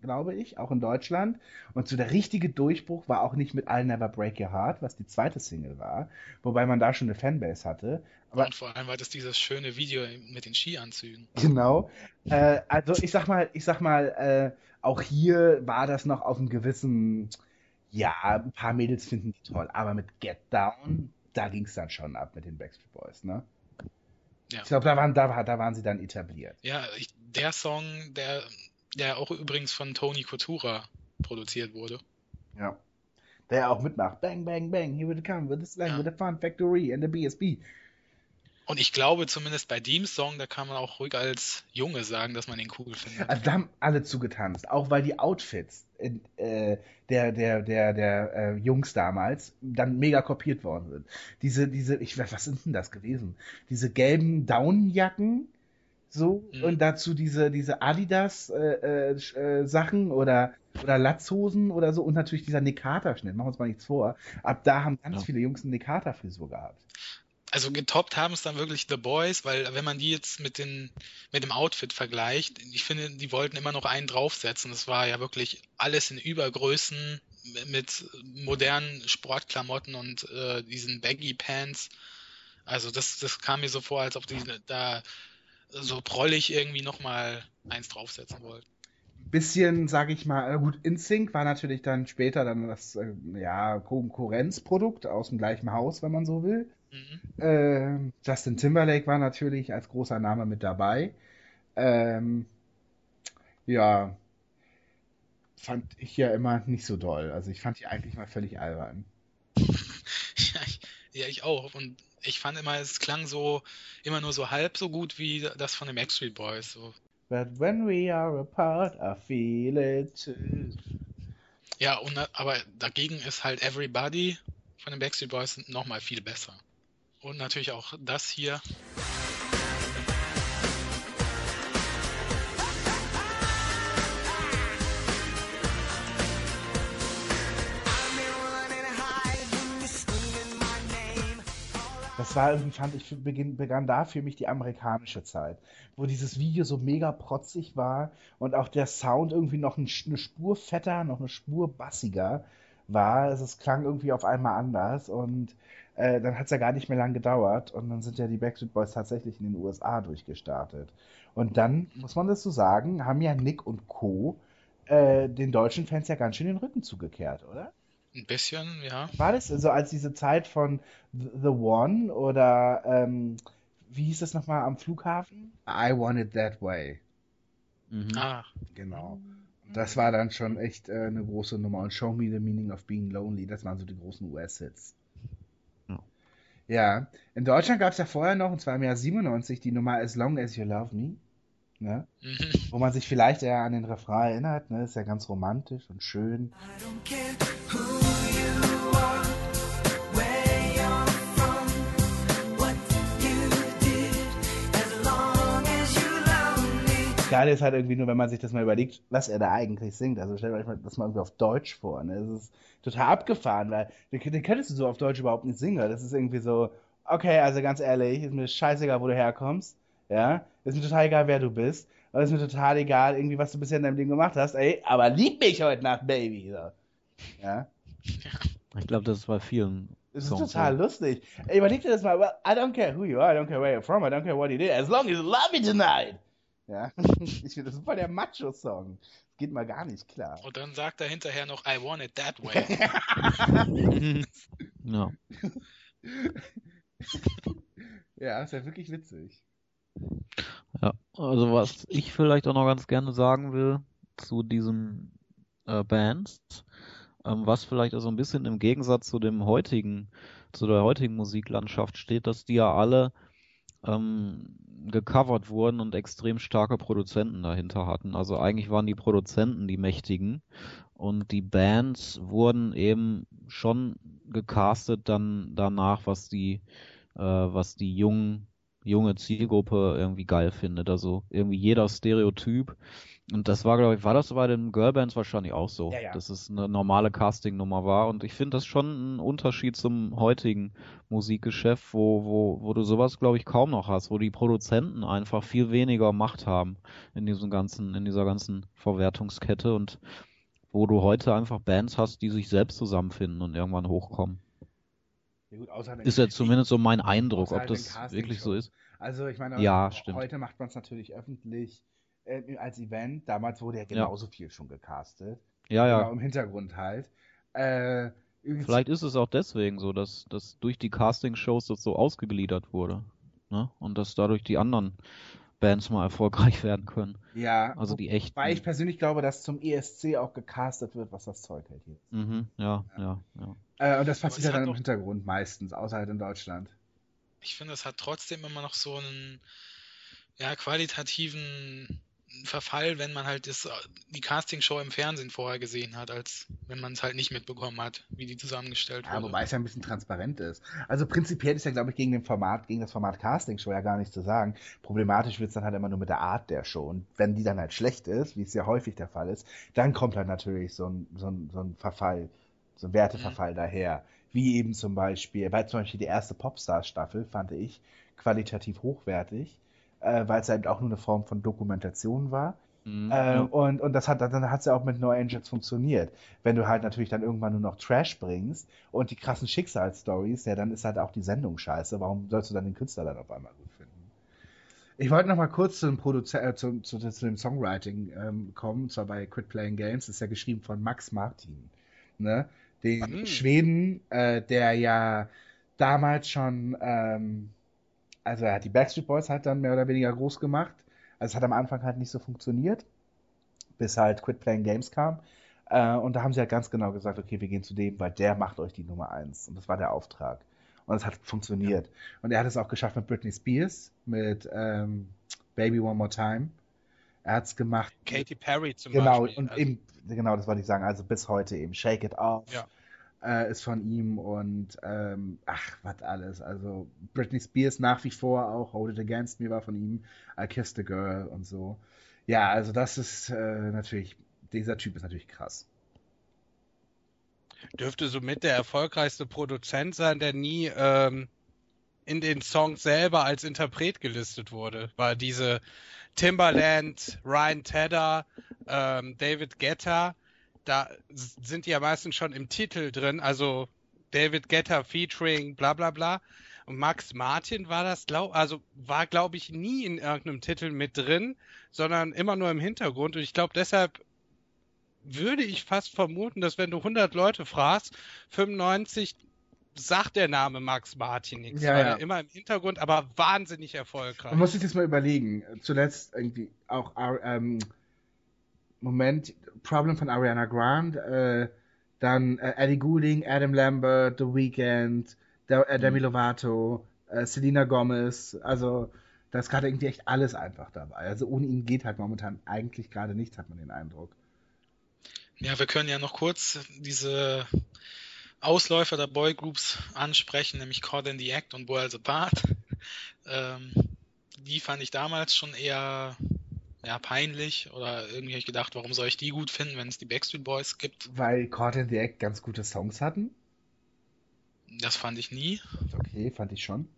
glaube ich, auch in Deutschland. Und so der richtige Durchbruch war auch nicht mit I'll Never Break Your Heart, was die zweite Single war, wobei man da schon eine Fanbase hatte. Aber
und vor allem war das dieses schöne Video mit den Skianzügen.
Genau. Äh, also ich sag mal, ich sag mal, äh, auch hier war das noch auf einem gewissen, ja, ein paar Mädels finden die toll, aber mit Get Down, da ging's dann schon ab mit den Backstreet Boys, ne?
Ja.
Ich glaube, da waren, da, da waren sie dann etabliert.
Ja, ich, der Song, der, der auch übrigens von Tony Coutura produziert wurde.
Ja. Der auch mitmacht. Bang, bang, bang, here we come with the slang,
Ja.
with the fun factory and the BSB.
Und ich glaube zumindest bei dem Song, da kann man auch ruhig als Junge sagen, dass man den cool findet.
Also da haben alle zugetanzt, auch weil die Outfits in, äh, der, der, der, der äh, Jungs damals dann mega kopiert worden sind. Diese, diese, ich weiß, was sind denn das gewesen? Diese gelben Downjacken, so,
Mhm.
und dazu diese, diese Adidas äh, äh, äh, Sachen oder, oder Latzhosen oder so und natürlich dieser Nekata-Schnitt, machen wir uns mal nichts vor. Ab da haben ganz
Ja.
viele Jungs eine Nekata-Frisur gehabt.
Also getoppt haben es dann wirklich The Boys, weil wenn man die jetzt mit, den, mit dem Outfit vergleicht, ich finde, die wollten immer noch einen draufsetzen. Das war ja wirklich alles in Übergrößen mit modernen Sportklamotten und äh, diesen Baggy Pants. Also das, das kam mir so vor, als ob die da so prollig irgendwie nochmal eins draufsetzen wollten.
bisschen, sag ich mal, äh, gut, InSync war natürlich dann später dann das äh, ja, Konkurrenzprodukt aus dem gleichen Haus, wenn man so will.
Mhm.
Äh, Justin Timberlake war natürlich als großer Name mit dabei. Ähm, ja, fand ich ja immer nicht so doll. Also ich fand die eigentlich mal völlig albern.
Ja, ich, ja, ich auch. Und ich fand immer, es klang so immer nur so halb so gut wie das von den Backstreet Boys. So.
But when we are apart, I feel it too.
Ja, und, aber dagegen ist halt Everybody von den Backstreet Boys nochmal viel besser. Und natürlich auch das hier.
Das war irgendwie, fand ich, beginn, begann da für mich die amerikanische Zeit, wo dieses Video so mega protzig war und auch der Sound irgendwie noch ein, eine Spur fetter, noch eine Spur bassiger war. Es klang irgendwie auf einmal anders und äh, dann hat es ja gar nicht mehr lang gedauert und dann sind ja die Backstreet Boys tatsächlich in den USA durchgestartet. Und dann, muss man das so sagen, haben ja Nick und Co. Äh, den deutschen Fans ja ganz schön den Rücken zugekehrt, oder?
Ein bisschen, ja.
War das so als diese Zeit von The One oder ähm, wie hieß das nochmal am Flughafen? I Want It That Way.
Mhm.
Ah,
Genau. Das war dann schon echt äh, eine große Nummer. Und Show Me the Meaning of Being Lonely, das waren so die großen US-Hits.
Ja.
In Deutschland gab es ja vorher noch, und zwar im Jahr 97, die Nummer As Long As You Love Me. Ne?
mhm.
Wo man sich vielleicht eher an den Refrain erinnert, ne? Ist ja ganz romantisch und schön.
I don't care who
Geile ist halt irgendwie nur, wenn man sich das mal überlegt, was er da eigentlich singt. Also stellt euch mal das mal irgendwie auf Deutsch vor. Ne? Das ist total abgefahren, weil den, könntest du so auf Deutsch überhaupt nicht singen. Das ist irgendwie so, okay, also ganz ehrlich, ist mir scheißegal, wo du herkommst. Ja, ist mir total egal, wer du bist. Und ist mir total egal, irgendwie, was du bisher in deinem Leben gemacht hast. Ey, aber lieb mich heute Nacht, Baby. So. Ja,
Ich glaube, das ist bei vielen
das ist total
so.
lustig. Ey, überleg dir das mal. Well, I don't care who you are, I don't care where you're from, I don't care what you did, as long as you love me tonight. Ja, ich finde, das ist voll der Macho-Song. Geht mal gar nicht klar.
Und dann sagt er hinterher noch, I want it that way.
ja.
Ja, ist ja wirklich witzig.
Ja, also was ich vielleicht auch noch ganz gerne sagen will zu diesen äh, Bands, ähm, was vielleicht auch so ein bisschen im Gegensatz zu dem heutigen, zu der heutigen Musiklandschaft steht, dass die ja alle ähm, gecovert wurden und extrem starke Produzenten dahinter hatten. Also eigentlich waren die Produzenten die Mächtigen und die Bands wurden eben schon gecastet dann danach, was die, äh, was die jungen junge Zielgruppe irgendwie geil findet. Also irgendwie jeder Stereotyp. Und das war, glaube ich, war das bei den Girlbands wahrscheinlich auch so,
Ja, ja.
dass es eine normale Castingnummer war. Und ich finde das schon ein Unterschied zum heutigen Musikgeschäft, wo, wo, wo du sowas, glaube ich, kaum noch hast, wo die Produzenten einfach viel weniger Macht haben in diesem ganzen, in dieser ganzen Verwertungskette und wo du heute einfach Bands hast, die sich selbst zusammenfinden und irgendwann hochkommen.
Ja, gut,
Ist ja zumindest so mein Eindruck, ob das wirklich so ist.
Also ich meine,
Ja,
he-
stimmt.
heute macht man es natürlich öffentlich äh, als Event. Damals wurde ja genauso viel schon gecastet.
Ja,
Genau,
ja.
im Hintergrund halt. Äh,
Vielleicht ist es auch deswegen so, dass, dass durch die Castingshows das so ausgegliedert wurde. Ne? Und dass dadurch die anderen Bands mal erfolgreich werden können.
Ja,
Also die echten.
Weil ich persönlich glaube, dass zum ESC auch gecastet wird, was das Zeug hält jetzt.
Mhm, ja, ja, ja.
Äh, und das passiert ja dann
hat
im Hintergrund meistens, außer halt in Deutschland.
Ich finde, es hat trotzdem immer noch so einen ja, qualitativen Verfall, wenn man halt das, die Castingshow im Fernsehen vorher gesehen hat, als wenn man es halt nicht mitbekommen hat, wie die zusammengestellt
Ja,
wurde.
wobei es ja ein bisschen transparent ist. Also prinzipiell ist ja, glaube ich, gegen den Format, gegen das Format Casting Show ja gar nichts zu sagen. Problematisch wird es dann halt immer nur mit der Art der Show. Und wenn die dann halt schlecht ist, wie es ja häufig der Fall ist, dann kommt halt natürlich so ein, so ein, so ein Verfall, so ein Werteverfall daher. Wie eben zum Beispiel, weil zum Beispiel die erste Popstars-Staffel fand ich qualitativ hochwertig, äh, weil es halt auch nur eine Form von Dokumentation war.
Mhm,
Äh, und, und das hat, dann hat es ja auch mit No Angels funktioniert. Wenn du halt natürlich dann irgendwann nur noch Trash bringst und die krassen Schicksalsstories, ja, dann ist halt auch die Sendung scheiße. Warum sollst du dann den Künstler dann auf einmal gut finden? Ich wollte noch mal kurz zum Produze äh, zu, zu, zu dem Songwriting ähm, kommen, und zwar bei Quit Playing Games. Das ist ja geschrieben von Max Martin, ne? Den
Hm.
Schweden, äh, der ja damals schon, ähm, also er hat die Backstreet Boys halt dann mehr oder weniger groß gemacht. Also es hat am Anfang halt nicht so funktioniert, bis halt Quit Playing Games kam. Äh, und da haben sie halt ganz genau gesagt, okay, wir gehen zu dem, weil der macht euch die Nummer eins. Und das war der Auftrag. Und es hat funktioniert. Und er hat es auch geschafft mit Britney Spears, mit ähm, Baby One More Time. Er hat es gemacht.
Katy Perry zum
genau,
Beispiel.
und
also,
eben, genau, das wollte ich sagen. Also bis heute eben Shake It Off
Ja.
Äh, ist von ihm und ähm, ach, was alles. Also Britney Spears nach wie vor auch, Hold It Against Me war von ihm, I Kissed a Girl und so. Ja, also das ist äh, natürlich, dieser Typ ist natürlich krass.
dürfte somit der erfolgreichste Produzent sein, der nie ähm, in den Songs selber als Interpret gelistet wurde. Weil diese Timbaland, Ryan Tedder, ähm, David Guetta, da sind die ja meistens schon im Titel drin, also David Guetta featuring bla bla bla. Und Max Martin war das, glaub, also war, glaube ich, nie in irgendeinem Titel mit drin, sondern immer nur im Hintergrund. Und ich glaube, deshalb würde ich fast vermuten, dass wenn du 100 Leute fragst, 95 sagt der Name Max Martin nichts,
Ja, ja.
er immer im Hintergrund, aber wahnsinnig erfolgreich.
Man muss sich das mal überlegen. Zuletzt irgendwie auch, ähm, Moment, Problem von Ariana Grande, äh, dann äh, Eddie Goulding, Adam Lambert, The Weeknd, der, äh, Demi Lovato, äh, Selena Gomez, also da ist gerade irgendwie echt alles einfach dabei. Also ohne ihn geht halt momentan eigentlich gerade nichts, hat man den Eindruck.
Ja, wir können ja noch kurz diese Ausläufer der Boygroups ansprechen, nämlich Caught in the Act und Worlds Apart. Ähm, die fand ich damals schon eher ja, peinlich oder irgendwie habe ich gedacht, warum soll ich die gut finden, wenn es die Backstreet Boys gibt?
Weil Caught in the Act ganz gute Songs hatten.
Das fand ich nie.
Okay, fand ich schon.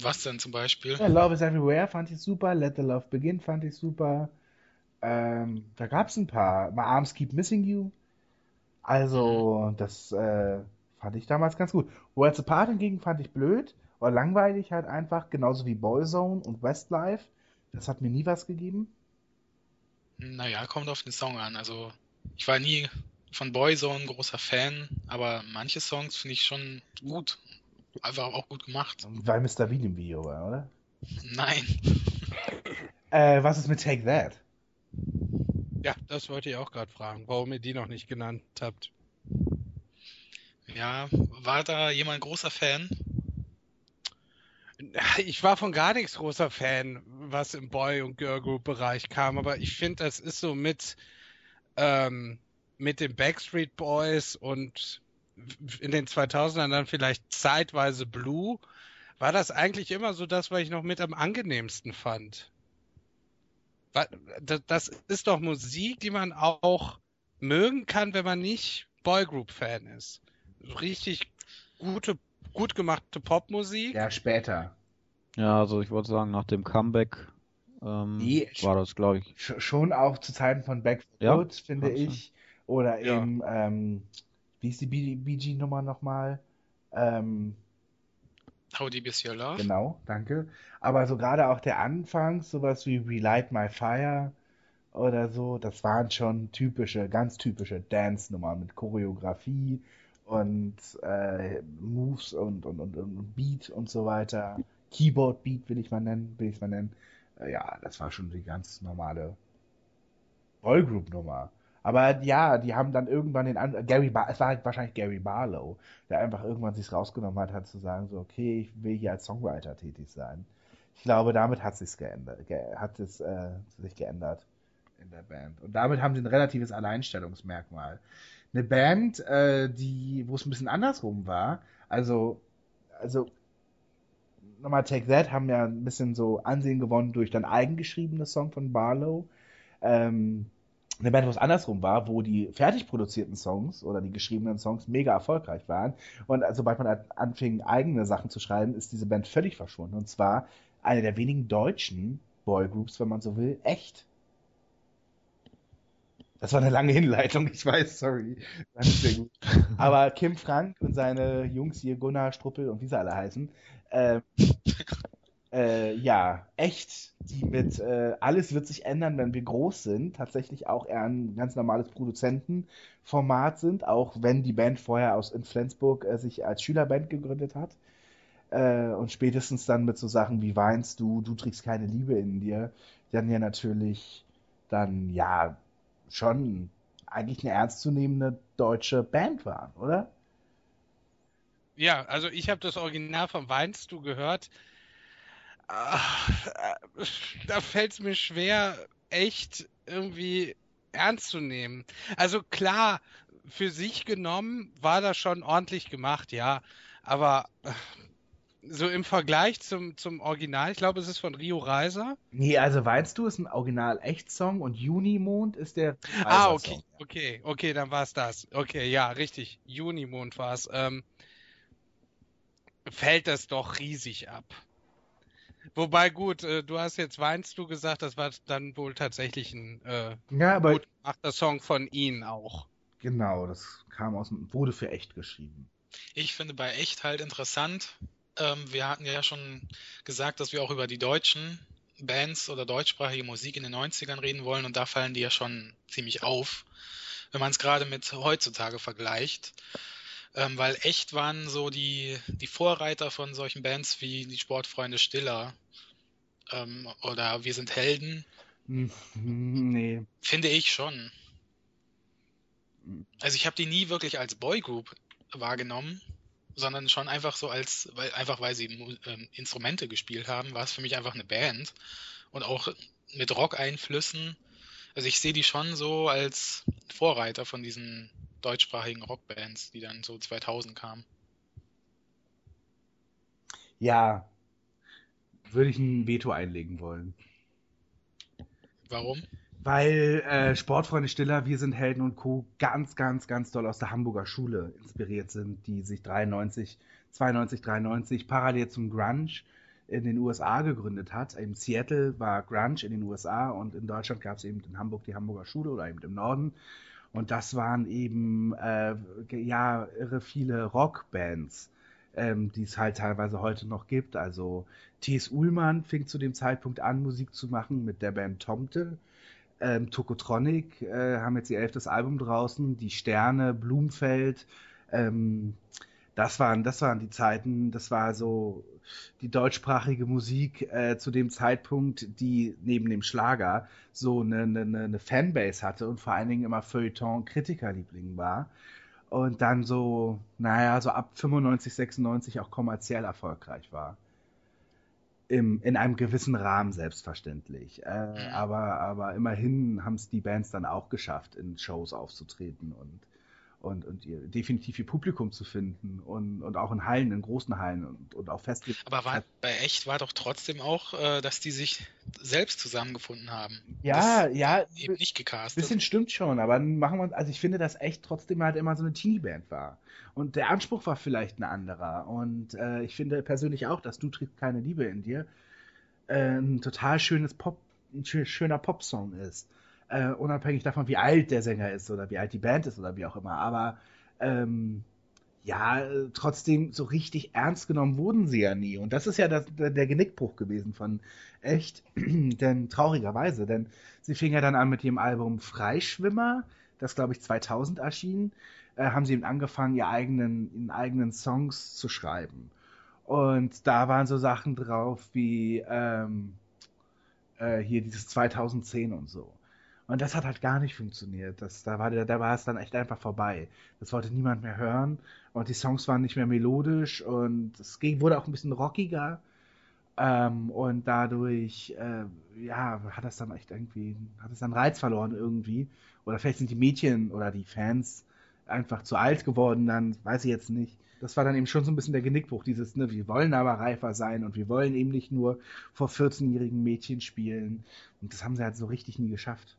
Was denn zum Beispiel?
Ja, Love is Everywhere fand ich super. Let the Love Begin fand ich super. Ähm, da gab es ein paar. My Arms Keep Missing You. Also, das äh, fand ich damals ganz gut. Worlds Apart hingegen fand ich blöd. Oder langweilig halt einfach. Genauso wie Boyzone und Westlife. Das hat mir nie was gegeben.
Naja, kommt auf den Song an. Also, ich war nie von Boyzone ein großer Fan, aber manche Songs finde ich schon gut. Einfach auch gut gemacht.
Weil Mr. Bean im Video war, oder?
Nein.
Äh, was ist mit Take That?
Ja, das wollte ich auch gerade fragen, warum ihr die noch nicht genannt habt.
Ja, war da jemand großer Fan?
Ich war von gar nichts großer Fan, was im Boy- und Girl-Group-Bereich kam, aber ich finde, das ist so mit, ähm, mit den Backstreet Boys und in den 2000ern dann vielleicht zeitweise Blue, war das eigentlich immer so das, was ich noch mit am angenehmsten fand. Das ist doch Musik, die man auch mögen kann, wenn man nicht Boygroup-Fan ist. Richtig gute, gut gemachte Popmusik.
Ja, später.
Ja, also ich wollte sagen, nach dem Comeback ähm,
Nee,
war das, glaube ich.
Sch schon auch zu Zeiten von Back for
Ja,
Good, finde ich. Oder
Ja.
eben, ähm, wie ist die BG-Nummer nochmal? Ähm,
How Deep Is Your Love?
genau, danke. Aber so gerade auch der Anfang, sowas wie Relight My Fire oder so, das waren schon typische, ganz typische Dance-Nummern mit Choreografie und äh, Moves und, und, und, und Beat und so weiter. Keyboard Beat will ich mal nennen, will ich mal nennen. Äh, ja, das war schon die ganz normale Boygroup Nummer. Aber ja, die haben dann irgendwann den An Gary Bar es war halt wahrscheinlich Gary Barlow, der einfach irgendwann sich rausgenommen hat, hat zu sagen so, okay, ich will hier als Songwriter tätig sein. Ich glaube, damit hat sich's geändert, ge hat es äh, sich geändert in der Band. Und damit haben sie ein relatives Alleinstellungsmerkmal. Eine Band, äh, die, wo es ein bisschen andersrum war, also, also nochmal Take That haben ja ein bisschen so Ansehen gewonnen durch dann eigengeschriebene Song von Barlow. Ähm, eine Band, wo es andersrum war, wo die fertig produzierten Songs oder die geschriebenen Songs mega erfolgreich waren. Und sobald man anfing, eigene Sachen zu schreiben, ist diese Band völlig verschwunden. Und zwar eine der wenigen deutschen Boygroups, wenn man so will, echt. Das war eine lange Hinleitung, ich weiß, sorry. Aber Kim Frank und seine Jungs hier, Gunnar, Struppel und wie sie alle heißen, äh, äh, ja, echt, die mit äh, Alles wird sich ändern, wenn wir groß sind, tatsächlich auch eher ein ganz normales Produzentenformat sind, auch wenn die Band vorher aus in Flensburg äh, sich als Schülerband gegründet hat. Äh, und spätestens dann mit so Sachen wie Weinst du, du trägst keine Liebe in dir, dann ja natürlich dann, ja, schon eigentlich eine ernstzunehmende deutsche Band waren, oder?
Ja, also ich habe das Original von Weinst du gehört. Äh, da fällt es mir schwer, echt irgendwie ernst zu nehmen. Also klar, für sich genommen war das schon ordentlich gemacht, ja. Aber so im Vergleich zum, zum Original, ich glaube, es ist von Rio Reiser.
Nee, also weißt du, ist ein Original-Echt-Song und Junimond ist der.
Ah, okay, okay, okay, dann war es das. Okay, ja, richtig. Junimond war es. Ähm, fällt das doch riesig ab. Wobei gut, äh, du hast jetzt weinst du gesagt, das war dann wohl tatsächlich ein äh,
ja, aber
gut gemachter Song von ihnen auch.
Genau, das kam aus wurde für echt geschrieben.
Ich finde bei echt halt interessant. Ähm, wir hatten ja schon gesagt, dass wir auch über die deutschen Bands oder deutschsprachige Musik in den 90ern reden wollen und da fallen die ja schon ziemlich auf, wenn man es gerade mit heutzutage vergleicht ähm, weil echt waren so die, die Vorreiter von solchen Bands wie die Sportfreunde Stiller ähm, oder Wir sind Helden.
Hm, nee.
Finde ich schon. Also ich habe die nie wirklich als Boygroup wahrgenommen, sondern schon einfach so als, weil, einfach weil sie ähm, Instrumente gespielt haben, war es für mich einfach eine Band und auch mit Rock-Einflüssen. Also ich sehe die schon so als Vorreiter von diesen deutschsprachigen Rockbands, die dann so 2000 kamen.
Ja, würde ich ein Veto einlegen wollen.
Warum?
Weil äh, Sportfreunde Stiller, Wir sind Helden und Co. ganz, ganz, ganz doll aus der Hamburger Schule inspiriert sind, die sich 93, 92, 93 parallel zum Grunge in den USA gegründet hat. In Seattle war Grunge in den USA und in Deutschland gab es eben in Hamburg die Hamburger Schule oder eben im Norden. Und das waren eben äh, ja irre viele Rockbands, ähm, die es halt teilweise heute noch gibt. Also T.S. Ullmann fing zu dem Zeitpunkt an, Musik zu machen mit der Band Tomte. Ähm, Tokotronic äh, haben jetzt ihr elftes Album draußen, Die Sterne, Blumfeld. Ähm, das waren, das waren die Zeiten, das war so die deutschsprachige Musik äh, zu dem Zeitpunkt, die neben dem Schlager so eine, eine, eine Fanbase hatte und vor allen Dingen immer Feuilleton-Kritikerliebling war. Und dann so, naja, so ab 95, 96 auch kommerziell erfolgreich war. Im, in einem gewissen Rahmen selbstverständlich. Äh,
Mhm.
aber, aber immerhin haben es die Bands dann auch geschafft, in Shows aufzutreten und und, und ihr, definitiv ihr Publikum zu finden und, und auch in Hallen, in großen Hallen und, und auch Festivals.
Aber war, bei echt war doch trotzdem auch, äh, dass die sich selbst zusammengefunden haben.
ja,
das
ja,
Eben nicht
ein
gecastet.
bisschen stimmt schon, aber dann machen wir, also ich finde, dass echt trotzdem halt immer so eine Teenie-Band war. Und der Anspruch war vielleicht ein anderer. Und äh, ich finde persönlich auch, dass Du trägst keine Liebe in dir äh, ein total schönes Pop, ein schö- schöner Popsong ist. Äh, unabhängig davon, wie alt der Sänger ist oder wie alt die Band ist oder wie auch immer. Aber ähm, ja, trotzdem so richtig ernst genommen wurden sie ja nie. Und das ist ja das, der, Genickbruch gewesen von echt, denn traurigerweise, denn sie fing ja dann an mit ihrem Album Freischwimmer, das glaube ich 2000 erschien, äh, haben sie eben angefangen, ihr eigenen, ihren eigenen Songs zu schreiben. Und da waren so Sachen drauf wie ähm, äh, hier dieses 2010 und so. Und das hat halt gar nicht funktioniert. Das, da, war da war es dann echt einfach vorbei. Das wollte niemand mehr hören. Und die Songs waren nicht mehr melodisch und es ging, wurde auch ein bisschen rockiger. Ähm, und dadurch, äh, ja, hat das dann echt irgendwie, hat es dann Reiz verloren irgendwie. Oder vielleicht sind die Mädchen oder die Fans einfach zu alt geworden, dann weiß ich jetzt nicht. Das war dann eben schon so ein bisschen der Genickbruch, dieses, ne, wir wollen aber reifer sein und wir wollen eben nicht nur vor 14-jährigen Mädchen spielen. Und das haben sie halt so richtig nie geschafft,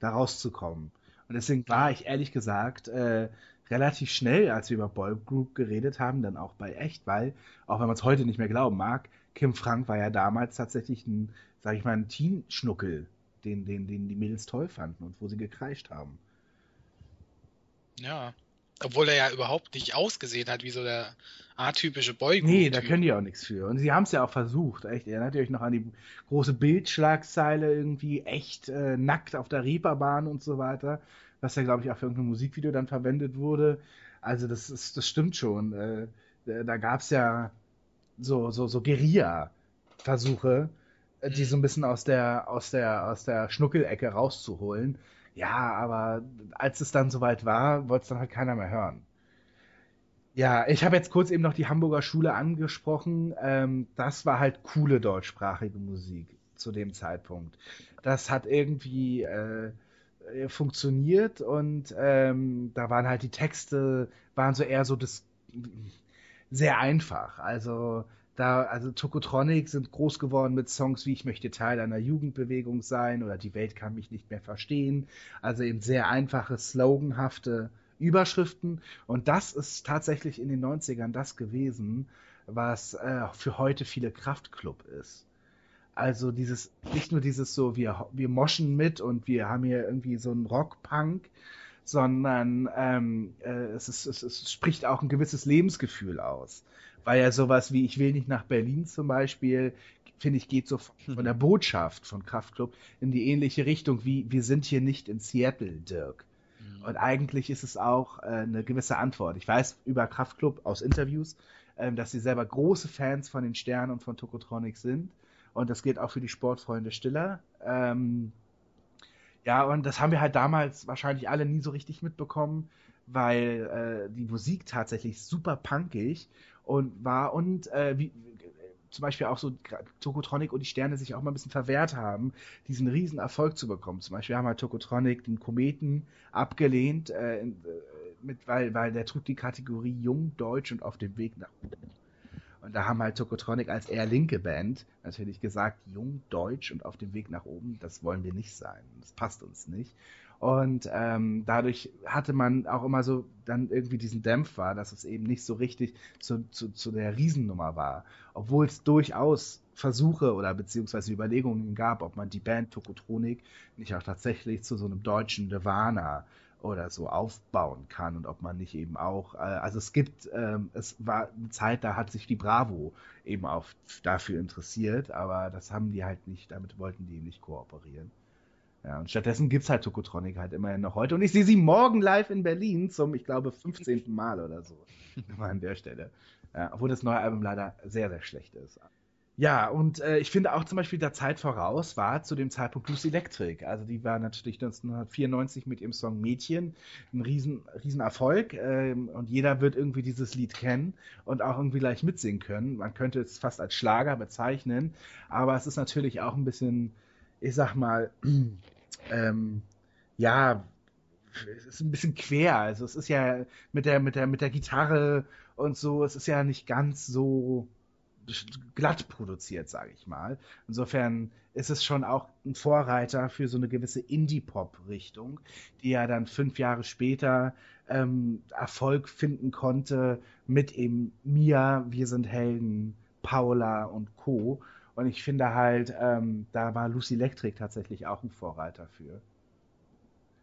da rauszukommen. Und deswegen war ich ehrlich gesagt äh, relativ schnell, als wir über Boygroup geredet haben, dann auch bei echt, weil, auch wenn man es heute nicht mehr glauben mag, Kim Frank war ja damals tatsächlich ein, sag ich mal, ein Teen-Schnuckel, den, den, den die Mädels toll fanden und wo sie gekreischt haben.
Ja. Obwohl er ja überhaupt nicht ausgesehen hat wie so der atypische boy
Nee, da können die auch nichts für. Und sie haben es ja auch versucht, echt. Erinnert ihr euch noch an die große Bildschlagzeile irgendwie, echt äh, nackt auf der Reeperbahn und so weiter, was ja, glaube ich, auch für irgendein Musikvideo dann verwendet wurde. Also das ist, das stimmt schon. Äh, da gab es ja so, so, so Guerilla-Versuche, äh, die so ein bisschen aus der, aus der, aus der Schnuckelecke rauszuholen. Ja, aber als es dann soweit war, wollte es dann halt keiner mehr hören. Ja, ich habe jetzt kurz eben noch die Hamburger Schule angesprochen. Ähm, das war halt coole deutschsprachige Musik zu dem Zeitpunkt. Das hat irgendwie äh, funktioniert und ähm, da waren halt die Texte, waren so eher so das sehr einfach. Also da, also Tokotronic sind groß geworden mit Songs wie Ich möchte Teil einer Jugendbewegung sein oder Die Welt kann mich nicht mehr verstehen. Also eben sehr einfache, sloganhafte Überschriften. Und das ist tatsächlich in den 90ern das gewesen, was äh, für heute viele Kraftclub ist. Also dieses, nicht nur dieses so, wir, wir moschen mit und wir haben hier irgendwie so einen Rock-Punk, sondern ähm, äh, es, ist, es, es spricht auch ein gewisses Lebensgefühl aus. Weil ja sowas wie Ich will nicht nach Berlin zum Beispiel, finde ich, geht so von der Botschaft von Kraftklub in die ähnliche Richtung wie Wir sind hier nicht in Seattle, Dirk. Und eigentlich ist es auch äh, eine gewisse Antwort. Ich weiß über Kraftklub aus Interviews, ähm, dass sie selber große Fans von den Sternen und von Tokotronic sind. Und das gilt auch für die Sportfreunde Stiller. Ähm, ja, und das haben wir halt damals wahrscheinlich alle nie so richtig mitbekommen, weil äh, die Musik tatsächlich super punkig und war und äh, wie, zum Beispiel auch so Tokotronic und die Sterne sich auch mal ein bisschen verwehrt haben, diesen riesen Erfolg zu bekommen. Zum Beispiel haben halt Tokotronic den Kometen abgelehnt, äh, mit, weil, weil der trug die Kategorie Jung, Deutsch und auf dem Weg nach oben. Und da haben halt Tokotronic als eher linke Band natürlich gesagt, jung, deutsch und auf dem Weg nach oben, das wollen wir nicht sein. Das passt uns nicht. Und ähm, dadurch hatte man auch immer so dann irgendwie diesen Dämpfer, dass es eben nicht so richtig zu, zu, zu der Riesennummer war. Obwohl es durchaus Versuche oder beziehungsweise Überlegungen gab, ob man die Band Tokotronik nicht auch tatsächlich zu so einem deutschen Nirvana oder so aufbauen kann und ob man nicht eben auch, äh, also es gibt, ähm, es war eine Zeit, da hat sich die Bravo eben auch dafür interessiert, aber das haben die halt nicht, damit wollten die nicht kooperieren. Ja, und stattdessen gibt's halt Tokotronic halt immerhin noch heute. Und ich sehe sie morgen live in Berlin zum, ich glaube, 15. Mal oder so. Mal an der Stelle. Ja, obwohl das neue Album leider sehr, sehr schlecht ist. Ja, und äh, ich finde auch zum Beispiel der Zeit voraus war zu dem Zeitpunkt Lucy Electric. Also die war natürlich 1994 mit ihrem Song Mädchen ein riesen, riesen Erfolg ähm, und jeder wird irgendwie dieses Lied kennen und auch irgendwie gleich mitsingen können. Man könnte es fast als Schlager bezeichnen, aber es ist natürlich auch ein bisschen, ich sag mal, ähm, ja, es ist ein bisschen quer. Also es ist ja mit der, mit der, mit der Gitarre und so, es ist ja nicht ganz so glatt produziert, sage ich mal. Insofern ist es schon auch ein Vorreiter für so eine gewisse Indie-Pop-Richtung, die ja dann fünf Jahre später ähm, Erfolg finden konnte mit eben Mia, Wir sind Helden, Paula und Co. Und ich finde halt, ähm, da war Lucy Electric tatsächlich auch ein Vorreiter für.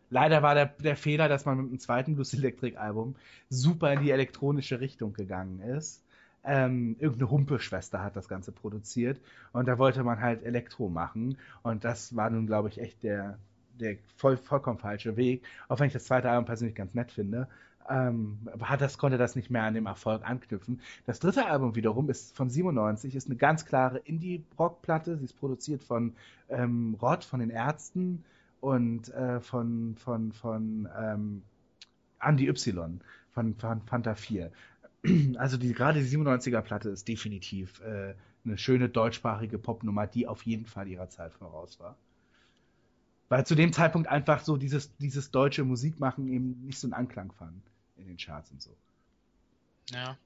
Leider war der, der Fehler, dass man mit dem zweiten Lucy Electric Album super in die elektronische Richtung gegangen ist ähm, irgendeine Humpeschwester hat das Ganze produziert und da wollte man halt Elektro machen und das war nun, glaube ich, echt der, der voll, vollkommen falsche Weg, auch wenn ich das zweite Album persönlich ganz nett finde. Ähm, hat das, konnte das nicht mehr an dem Erfolg anknüpfen. Das dritte Album wiederum ist von 97, ist eine ganz klare Indie-Rock-Platte. Sie ist produziert von ähm, Rod, von den Ärzten und äh, von, von, von ähm, Andy Y, von, von Fanta 4. Also die, gerade die 97er-Platte ist definitiv äh, eine schöne deutschsprachige Popnummer, die auf jeden Fall ihrer Zeit voraus war. Weil zu dem Zeitpunkt einfach so dieses, dieses deutsche Musikmachen eben nicht so einen Anklang fand in den Charts und so.
Ja.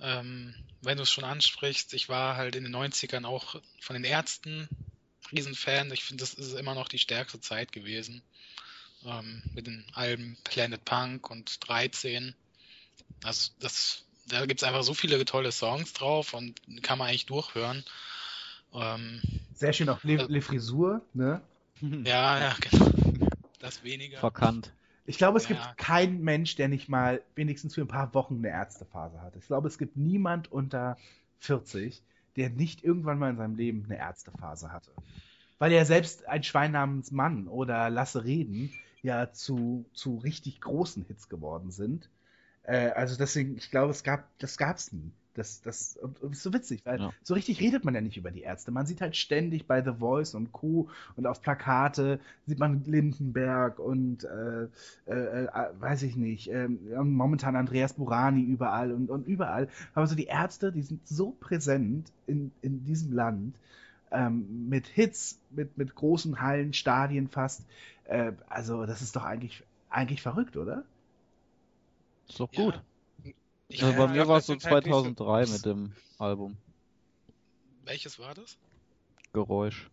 Ähm, wenn du es schon ansprichst, ich war halt in den 90ern auch von den Ärzten Riesenfan. Ich finde, das ist immer noch die stärkste Zeit gewesen. Ähm, mit den Alben Planet Punk und 13. Das, das, da gibt's einfach so viele tolle Songs drauf und kann man eigentlich durchhören. Ähm,
Sehr schön auch Le,
Also-
Le Frisur, ne?
ja, ja, genau. Das weniger.
Verkannt.
Ich glaube, es
Ja.
gibt keinen Mensch, der nicht mal wenigstens für ein paar Wochen eine Ärztephase hat. Ich glaube, es gibt niemand unter 40, der nicht irgendwann mal in seinem Leben eine Ärztephase hatte. Weil ja selbst ein Schwein namens Mann oder Lasse Reden ja zu, zu richtig großen Hits geworden sind. Äh, also deswegen, ich glaube, es gab, das gab's nie. Das, das, und, und ist so witzig, weil
Ja.
so richtig redet man ja nicht über die Ärzte. Man sieht halt ständig bei The Voice und Co. und auf Plakate sieht man Lindenberg und äh, äh, äh, weiß ich nicht, ähm, ja, momentan Andreas Burani überall und, und überall. Aber so die Ärzte, die sind so präsent in, in diesem Land, ähm, mit Hits, mit, mit großen Hallen, Stadien fast. Äh, also das ist doch eigentlich, eigentlich verrückt, oder?
Ist doch
Ja. Ich,
Also bei
Ja,
mir war es so
sind halt nicht so-
2003 mit dem Album.
welches war das?
Geräusch.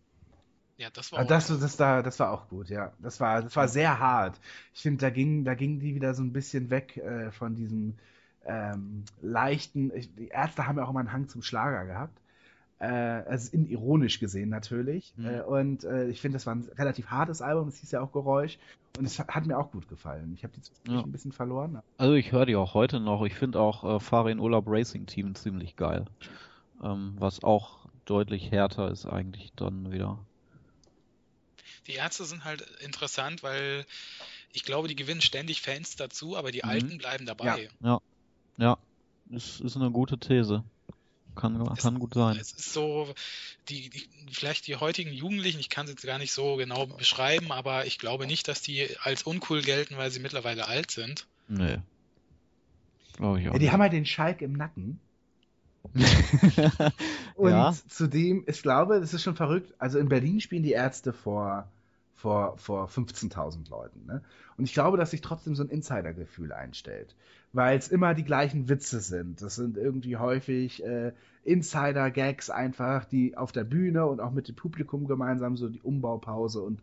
Ja, das war
Ah,
auch
Das, das, da, das war auch gut, ja. Das war, das war sehr hart. Ich finde, da ging, da ging die wieder so ein bisschen weg äh, von diesem ähm, leichten. Ich, die Ärzte haben ja auch immer einen Hang zum Schlager gehabt. Äh, also in, ironisch gesehen natürlich.
Mhm.
Äh, und äh, ich finde, das war ein relativ hartes Album. Es hieß ja auch Geräusch. Und es hat mir auch gut gefallen. Ich habe die zwischendurch
Ja.
ein bisschen verloren.
Also ich höre die auch heute noch. Ich finde auch äh, Fahre in Urlaub Racing Team ziemlich geil. Ähm, was auch deutlich härter ist eigentlich dann wieder.
Die Ärzte sind halt interessant, weil ich glaube, die gewinnen ständig Fans dazu, aber die
Mhm.
Alten bleiben dabei.
Ja, ist, ist eine gute These. Kann, kann gut sein.
Es ist so, die, die, vielleicht die heutigen Jugendlichen, ich kann es jetzt gar nicht so genau beschreiben, aber ich glaube nicht, dass die als uncool gelten, weil sie mittlerweile alt sind.
Nee. Glaube ich auch.
Ja, die
nicht.
haben halt den Schalk im Nacken. Und
ja,
zudem, ich glaube, das ist schon verrückt. Also in Berlin spielen die Ärzte vor, vor, vor 15.000 Leuten. Ne? Und ich glaube, dass sich trotzdem so ein Insidergefühl einstellt. Weil es immer die gleichen Witze sind. Das sind irgendwie häufig äh, Insider-Gags einfach, die auf der Bühne und auch mit dem Publikum gemeinsam so die Umbaupause und,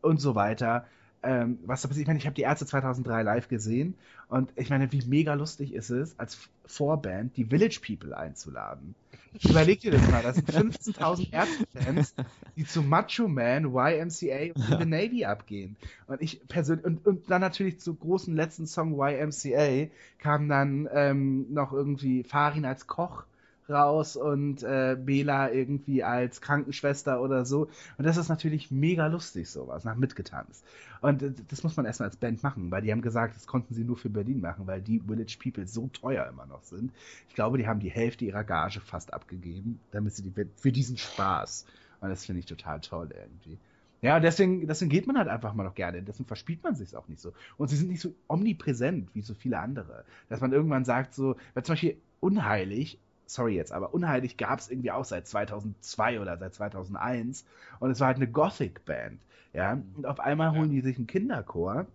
und so weiter. Ähm, was da passiert, ich meine, ich habe die Ärzte 2003 live gesehen und ich meine, wie mega lustig ist es, als Vorband die Village People einzuladen. Überleg dir das mal, das sind 15.000 Ärzte-Fans, die zu Macho Man, YMCA und the Navy abgehen. Und ich persönlich, und, und dann natürlich zu großen letzten Song YMCA kam dann ähm, noch irgendwie Farin als Koch raus und äh, Bela irgendwie als Krankenschwester oder so. Und das ist natürlich mega lustig, sowas, nach mitgetanzt. Und äh, das muss man erstmal als Band machen, weil die haben gesagt, das konnten sie nur für Berlin machen, weil die Village People so teuer immer noch sind. Ich glaube, die haben die Hälfte ihrer Gage fast abgegeben, damit sie die für diesen Spaß. Und das finde ich total toll irgendwie. Ja, deswegen, deswegen geht man halt einfach mal noch gerne. Deswegen verspielt man sich auch nicht so. Und sie sind nicht so omnipräsent wie so viele andere. Dass man irgendwann sagt so, weil zum Beispiel unheilig, sorry jetzt, aber unheilig gab es irgendwie auch seit 2002 oder seit 2001. Und es war halt eine Gothic-Band. Ja, und auf einmal holen die sich einen Kinderchor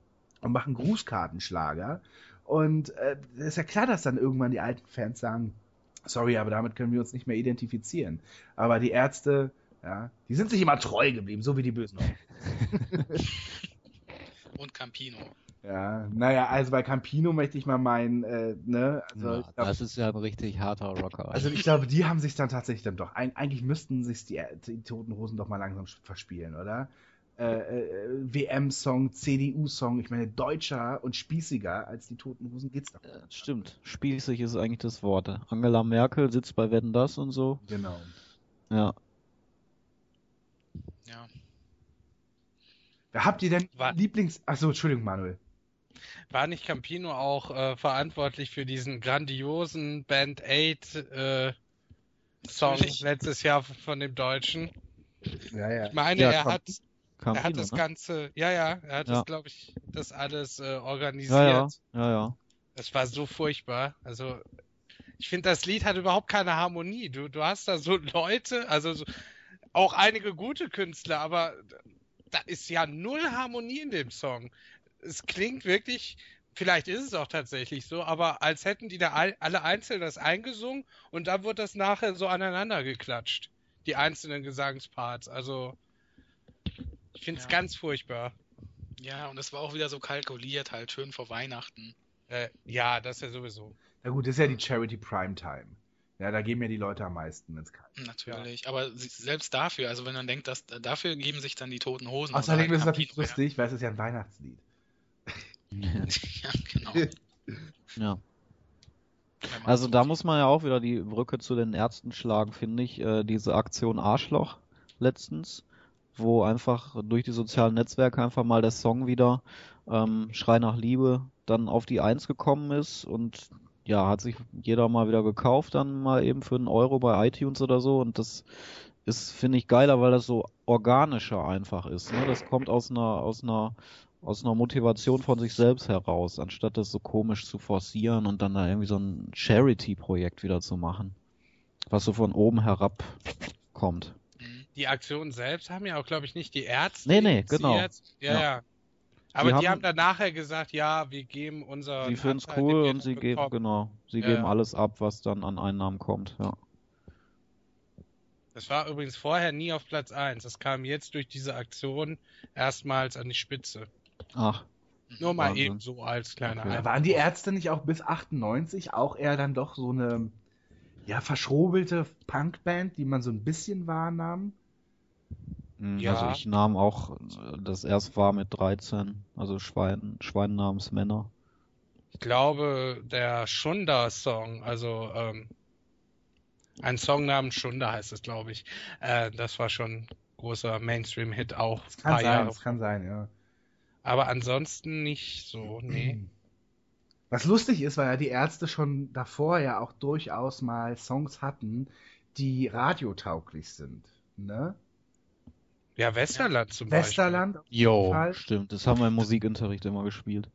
und machen Grußkartenschlager. Und äh, ist ja klar, dass dann irgendwann die alten Fans sagen, sorry, aber damit können wir uns nicht mehr identifizieren. Aber die Ärzte, ja, die sind sich immer treu geblieben, so wie die Bösen auch.
Und Campino.
Ja, naja, also bei Campino möchte ich mal meinen, äh, ne, also,
ja,
ich glaub,
das ist ja ein richtig harter Rocker.
also ich glaube, die haben sich dann tatsächlich dann doch, eig- eigentlich müssten sich die, die Toten Hosen doch mal langsam verspielen, oder? Äh, äh, WM-Song, CDU-Song, ich meine, deutscher und spießiger als die Toten Hosen geht's doch.
Äh, Stimmt, spießig ist eigentlich das Wort. Angela Merkel sitzt bei Wetten das und so.
Genau.
Ja,
Ja.
Habt ihr denn
Wa-
Lieblings... Achso, Entschuldigung, Manuel.
War nicht Campino auch äh, verantwortlich für diesen grandiosen Band 8 äh, Song
Natürlich.
letztes Jahr von dem Deutschen?
Ja, ja.
Ich meine,
Ja,
er
Camp-
hat, er hat
Campino,
das
ne?
Ganze, ja, ja, er hat
Ja.
das, glaube ich, das alles äh, organisiert.
Ja, ja, ja, ja.
Das war so furchtbar. Also, ich finde, das Lied hat überhaupt keine Harmonie. Du, du hast da so Leute, also so, auch einige gute Künstler, aber da ist ja null Harmonie in dem Song. Es klingt wirklich, vielleicht ist es auch tatsächlich so, aber als hätten die da all, alle einzeln das eingesungen und dann wird das nachher so aneinander geklatscht. Die einzelnen Gesangsparts. Also, ich finde es
Ja.
ganz furchtbar.
Ja, und es war auch wieder so kalkuliert, halt schön vor Weihnachten.
Äh, ja, das ja sowieso.
Na gut, das ist ja die Charity Primetime. Ja, da geben ja die Leute am meisten, wenn es kalt
Natürlich. Aber sie- selbst dafür, also wenn man denkt, dass dafür geben sich dann die toten Hosen.
Außerdem ist es natürlich lustig, weil es ist ja ein Weihnachtslied.
Ja, genau.
ja. Also
so
da muss man ja auch wieder die Brücke zu den Ärzten schlagen, finde ich. Äh, diese Aktion Arschloch letztens, wo einfach durch die sozialen Netzwerke einfach mal der Song wieder ähm, Schrei nach Liebe dann auf die Eins gekommen ist und ja, hat sich jeder mal wieder gekauft, dann mal eben für einen Euro bei iTunes oder so und das ist, finde ich, geiler, weil das so organischer einfach ist. Ne? Das kommt aus einer, aus einer aus einer Motivation von sich selbst heraus, anstatt das so komisch zu forcieren und dann da irgendwie so ein Charity-Projekt wieder zu machen, was so von oben herab kommt.
Die Aktion selbst haben ja auch, glaube ich, nicht die Ärzte.
Nee, nee, genau.
Ja,
Ja.
ja. Aber
Die
die,
haben-
haben dann nachher gesagt, ja, wir geben unser.
Sie finden es cool und sie geben, genau, sie
Ja,
geben alles ab, was dann an Einnahmen kommt, ja.
Das war übrigens vorher nie auf Platz 1. Das kam jetzt durch diese Aktion erstmals an die Spitze.
Ach,
Nur mal
Wahnsinn.
eben so als kleiner
Okay.
Waren die Ärzte nicht auch bis 98 auch eher dann doch so eine ja, verschrobelte Punkband, die man so ein bisschen wahrnahm?
mh,
Ja.
also ich nahm auch äh, das erst war mit 13, also Schwein, Schwein namens Männer.
Ich glaube, der Schunda-Song, also ähm, ein Song namens Schunda heißt es, glaube ich. Äh, das war schon ein großer Mainstream-Hit auch.
Das kann sein,
Jahre.
das kann sein, ja.
Aber ansonsten nicht so, nee.
Was lustig ist, weil ja die Ärzte schon davor ja auch durchaus mal Songs hatten, die radiotauglich sind. Ne?
Ja, Westerland zum
Westerland, auf jeden
Jo,
Fall.
stimmt, das haben wir im Musikunterricht immer gespielt.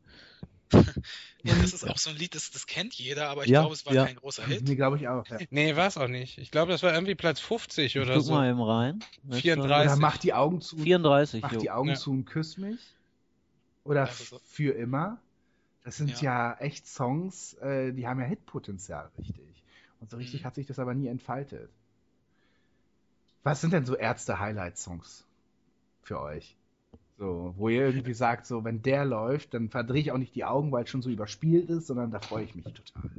Ja, das ist auch so ein Lied, das, das kennt jeder, aber ich
Ja,
glaube, es war
ja.
kein großer Hit.
Nee, glaube ich auch. Ja.
Beispiel. Nee, war's auch nicht. Ich glaube, das war irgendwie Platz 50
Ich
oder
guck
so.
mal eben rein.
34.
Oder
30.
mach die Augen zu,
34,
mach
jo.
die Augen
Ja.
zu und küss mich. Oder
so.
für immer. Das sind ja, echt Songs, äh, die haben ja Hitpotenzial, richtig. Und so richtig
Mhm.
hat sich das aber nie entfaltet. Was sind denn so Ärzte-Highlight-Songs für euch? So, wo ihr irgendwie sagt, so, wenn der läuft, dann verdrehe ich auch nicht die Augen, weil es schon so überspielt ist, sondern da freue ich mich total.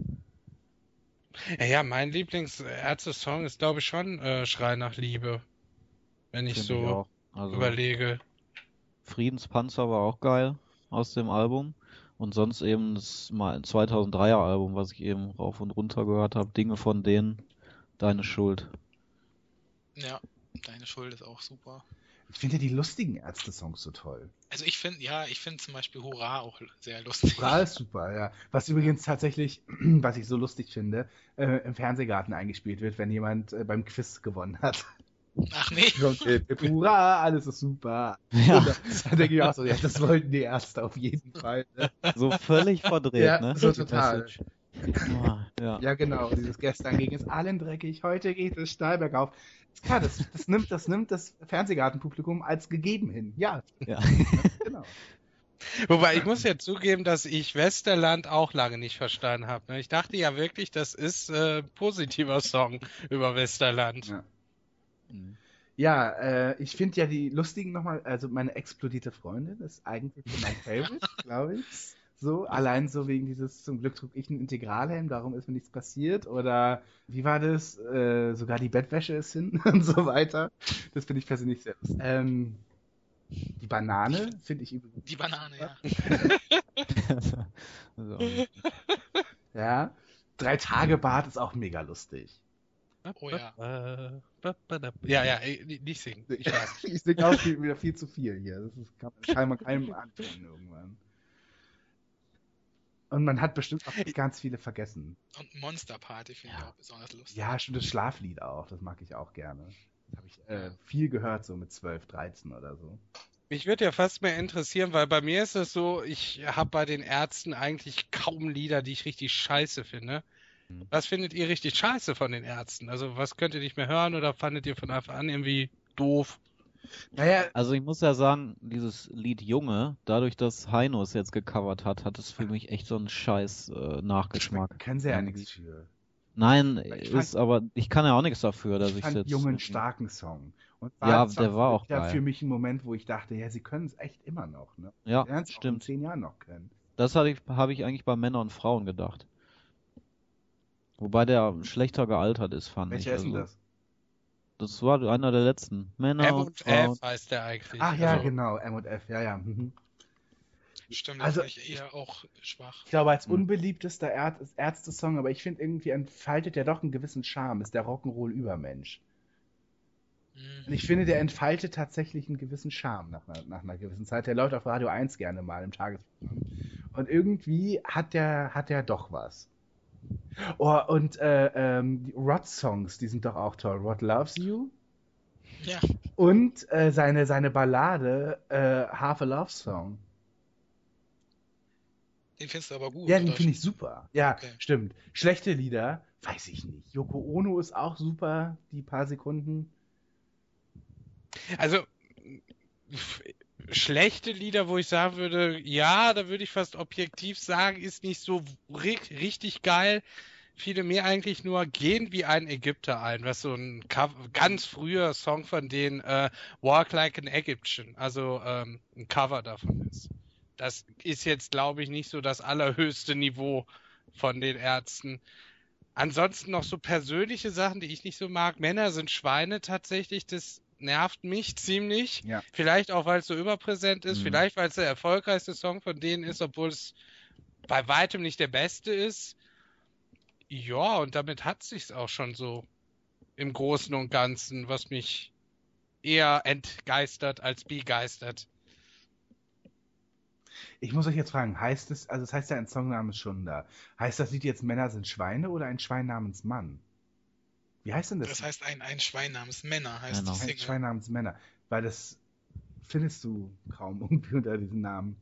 Ja, ja, mein Lieblings-Ärzte-Song ist, glaube ich, schon äh, Schrei nach Liebe. Wenn ich
Find
so
auch. Also,
überlege.
Friedenspanzer war auch geil aus dem Album. Und sonst eben das mal 2003er Album, was ich eben rauf und runter gehört habe. Dinge von denen, deine Schuld.
Ja, deine Schuld ist auch super.
Ich finde ja die lustigen Ärzte-Songs so toll.
Also ich finde, ja, ich finde zum Beispiel Hurra auch sehr lustig.
Hurra ist super, ja. Was übrigens tatsächlich, was ich so lustig finde, äh, im Fernsehgarten eingespielt wird, wenn jemand äh, beim Quiz gewonnen hat.
Ach nee.
Mit Hurra, alles ist super.
Ja,
Und da, da denke ich auch so, ja, das wollten die Ärzte auf jeden Fall. Ne?
so völlig verdreht,
Ja,
ne?
so total.
Ja.
Ja, genau. Dieses gestern ging es allen dreckig, heute geht es steil bergauf. Ist klar, das, das, nimmt, das nimmt das Fernsehgartenpublikum als gegeben hin. Ja,
ja.
genau.
Wobei, ich muss ja zugeben, dass ich Westerland auch lange nicht verstanden habe. ne? Ich dachte ja wirklich, das ist äh, positiver Song über Westerland.
Ja.
Mhm.
Ja, äh, ich finde ja die lustigen nochmal, also meine explodierte Freundin ist eigentlich so mein Favorite, glaube ich. So, allein so wegen dieses, zum Glück trug ich einen Integralhelm, darum ist mir nichts passiert. Oder wie war das? Äh, sogar die Bettwäsche ist hin und so weiter. Das finde ich persönlich sehr lustig. Ähm, die Banane finde ich übrigens.
Die Banane, ja.
Ja. Drei Tage Bad ist auch mega lustig.
Oh ja.
Ja, ja, nicht singen. Ich weiß.
Ich singe auch viel, wieder viel zu viel hier. Das ist, kann scheinbar keinem antun irgendwann. Und man hat bestimmt auch ganz viele vergessen.
Und Monster Party finde ich auch besonders lustig.
Ja, stimmt, das Schlaflied auch. Das mag ich auch gerne. Das habe ich äh, viel gehört, so mit 12, 13 oder so.
Mich würde ja fast mehr interessieren, weil bei mir ist es so, ich habe bei den Ärzten eigentlich kaum Lieder, die ich richtig scheiße finde.
Mhm.
Was findet ihr richtig scheiße von den Ärzten? Also was könnt ihr nicht mehr hören oder fandet ihr von Anfang an irgendwie doof?
Naja,
Also ich muss ja sagen, dieses Lied Junge, dadurch, dass Heino es jetzt gecovert hat, hat es für mich echt so einen scheiß äh, Nachgeschmack.
können sie ja nichts für.
Nein,
Ich
ist
fand-
aber ich kann ja auch nichts dafür, dass
Ich
ich
fand
jetzt
jungen, starken Song. Und
Ja,
es
der war auch
ja
geil.
für mich ein Moment, wo ich dachte, ja, sie können es echt immer noch. Ne?
Ja,
es auch in
stimmt.
zehn Jahren noch können.
Das hatte ich, habe ich eigentlich bei Männern und Frauen gedacht. Wobei der schlechter gealtert ist, fand ich.
Welcher ist denn
Also,
das?
Das war einer der letzten. Männer
M
und
und
Frauen.
F heißt der eigentlich.
Ach ja,
Also,
genau, M und F, ja, ja. Mhm.
Stimmt,
Also-
ich eher auch schwach.
Ich glaube, als
Hm.
unbeliebtester Ärz Ärzte-Song, aber ich finde irgendwie entfaltet der doch einen gewissen Charme, ist der Rock'n'Roll-Übermensch. Und
Hm.
ich finde, der entfaltet tatsächlich einen gewissen Charme nach einer, nach einer gewissen Zeit. Der läuft auf Radio 1 gerne mal im Tagesprogramm. Und irgendwie hat der, hat der doch was. Oh, und äh, ähm, die Rod-Songs, die sind doch auch toll. Rod Loves You.
Ja,
Und äh, seine, seine Ballade äh, Half a Love Song.
den findest du aber gut.
Ja, den finde ich super. Ja,
Okay.
stimmt. Schlechte Lieder, weiß ich nicht. Yoko Ono ist auch super, die paar Sekunden.
Also schlechte Lieder, wo ich sagen würde, ja, da würde ich fast objektiv sagen, ist nicht so ri richtig geil. Viele mir eigentlich nur gehen wie ein Ägypter ein, was so ein ganz früher Song von denen äh, Walk Like an Egyptian, also ähm, ein Cover davon ist. Das ist jetzt, glaube ich, nicht so das allerhöchste Niveau von den Ärzten. Ansonsten noch so persönliche Sachen, die ich nicht so mag. Männer sind Schweine tatsächlich, das nervt mich ziemlich.
Ja.
Vielleicht auch, weil es so überpräsent ist,
Mhm.
vielleicht, weil es der erfolgreichste Song von denen ist, obwohl es bei weitem nicht der beste ist. Ja, und damit hat sich's auch schon so im Großen und Ganzen, was mich eher entgeistert als begeistert.
Ich muss euch jetzt fragen, heißt es, also es heißt ja ein Song namens Schunda. Heißt das Lied jetzt Männer sind Schweine oder ein Schwein namens Mann? Wie heißt denn das?
Das heißt, ein, ein Schwein namens Männer heißt
Genau.
die
ein
Single.
Schwein namens Männer. Weil das findest du kaum irgendwie unter diesem Namen.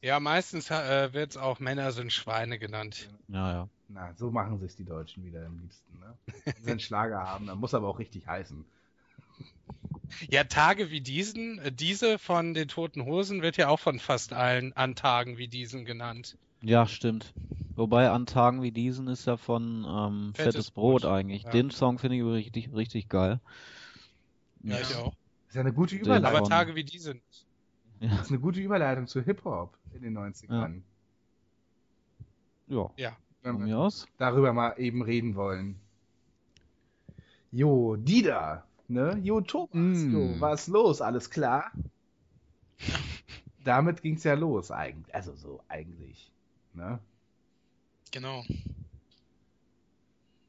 Ja, meistens äh, wird's auch Männer sind Schweine genannt.
Ja, ja.
Na, so machen sich die Deutschen wieder am liebsten. Ne? Wenn sie einen Schlager haben, dann muss aber auch richtig heißen.
Ja, Tage wie diesen, äh, diese von den Toten Hosen wird ja auch von fast allen an Tagen wie diesen genannt.
Ja, stimmt. Wobei an Tagen wie diesen ist ja von ähm,
Fettes
Fettes Brot,
Brot,
eigentlich.
ja.
Den Song finde ich richtig, richtig geil.
Ja, ich auch.
ist ja eine gute Überleitung.
Aber Tage wie diese nicht.
Ja.
Das ist eine gute Überleitung zu Hip-Hop in den 90ern.
ja.
Ja.
Wenn
Von
wir
mir aus.
darüber mal eben reden wollen. Jo, Dida, ne? Jo, Thomas,
Mm.
jo, was los? Alles klar? Damit ging's ja los eigentlich, also so eigentlich, ne?
Genau.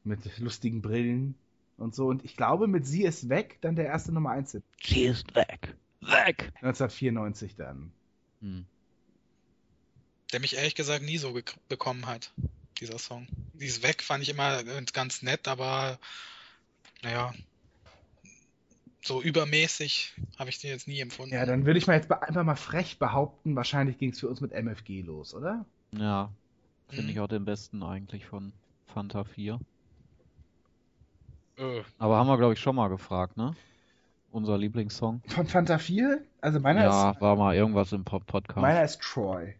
Mit lustigen Brillen und so. Und ich glaube, mit Sie ist weg, dann der erste Nummer 1 Hit.
Sie ist weg. Weg!
1994 dann.
Hm.
Der mich ehrlich gesagt nie so bekommen hat, dieser Song. Dieses Weg fand ich immer ganz nett, aber naja, so übermäßig habe ich den jetzt nie empfunden.
Ja, dann würde ich mal jetzt einfach mal frech behaupten, wahrscheinlich ging's für uns mit MFG los, oder?
Ja. Finde
Mhm.
ich auch den besten eigentlich von Fanta 4.
Äh,
Aber haben wir, glaube ich, schon mal gefragt, ne? Unser Lieblingssong.
Von Fanta 4? Also meiner
ja,
ist
war mal irgendwas im Pop-Podcast.
meiner ist Troy.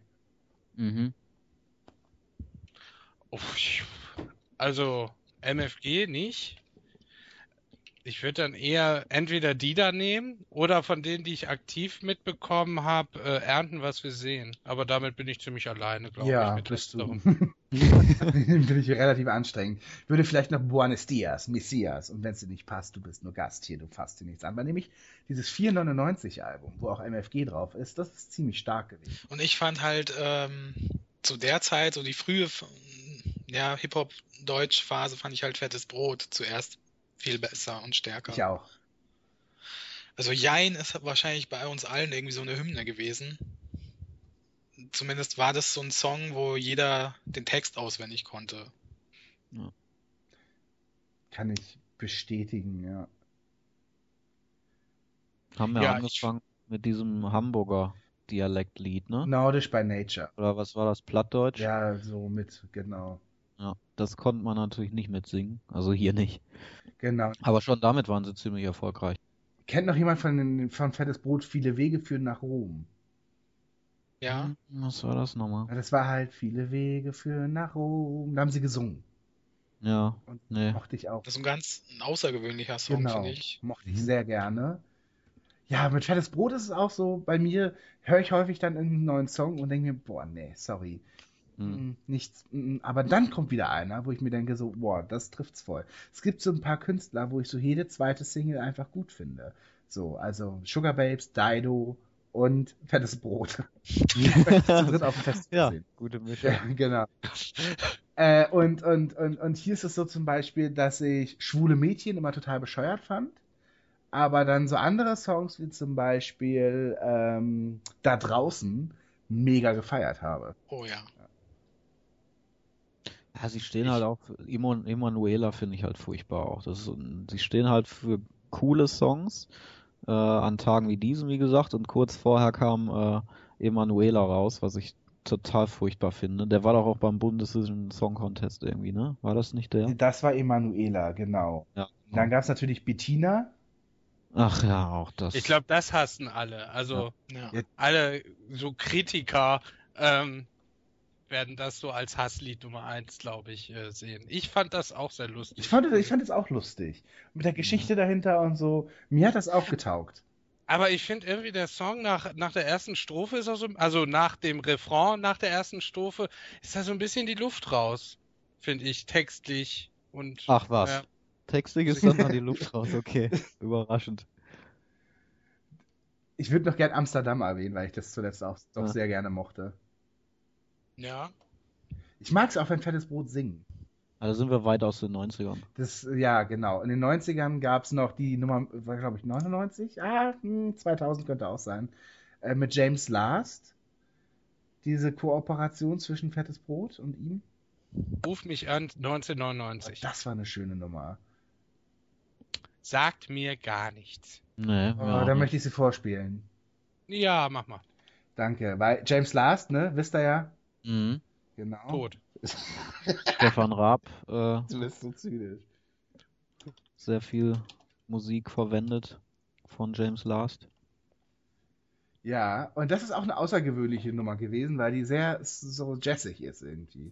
Mhm.
uff, also MFG nicht. Ich würde dann eher entweder die da nehmen oder von denen, die ich aktiv mitbekommen habe, äh, ernten, was wir sehen. Aber damit bin ich ziemlich alleine, glaube
Ja,
ich. mit
bist du. Bin ich relativ anstrengend. Würde vielleicht noch Buenos Dias, Messias. Und wenn es dir nicht passt, du bist nur Gast hier, du fasst dir nichts an. Weil nämlich dieses 499-Album, wo auch MFG drauf ist, das ist ziemlich stark gewesen.
Und ich fand halt ähm, zu der Zeit, so die frühe, ja, Hip-Hop-Deutsch-Phase fand ich halt Fettes Brot zuerst viel besser und stärker.
Ich auch.
Also Jein ist wahrscheinlich bei uns allen irgendwie so eine Hymne gewesen. Zumindest war das so ein Song, wo jeder den Text auswendig konnte.
Kann ich bestätigen, ja.
Haben wir
Ja, ich-
angefangen mit diesem Hamburger Dialektlied, ne?
Nordisch by Nature.
Oder was war das? Plattdeutsch?
Ja, so mit, genau.
Ja, das konnte man natürlich nicht mitsingen. Also hier nicht.
Genau.
Aber schon damit waren sie ziemlich erfolgreich.
Kennt noch jemand von, den, von Fettes Brot viele Wege führen nach Rom?
Ja,
Hm, Was war das nochmal?
Ja, Das war halt viele Wege führen nach Rom. Da haben sie gesungen.
Ja,
Und
nee.
mochte ich auch.
das ist ein ganz außergewöhnlicher Song,
Genau.
finde ich.
Mochte ich sehr gerne. Ja, mit Fettes Brot ist es auch so, bei mir höre ich häufig dann einen neuen Song und denke mir, boah, nee, sorry.
Hm.
Mm, Nichts. mm, Aber dann kommt wieder einer, wo ich mir denke, so, boah, das trifft's voll. Es gibt so ein paar Künstler, wo ich so jede zweite Single einfach gut finde. So, also Sugar Babes, Dido und Fettes Brot. Zu dritt auf dem Fest
Ja,
gesehen.
gute Mischung.
Ja, genau. äh, und, und, und, und hier ist es so zum Beispiel, dass ich schwule Mädchen immer total bescheuert fand. Aber dann so andere Songs wie zum Beispiel ähm, Da draußen mega gefeiert habe.
Oh ja.
Ja, sie stehen halt auch, für- Emon- Emanuela finde ich halt furchtbar auch. Das ist, sie stehen halt für coole Songs, äh, an Tagen wie diesen, wie gesagt, und kurz vorher kam, äh, Emanuela raus, was ich total furchtbar finde. Der war doch auch beim Bundesvision Song Contest irgendwie, ne? War das nicht der?
Das war Emanuela, genau.
Ja.
Dann gab es natürlich Bettina.
Ach ja, auch das.
Ich glaube, das hassen alle. Also
ja.
Ja.
alle so Kritiker ähm, werden das so als Hasslied Nummer eins, glaube ich, äh, sehen. Ich fand das auch sehr lustig.
Ich fand, ich fand es auch lustig. Mit der Geschichte dahinter und so. Mir hat das auch getaugt.
Aber ich finde irgendwie der Song nach, nach der ersten Strophe ist auch so, also nach dem Refrain, nach der ersten Strophe, ist da so ein bisschen die Luft raus, finde ich, textlich und
Ach was.
Ja.
Textig ist dann mal die Luft raus, okay. Überraschend.
Ich würde noch gern Amsterdam erwähnen, weil ich das zuletzt auch doch
Ja.
sehr gerne mochte.
Ja.
Ich mag es auch, wenn Fettes Brot singen.
Also sind wir weit aus den 90ern.
Das, ja, genau. In den 90ern gab es noch die Nummer, war glaube ich 99? Ah, hm, 2000 könnte auch sein. Äh, mit James Last. Diese Kooperation zwischen Fettes Brot und ihm.
Ruf mich an 1999.
Das war eine schöne Nummer.
Sagt mir gar nichts.
Nee,
Oh,
ja,
da
nicht.
möchte ich sie vorspielen.
Ja, mach mal.
Danke. Weil James Last, ne, wisst ihr ja?
Mhm.
Genau.
Tot.
Stefan Raab, äh,
Du bist so zynisch.
sehr viel Musik verwendet von James Last.
Ja, und das ist auch eine außergewöhnliche Nummer gewesen, weil die sehr so jazzig ist irgendwie.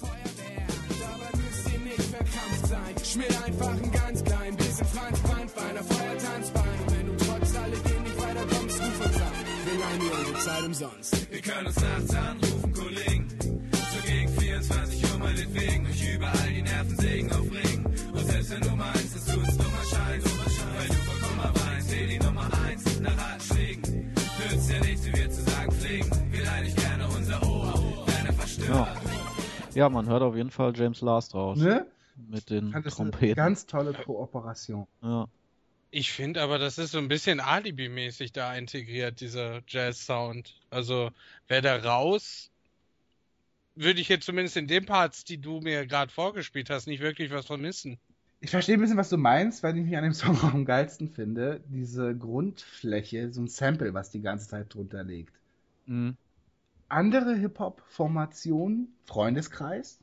Dabei müsst ihr nicht verkrampft sein. Schmier einfach ein ganz klein Zeit umsonst. Wir können uns nachts anrufen, Kollegen. So gegen 24 Uhr meinetwegen. Euch überall die Nerven sägen aufregen. Und selbst wenn du meinst, dass du uns dummer scheint, weil du vollkommen weißt, seh die Nummer 1 nach harten Schlägen. Nützt ja nichts, wie wir zu sagen pflegen. Wir leihen dich gerne unser Ohr, deine Verstörer.
Ja. Ja, man hört auf jeden Fall James Last raus.
Ne?
Mit den Trompeten.
ganz tolle Kooperation.
Ja.
Ich finde aber, das ist so ein bisschen Alibi-mäßig da integriert, dieser Jazz-Sound. Also, wäre da raus, würde ich jetzt zumindest in den Parts, die du mir gerade vorgespielt hast, nicht wirklich was vermissen.
Ich verstehe ein bisschen, was du meinst, weil ich mich an dem Song auch am geilsten finde. Diese Grundfläche, so ein Sample, was die ganze Zeit drunter liegt.
Mhm.
Andere Hip-Hop-Formationen, Freundeskreis,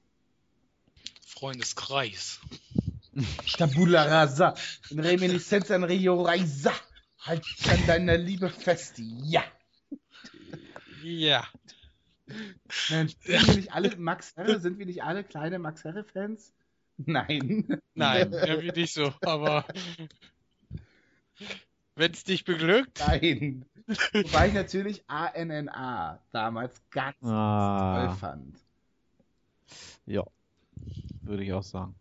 Freundeskreis.
Tabula Rasa, in Reminiszenz an Rio Reiser. Halt dich an deiner Liebe fest, ja.
Ja.
Nein, sind wir nicht alle Max Herre? Sind wir nicht alle kleine Max Herre-Fans? Nein.
Nein, irgendwie nicht so, aber wenn es dich beglückt,
Nein. Wobei ich natürlich ANNA damals ganz
Ah.
toll fand.
Ja. Würde ich auch sagen.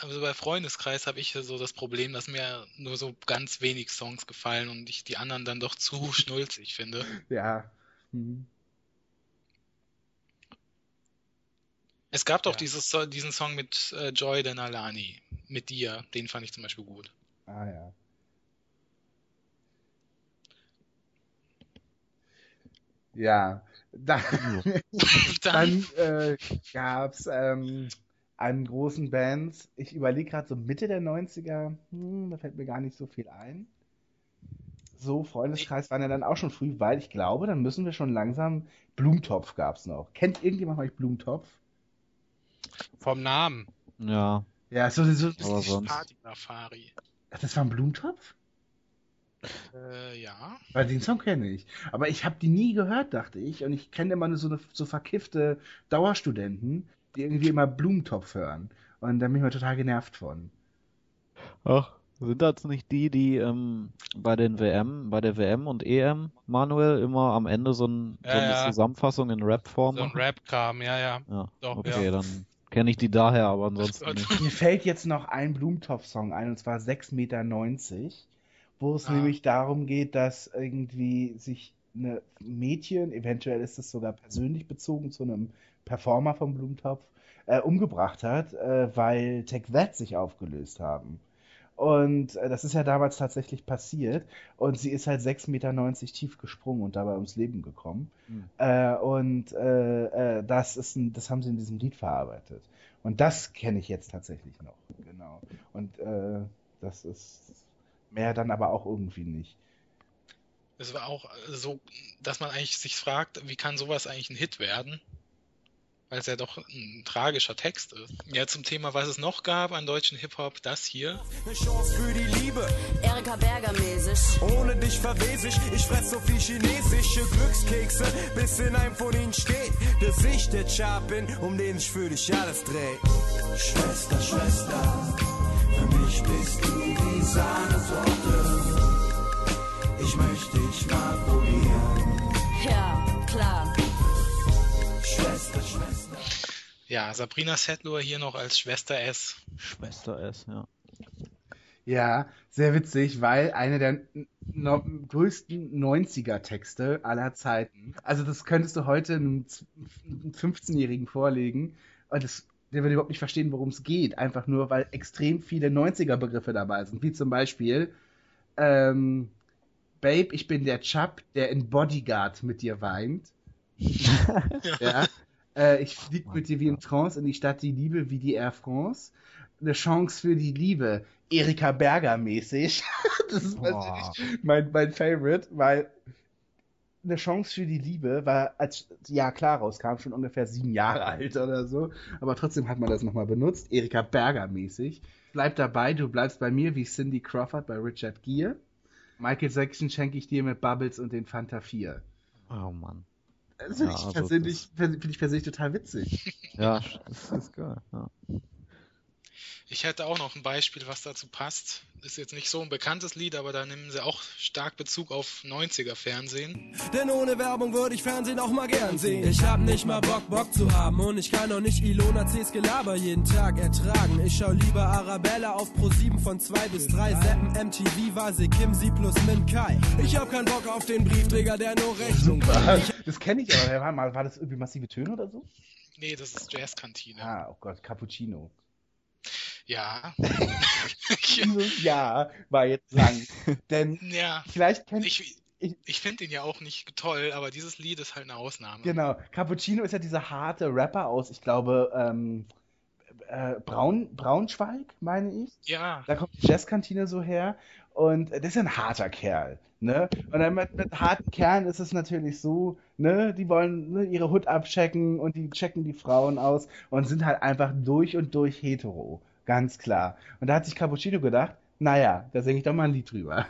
Also bei Freundeskreis habe ich so das Problem, dass mir nur so ganz wenig Songs gefallen und ich die anderen dann doch zu schnulzig finde.
Ja. Hm.
Es gab doch
Ja.
dieses, diesen Song mit äh, Joy Denalani, mit dir. Den fand ich zum Beispiel gut.
Ah ja. Ja, dann,
Dann,
dann äh, gab es ähm, an großen Bands, ich überlege gerade so Mitte der 90er, hm, da fällt mir gar nicht so viel ein. So, Freundeskreis waren ja dann auch schon früh, weil ich glaube, dann müssen wir schon langsam, Blumentopf gab es noch. Kennt irgendjemand von euch Blumentopf?
Vom Namen.
Ja,
Ja, so, so,
aber
die
sonst.
Party Safari.
Ach, das war ein Blumentopf?
Äh, ja.
Weil den Song kenne ich. Aber ich habe die nie gehört, dachte ich. Und ich kenne immer nur so, eine, so verkiffte Dauerstudenten, die irgendwie immer Blumentopf hören. Und da bin ich mal total genervt von.
Ach, sind das nicht die, die ähm, bei den WM, bei der WM und EM, Manuel, immer am Ende so, ein, so
Ja,
eine
ja.
Rapform in Rap-Form
So ein
machen?
Rap-Kram, ja, ja.
Ja,
Doch,
okay,
ja.
dann kenne ich die daher, aber ansonsten nicht.
Mir fällt jetzt noch ein Blumentopf-Song ein, und zwar 6,90 Meter, wo es
Ah.
nämlich darum geht, dass irgendwie sich eine Mädchen, eventuell ist es sogar persönlich bezogen zu einem Performer vom Blumentopf, äh, umgebracht hat, äh, weil That sich aufgelöst haben. Und äh, das ist ja damals tatsächlich passiert. Und sie ist halt 6,90 Meter tief gesprungen und dabei ums Leben gekommen.
Hm.
Äh, und äh, äh, das ist ein, das haben sie in diesem Lied verarbeitet. Und das kenne ich jetzt tatsächlich noch. Genau. Und das ist mehr dann aber auch irgendwie nicht.
Es war auch äh, so, dass man eigentlich sich fragt, wie kann sowas eigentlich ein Hit werden? Weil es ja doch ein tragischer Text ist. Ja, zum Thema, was es noch gab an deutschen Hip-Hop, das hier.
Eine Chance für die Liebe.
Erika Berger mäßig.
Ohne dich verwes ich. Ich fress so viel chinesische Glückskekse, bis in einem von ihnen steht, dass ich der Char bin, um den sich für dich alles dreht. Schwester, Schwester, für mich bist du die Sahnetorte. Ich möchte dich mal probieren.
Ja, klar.
Schwester, Schwester.
Ja, Sabrina Settler hier noch als Schwester S.
Schwester S, ja.
Ja, sehr witzig, weil eine der no größten 90er-Texte aller Zeiten. Also das könntest du heute einem 15-Jährigen vorlegen und das, der würde überhaupt nicht verstehen, worum es geht. Einfach nur, weil extrem viele 90er-Begriffe dabei sind. Wie zum Beispiel, ähm, Babe, ich bin der Chap, der in Bodyguard mit dir weint. ja. Äh, ich flieg mit dir wie in Trance in die Stadt die Liebe wie die Air France. Eine Chance für die Liebe. Erika Berger mäßig. das ist persönlich mein, mein Favorite, weil eine Chance für die Liebe war, als ja klar rauskam, schon ungefähr sieben Jahre alt oder so. Aber trotzdem hat man das nochmal benutzt. Erika Berger mäßig. Bleib dabei, du bleibst bei mir wie Cindy Crawford bei Richard Gere. Michael Jackson schenke ich dir mit Bubbles und den Fanta 4.
Oh Mann.
Das finde
Ja,
ich,
also
persönlich, finde ich persönlich total witzig.
Ja, das ist geil. Ja.
Ich hätte auch noch ein Beispiel, was dazu passt. Ist jetzt nicht so ein bekanntes Lied, aber da nehmen sie auch stark Bezug auf 90er Fernsehen.
Denn ohne Werbung würde ich Fernsehen auch mal gern sehen. Ich hab nicht mal Bock, Bock zu haben. Und ich kann auch nicht Ilona C's Gelaber jeden Tag ertragen. Ich schau lieber Arabella auf Pro 7 von 2 bis 3. Seppen MTV war sie Kim, sie plus Min Kai. Ich hab keinen Bock auf den Briefträger, der nur Rechnung
Das kenne ich aber. War, mal, war das irgendwie massive Töne oder so?
Nee, das ist Jazzkantine.
Ah, oh Gott, Cappuccino.
Ja.
Dieses Jahr war jetzt lang. Denn
ja.
vielleicht kennt
Ich,
ich-
ich finde ihn ja auch nicht toll, aber dieses Lied ist halt eine Ausnahme.
Genau, Cappuccino ist ja dieser harte Rapper aus, ich glaube, ähm, äh, Braun, Braunschweig, meine ich.
Ja,
Da kommt die Jazzkantine so her und das ist ein harter Kerl, ne? Und dann mit, mit harten Kerlen ist es natürlich so, ne? Die wollen ne, ihre Hut abchecken und die checken die Frauen aus und sind halt einfach durch und durch hetero, ganz klar. Und da hat sich Cappuccino gedacht, naja, da singe ich doch mal ein Lied drüber.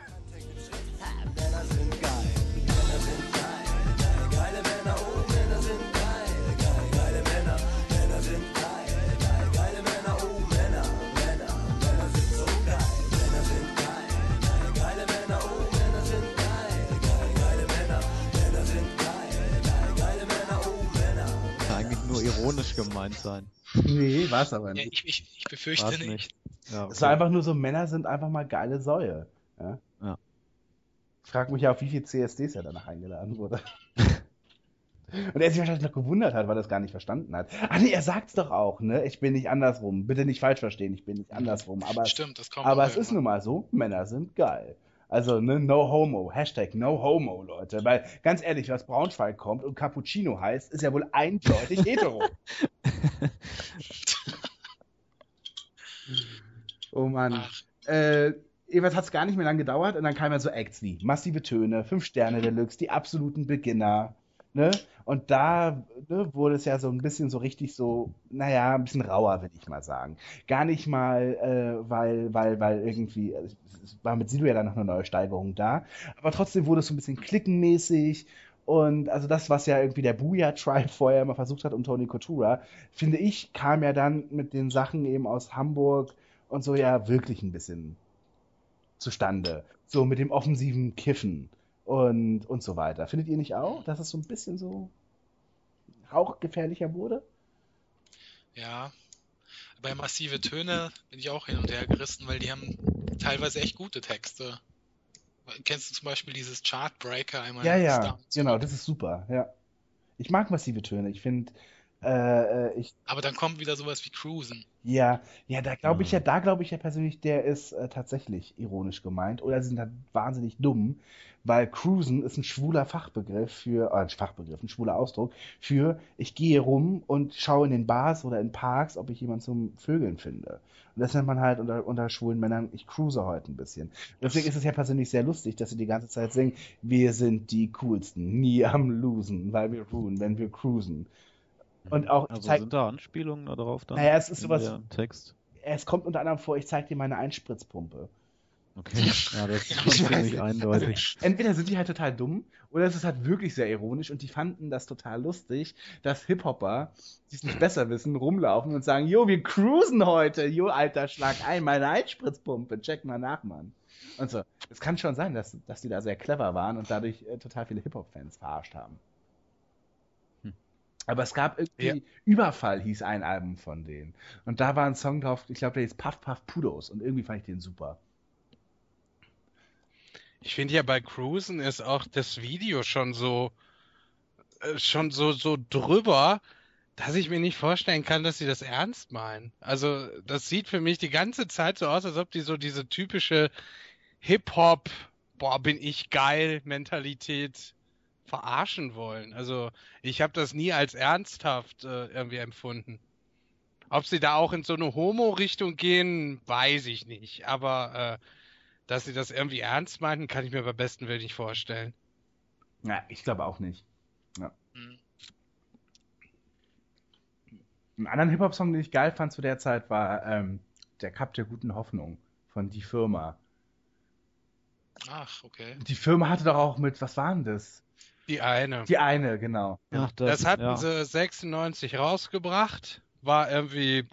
Kann eigentlich nur ironisch gemeint sein.
Nee, war's aber
ja
nicht.
ich, ich, ich befürchte
War's
nicht.
nicht. Ja,
Es war
okay.
einfach nur so, Männer sind einfach mal geile Säue. Ja?
Ja.
Ich frage mich ja, auf wie viele CSDs er danach eingeladen wurde. Und er sich wahrscheinlich noch gewundert hat, weil er es gar nicht verstanden hat. Ach nee, er sagt's doch auch, ne? Ich bin nicht andersrum. Bitte nicht falsch verstehen, ich bin nicht andersrum. Aber,
Stimmt, das kommt
aber es ist nun mal so, Männer sind geil. Also, ne, no homo. Hashtag no homo, Leute. Weil, ganz ehrlich, was Braunschweig kommt und Cappuccino heißt, ist ja wohl eindeutig hetero. oh Mann.
Ach,
Äh, jeweils hat es gar nicht mehr lange gedauert und dann kamen ja so Acts wie massive Töne, 5 Sterne Deluxe, die absoluten Beginner. Ne? Und da ne, wurde es ja so ein bisschen so richtig so, naja, ein bisschen rauer, würde ich mal sagen. Gar nicht mal, äh, weil, weil, weil irgendwie, äh, es war mit Sido ja dann noch eine neue Steigerung da, aber trotzdem wurde es so ein bisschen klickenmäßig. Und also das, was ja irgendwie der Booyah Tribe vorher immer versucht hat um Tony Coutura, finde ich, kam ja dann mit den Sachen eben aus Hamburg und so ja wirklich ein bisschen zustande. So mit dem offensiven Kiffen und, und so weiter. Findet ihr nicht auch, dass es so ein bisschen so hauchgefährlicher wurde?
ja. Bei massive Töne bin ich auch hin und her gerissen, weil die haben teilweise echt gute Texte. Kennst du zum Beispiel dieses Chartbreaker einmal?
Ja, ja,
Star-
genau, das ist super, ja. Ich mag massive Töne. Ich finde, äh, äh, ich,
Aber dann kommt wieder sowas wie Cruisen.
Ja, ja, da glaube ich ja, da glaube ich ja persönlich, der ist äh, tatsächlich ironisch gemeint. Oder sie sind halt wahnsinnig dumm, weil Cruisen ist ein schwuler Fachbegriff für, äh, ein Fachbegriff, ein schwuler Ausdruck für, ich gehe rum und schaue in den Bars oder in Parks, ob ich jemanden zum Vögeln finde. Und das nennt man halt unter, unter schwulen Männern, ich cruise heute ein bisschen. Deswegen ist es ja persönlich sehr lustig, dass sie die ganze Zeit singen, wir sind die coolsten, nie am losen, weil wir ruhen, wenn wir cruisen. Und auch,
Also
zeig,
sind da Anspielungen darauf dann?
Naja, es ist sowas-
Text?
es kommt unter anderem vor, ich zeig dir meine Einspritzpumpe.
Okay. Ja, das ist schon ziemlich eindeutig.
Entweder sind die halt total dumm oder es ist halt wirklich sehr ironisch und die fanden das total lustig, dass Hip-Hopper, die es nicht besser wissen, rumlaufen und sagen, jo, wir cruisen heute, jo, alter, schlag ein, meine Einspritzpumpe, check mal nach, Mann. Und so. Es kann schon sein, dass, dass die da sehr clever waren und dadurch äh, total viele Hip-Hop-Fans verarscht haben. Aber es gab irgendwie,
Ja.
Überfall hieß ein Album von denen. Und da war ein Song drauf, ich glaube, der hieß Puff Puff Pudos und irgendwie fand ich den super.
Ich finde ja bei Cruisen ist auch das Video schon so äh, schon so so drüber, dass ich mir nicht vorstellen kann, dass sie das ernst meinen. Also das sieht für mich die ganze Zeit so aus, als ob die so diese typische Hip-Hop, boah, bin ich geil Mentalität verarschen wollen. Also ich habe das nie als ernsthaft äh, irgendwie empfunden. Ob sie da auch in so eine Homo-Richtung gehen, weiß ich nicht. Aber äh, dass sie das irgendwie ernst meinten, kann ich mir beim besten Willen nicht vorstellen.
Ja, ich glaube auch nicht.
Hm.
Einen anderen Hip-Hop-Song, den ich geil fand zu der Zeit, war ähm, Der Cup der guten Hoffnung von Die Firma.
Ach, okay.
Die Firma hatte doch auch mit, was war denn das?
Die eine.
Die eine, genau.
Ach,
Das hatten
ja.
sie 96 rausgebracht, war irgendwie,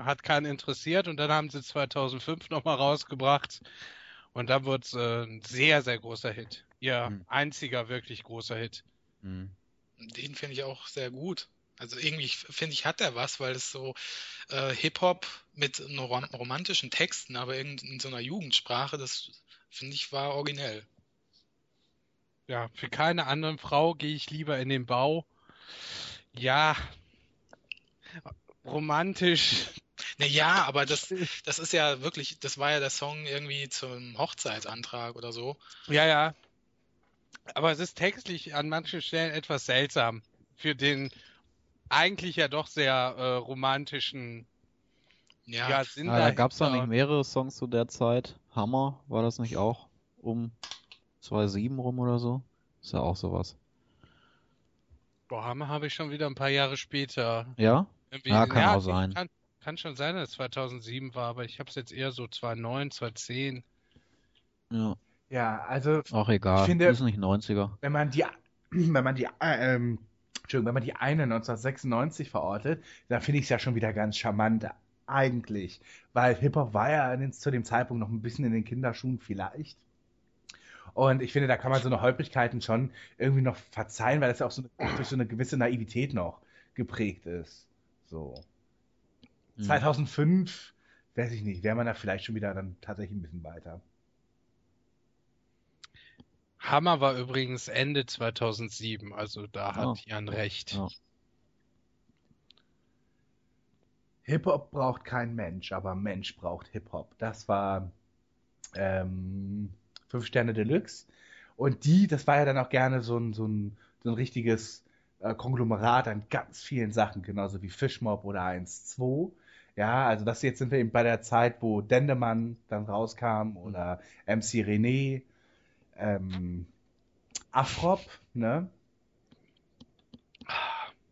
hat keinen interessiert und dann haben sie 2005 nochmal rausgebracht und dann wurde es äh, ein sehr, sehr großer Hit. Ihr
Hm.
einziger wirklich großer Hit.
Mhm.
Den finde ich auch sehr gut. Also irgendwie finde ich, hat er was, weil es so äh, Hip-Hop mit no rom romantischen Texten, aber in, in so einer Jugendsprache, das finde ich war originell.
Ja, für keine andere Frau gehe ich lieber in den Bau. Ja, romantisch.
Naja, aber das, das ist ja wirklich, das war ja der Song irgendwie zum Hochzeitsantrag oder so.
Ja, ja. Aber es ist textlich an manchen Stellen etwas seltsam für den eigentlich ja doch sehr äh, romantischen
Ja,
ja, Sinn
Ah, da gab es da
dahinter.
nicht mehrere Songs zu der Zeit. Hammer, war das nicht auch um 2007 rum oder so? Ist ja auch sowas.
Boah, Hammer habe ich schon wieder ein paar Jahre später.
Ja?
Irgendwie,
Ja, kann auch sein.
Kann, kann schon sein, dass es 2007 war, aber ich habe es jetzt eher so 2009, 2010.
Ja,
Ja, also
auch egal.
Ich finde-
ist nicht 90er.
wenn man die, wenn man die, äh, ähm, Entschuldigung, wenn man die eine 1996 verortet, dann finde ich es ja schon wieder ganz charmant, eigentlich. Weil Hip-Hop war ja zu dem Zeitpunkt noch ein bisschen in den Kinderschuhen vielleicht. Und ich finde, da kann man so eine Holprigkeiten schon irgendwie noch verzeihen, weil das ja auch so eine, durch so eine gewisse Naivität noch geprägt ist. So.
Mhm.
2005, weiß ich nicht, wäre man da vielleicht schon wieder dann tatsächlich ein bisschen weiter.
Hammer war übrigens Ende 2007, also da hat
Oh.
Jan recht.
Ja.
Hip-Hop braucht kein Mensch, aber Mensch braucht Hip-Hop. Das war ähm, Fünf Sterne Deluxe. Und die, das war ja dann auch gerne so ein, so ein, so ein richtiges äh, Konglomerat an ganz vielen Sachen, genauso wie Fishmob oder 1-2. Ja, also das jetzt sind wir eben bei der Zeit, wo Dendemann dann rauskam oder MC René, ähm, Afrop, ne?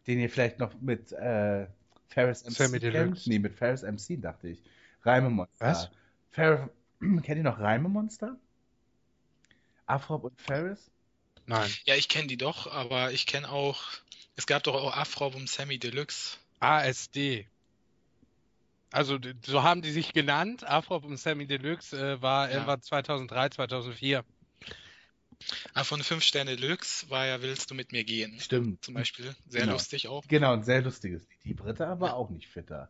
Den ihr vielleicht noch mit äh, Ferris MC
Sammy
kennt. Nee, mit Ferris MC dachte ich. Reimemonster.
Was?
Fer kennt ihr noch Reimemonster? Afrop und Ferris?
Nein.
Ja, ich kenne die doch, aber ich kenne auch, es gab doch auch Afro und Sammy Deluxe.
ASD. Also so haben die sich genannt. Afrop und Sammy Deluxe äh, war
Ja.
irgendwann 2003, 2004.
Ah, von 5 Sterne Deluxe war ja Willst du mit mir gehen?
Stimmt.
Zum Beispiel. Sehr
Genau.
lustig auch.
Genau, ein sehr lustiges Lied. Die Britta aber auch nicht fitter.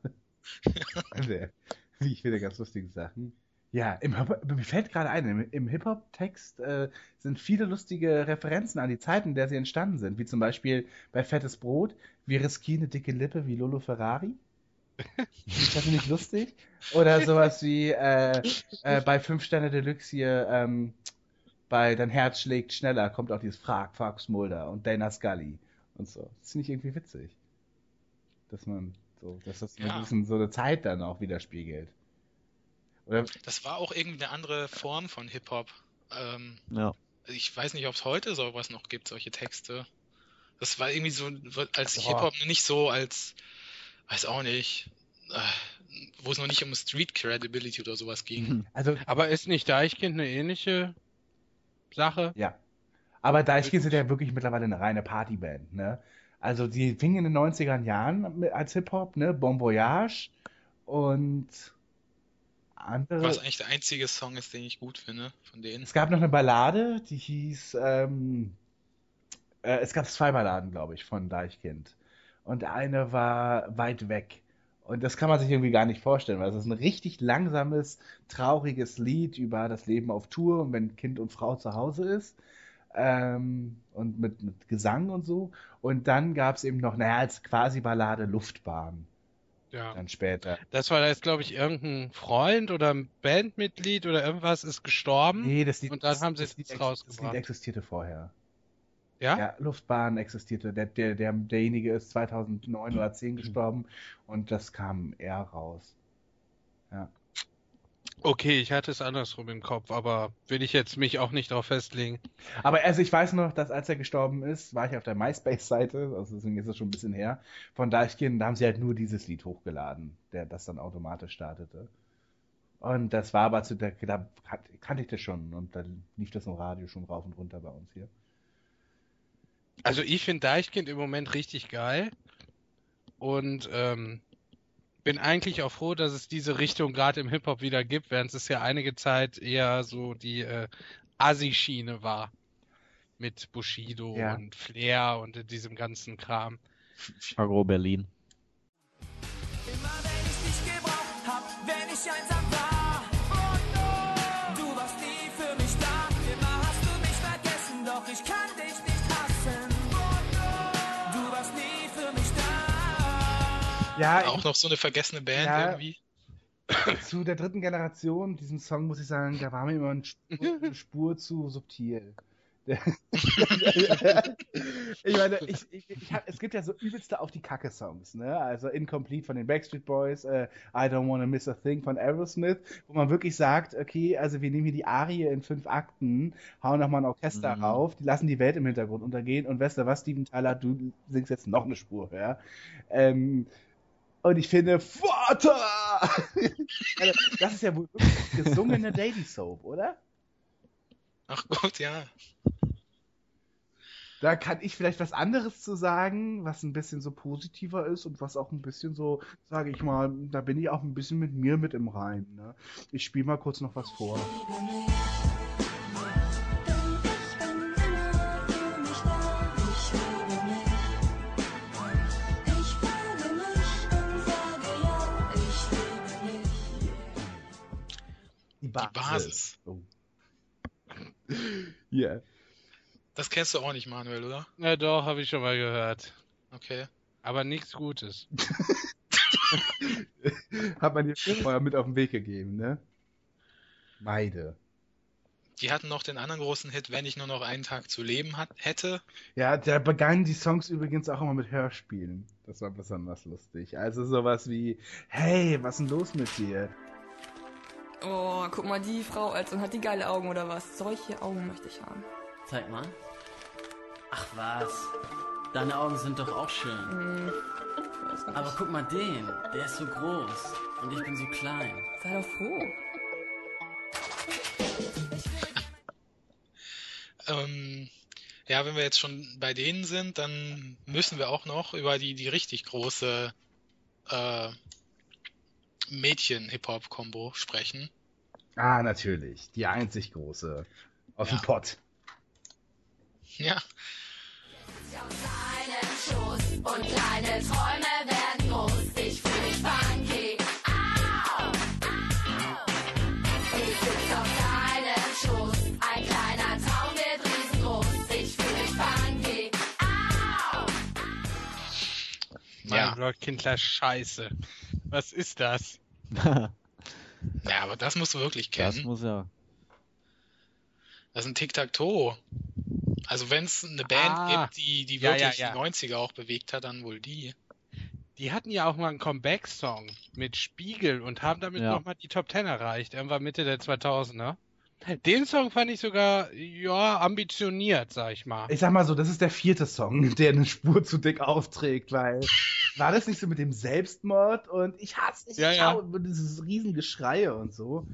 wie ich finde, ganz lustige Sachen. Ja, im, mir fällt gerade ein, im, im Hip-Hop-Text äh, sind viele lustige Referenzen an die Zeiten, in der sie entstanden sind. Wie zum Beispiel bei Fettes Brot, wir riskieren eine dicke Lippe wie Lolo Ferrari. Ist das nicht lustig? Oder sowas wie äh, äh, bei 5 Sterne Deluxe hier, ähm, bei Dein Herz schlägt schneller, kommt auch dieses Frag, Frag Smolder und Dana Scully und so. Das finde ich irgendwie witzig. Dass man so, dass das
Ja.
ein bisschen so eine Zeit dann auch widerspiegelt.
Das war auch irgendwie eine andere Form von Hip-Hop. Ähm,
Ja.
ich weiß nicht, ob es heute sowas noch gibt, solche Texte. Das war irgendwie so, als. Hip-Hop nicht so als, weiß auch nicht, äh, wo es noch nicht um Street Credibility oder sowas ging.
also,
Aber ist nicht Deichkind eine ähnliche Sache?
ja. Aber Deichkind sind ja wirklich mittlerweile eine reine Partyband, ne? Also, die fingen in den 90er Jahren mit, als Hip-Hop, ne? Bon Voyage und andere.
Was eigentlich der einzige Song ist, den ich gut finde von denen.
Es gab noch eine Ballade, die hieß, ähm, äh, es gab zwei Balladen, glaube ich, von Deichkind. Und eine war weit weg. Und das kann man sich irgendwie gar nicht vorstellen, weil es ist ein richtig langsames, trauriges Lied über das Leben auf Tour und wenn Kind und Frau zu Hause ist. Ähm, und mit, mit Gesang und so. Und dann gab es eben noch, naja, als quasi Ballade Luftbahn.
Ja.
Dann später.
Das war jetzt, glaube ich, irgendein Freund oder ein Bandmitglied oder irgendwas ist gestorben.
Nee, das Lied,
Und dann haben sie
das
es
Lied,
rausgebracht.
Das Lied existierte vorher.
Ja?
Ja, Luftbahn existierte. Der, der, der, derjenige ist 2009 oder 10 gestorben und das kam eher raus.
Okay, ich hatte es andersrum im Kopf, aber will ich jetzt mich auch nicht darauf festlegen.
Aber also ich weiß noch, dass als er gestorben ist, war ich auf der MySpace-Seite, also deswegen ist es schon ein bisschen her, von Deichkind, da haben sie halt nur dieses Lied hochgeladen, der das dann automatisch startete. Und das war aber zu der, da kan- kannte ich das schon und dann lief das im Radio schon rauf und runter bei uns hier.
Also ich finde Deichkind im Moment richtig geil und ähm, bin eigentlich auch froh, dass es diese Richtung gerade im Hip-Hop wieder gibt, während es ja einige Zeit eher so die äh, Assi-Schiene war. Mit Bushido
Ja.
und Flair und diesem ganzen Kram.
Agro Berlin.
Immer wenn ich dich gebraucht hab, wenn ich einsam
Ja,
Auch noch so eine vergessene Band
Ja.
irgendwie.
zu der dritten Generation, diesem Song muss ich sagen, da war mir immer eine Spur, eine Spur zu subtil. ich meine, ich, ich, ich hab, es gibt ja so übelste auf die Kacke-Songs, ne? Also Incomplete von den Backstreet Boys, äh, I Don't Wanna Miss a Thing von Aerosmith, wo man wirklich sagt, okay, also wir nehmen hier die Arie in fünf Akten, hauen nochmal ein Orchester
Mhm.
rauf, die lassen die Welt im Hintergrund untergehen und weißt du was, Steven Tyler, du singst jetzt noch eine Spur, ja? Ähm, und ich finde, Vater! Also, das ist ja wohl wirklich gesungene Daily Soap, oder?
Ach gut, ja.
Da kann ich vielleicht was anderes zu sagen, was ein bisschen so positiver ist und was auch ein bisschen so, sage ich mal, da bin ich auch ein bisschen mit mir mit im Reim. Ne? Ich spiele mal kurz noch was vor.
Basis.
Oh. Ja.
Das kennst du auch nicht, Manuel, oder?
Ja, doch, habe ich schon mal gehört.
Okay.
Aber nichts Gutes.
Hat man dir vorher mit auf den Weg gegeben, ne? Meide.
Die hatten noch den anderen großen Hit, wenn ich nur noch einen Tag zu leben hat, hätte.
Ja, da begannen die Songs übrigens auch immer mit Hörspielen. Das war besonders lustig. Also sowas wie, hey, was ist denn los mit dir?
Oh, guck mal, die Frau, also hat die geile Augen oder was? Solche Augen möchte ich haben.
Zeig mal. Ach was. Deine Augen sind doch auch schön.
Hm, nicht.
Aber guck mal den. Der ist so groß. Und ich bin so klein.
Sei doch froh.
Ähm, ja, wenn wir jetzt schon bei denen sind, dann müssen wir auch noch über die, die richtig große äh, Mädchen-Hip-Hop-Kombo sprechen.
Ah, natürlich. Die einzig große. Aus
Ja.
dem Pott.
Ja,
und kleine Träume werden groß. Ich fühl mich funky.
Ja.
Gott, Kindler Scheiße. Was ist das?
ja, aber das musst du wirklich kennen.
das muss ja.
Das ist ein Tic-Tac-Toe. Also wenn es eine Band
Ah.
gibt, die, die
Ja,
wirklich
ja, ja.
die 90er auch bewegt hat, dann wohl die.
Die hatten ja auch mal einen Comeback-Song mit Spiegel und haben damit
Ja.
nochmal die Top Ten erreicht, irgendwann Mitte der 2000er. Den Song fand ich sogar, ja, ambitioniert, sag ich mal.
Ich sag mal so, das ist der vierte Song, der eine Spur zu dick aufträgt, weil war das nicht so mit dem Selbstmord und ich hasse ich
Ja, ja.
schau- dieses Riesengeschreie und so.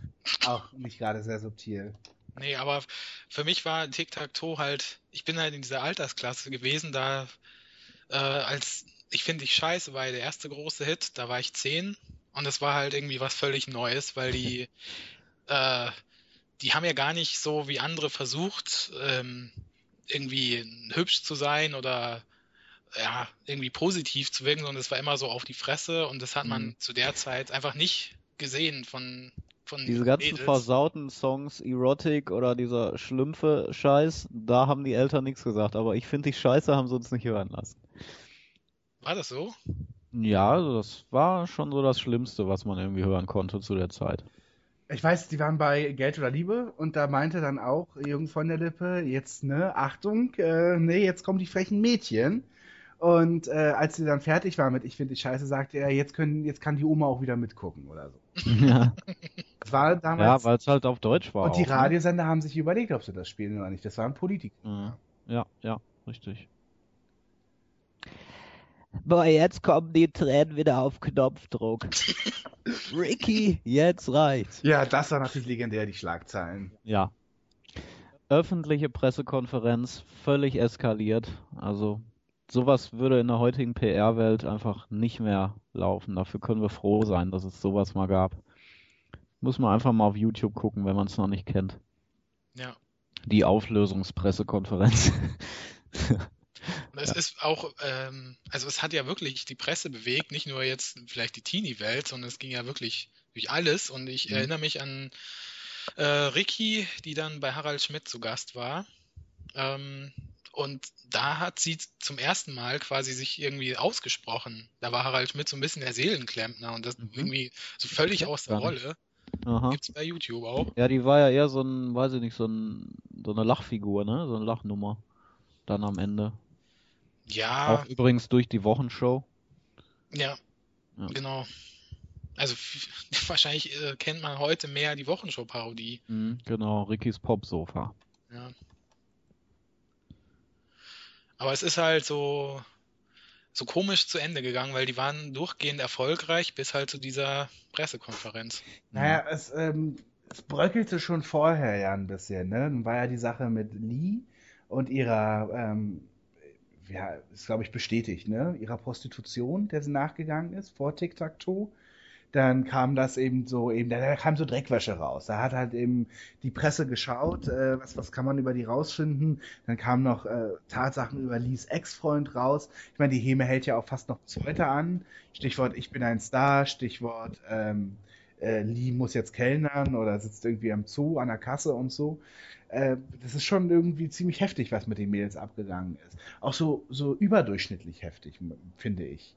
Auch nicht gerade sehr subtil.
Nee, aber für mich war Tic-Tac-Toe halt, ich bin halt in dieser Altersklasse gewesen, da äh, als ich finde ich scheiße war der erste große Hit, da war ich zehn und das war halt irgendwie was völlig Neues, weil die äh, die haben ja gar nicht so wie andere versucht, ähm, irgendwie hübsch zu sein oder ja, irgendwie positiv zu wirken, sondern es war immer so auf die Fresse und das hat man
Mhm.
zu der Zeit einfach nicht gesehen von von
Diese ganzen
Mädels.
versauten Songs, Erotic oder dieser schlümpfe Scheiß, da haben die Eltern nichts gesagt. Aber ich finde, die Scheiße haben sie uns nicht hören lassen.
War das so?
Ja, also das war schon so das Schlimmste, was man irgendwie hören konnte zu der Zeit.
Ich weiß, die waren bei Geld oder Liebe und da meinte dann auch Jürgen von der Lippe, jetzt, ne, Achtung, äh, nee, jetzt kommen die frechen Mädchen. Und äh, als sie dann fertig war mit Ich finde die Scheiße, sagte er, jetzt können, jetzt kann die Oma auch wieder mitgucken oder so.
ja,
Das war damals.
weil es halt auf Deutsch war.
und die
auch, ne?
Radiosender haben sich überlegt, ob sie das spielen oder nicht. Das waren Politiker.
Mhm. Ja, ja, richtig.
Boah, jetzt kommen die Tränen wieder auf Knopfdruck.
Ricky, jetzt reicht's.
Ja, das war natürlich legendär, die Schlagzeilen.
Ja. Öffentliche Pressekonferenz, völlig eskaliert. Also sowas würde in der heutigen PR-Welt einfach nicht mehr laufen. Dafür können wir froh sein, dass es sowas mal gab. Muss man einfach mal auf YouTube gucken, wenn man es noch nicht kennt.
Ja.
Die Auflösungspressekonferenz.
Es ist auch, ähm, also es hat ja wirklich die Presse bewegt, nicht nur jetzt vielleicht die Teenie-Welt, sondern es ging ja wirklich durch alles. Und ich
Mhm.
erinnere mich an äh, Ricky, die dann bei Harald Schmidt zu Gast war. Ähm, und da hat sie zum ersten Mal quasi sich irgendwie ausgesprochen. Da war Harald Schmidt so ein bisschen der Seelenklempner und das
Mhm.
irgendwie so völlig aus der. Rolle.
Aha.
Gibt's bei YouTube auch.
Ja, die war ja eher so ein, weiß ich nicht, so ein, so eine Lachfigur, ne? So eine Lachnummer. Dann am Ende.
Ja,
Auch übrigens durch die Wochenshow.
ja,
Ja.
genau. Also wahrscheinlich äh, kennt man heute mehr die Wochenshow-Parodie.
Mhm, genau, Rickys Popsofa.
Ja. Aber es ist halt so, so komisch zu Ende gegangen, weil die waren durchgehend erfolgreich bis halt zu dieser Pressekonferenz.
Naja, es, ähm, es bröckelte schon vorher ja ein bisschen, ne? Dann war ja die Sache mit Lee und ihrer, ähm, ja, ist glaube ich bestätigt, ne? Ihrer Prostitution, der sie nachgegangen ist, vor Tic-Tac-Toe. Dann kam das eben so, eben, da kam so Dreckwäsche raus. Da hat halt eben die Presse geschaut, äh, was, was kann man über die rausfinden. Dann kamen noch äh, Tatsachen über Lees Ex-Freund raus. Ich meine, die Häme hält ja auch fast noch bis heute an. Stichwort Ich bin ein Star, Stichwort ähm, äh, Lee muss jetzt kellnern oder sitzt irgendwie am Zoo an der Kasse und so. Äh, das ist schon irgendwie ziemlich heftig, was mit den Mädels abgegangen ist. Auch so, so überdurchschnittlich heftig, finde ich.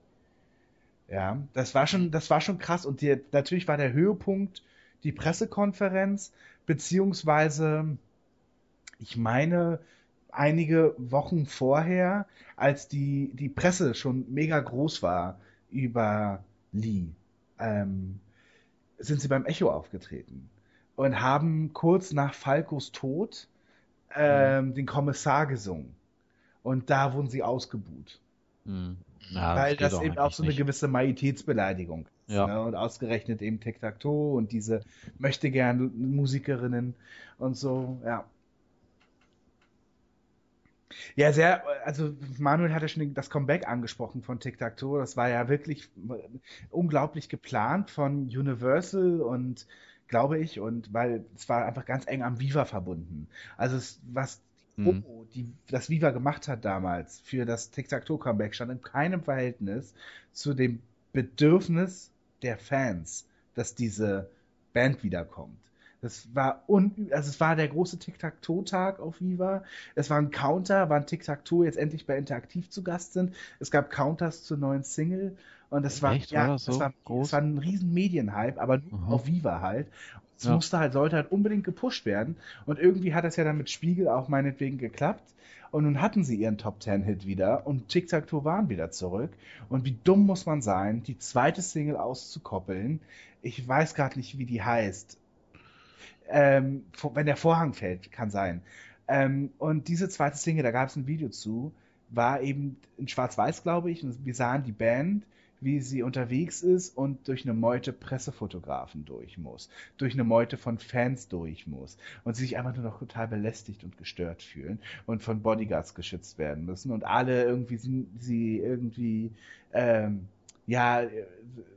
Ja, das war schon, das war schon krass. Und die, natürlich war der Höhepunkt die Pressekonferenz, beziehungsweise, ich meine, einige Wochen vorher, als die, die Presse schon mega groß war über Lee, ähm, sind sie beim Echo aufgetreten und haben kurz nach Falcos Tod ähm, den Kommissar gesungen. Und da wurden sie ausgebuht.
Hm. Ja,
weil das
doch
eben auch so eine
nicht.
gewisse Majestätsbeleidigung ist.
Ja.
Ne? Und ausgerechnet eben Tic-Tac-Toe und diese möchte gern Musikerinnen und so, ja. Ja, sehr, also Manuel hat ja schon das Comeback angesprochen von Tic-Tac-Toe. Das war ja wirklich unglaublich geplant von Universal und glaube ich, und weil es war einfach ganz eng am Viva verbunden. Also es, was. Promo, die das Viva gemacht hat damals für das Tic-Tac-Toe-Comeback, stand in keinem Verhältnis zu dem Bedürfnis der Fans, dass diese Band wiederkommt. Das war un also es war der große Tic-Tac-Toe-Tag auf Viva. Es war ein Counter, wann Tic-Tac-Toe jetzt endlich bei Interaktiv zu Gast sind. Es gab Counters zur neuen Single und es war,
Echt?
ja,
War das so
war,
groß?
es war ein riesen Medienhype, aber nur
Aha.
auf Viva halt. Es
Ja.
musste halt, sollte halt unbedingt gepusht werden. Und irgendwie hat das ja dann mit Spiegel auch meinetwegen geklappt. Und nun hatten sie ihren Top Ten Hit wieder und Tic Tac Toe waren wieder zurück. Und wie dumm muss man sein, die zweite Single auszukoppeln. Ich weiß gerade nicht, wie die heißt. Ähm, wenn der Vorhang fällt, kann sein. Ähm, und diese zweite Single, da gab es ein Video zu, war eben in Schwarz-Weiß, glaube ich. Und wir sahen die Band, wie sie unterwegs ist und durch eine Meute Pressefotografen durch muss, durch eine Meute von Fans durch muss und sie sich einfach nur noch total belästigt und gestört fühlen und von Bodyguards geschützt werden müssen und alle irgendwie sie, sie irgendwie ähm, ja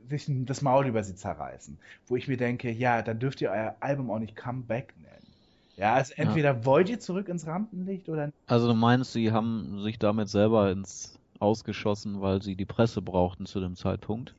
sich das Maul über sie zerreißen, wo ich mir denke, ja, dann dürft ihr euer Album auch nicht Comeback nennen. Ja, also
Ja.
entweder wollt ihr zurück ins Rampenlicht oder
Also du meinst, sie haben sich damit selber ins Ausgeschossen, weil sie die Presse brauchten zu dem Zeitpunkt?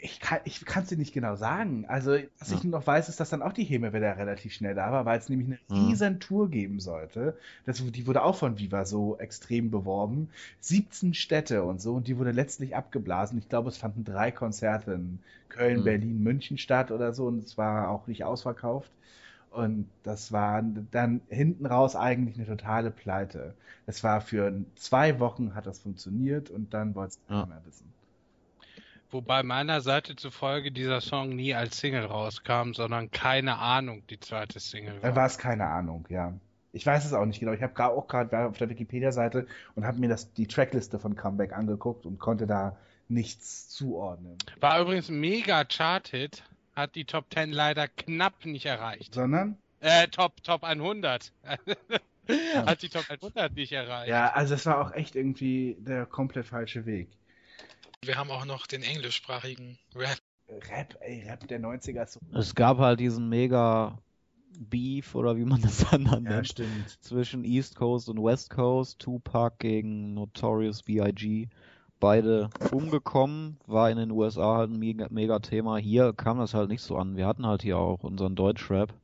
ich kann es dir nicht genau sagen. Also, was
Ja.
ich noch weiß, ist, dass dann auch die Häme wieder relativ schnell da war, weil es nämlich eine
Mhm.
riesen Tour geben sollte. Das, die wurde auch von Viva so extrem beworben. 17 Städte und so, und die wurde letztlich abgeblasen. Ich glaube, es fanden drei Konzerte in Köln,
Mhm.
Berlin, München statt oder so, und es war auch nicht ausverkauft. Und das war dann hinten raus eigentlich eine totale Pleite. Es war für zwei Wochen hat das funktioniert und dann wollte es keiner
Ja.
mehr wissen.
Wobei meiner Seite zufolge dieser Song nie als Single rauskam, sondern keine Ahnung, die zweite Single
Dann war es keine Ahnung, ja. Ich weiß es auch nicht genau. Ich habe auch gerade auf der Wikipedia-Seite und habe mir das, die Trackliste von Comeback angeguckt und konnte da nichts zuordnen.
War übrigens ein mega Chart-Hit, hat die Top 10 leider knapp nicht erreicht.
Sondern?
Äh, Top, Top 100. hat die Top 100 nicht erreicht.
Ja, also es war auch echt irgendwie der komplett falsche Weg.
Wir haben auch noch den englischsprachigen Rap.
Rap, ey, Rap der 90er ist so.
Es gab halt diesen mega Beef oder wie man das dann
Ja,
nennt
stimmt.
zwischen East Coast und West Coast. Tupac gegen Notorious B.I.G. Beide umgekommen, war in den USA halt ein mega, mega Thema. Hier kam das halt nicht so an. Wir hatten halt hier auch unseren Deutschrap.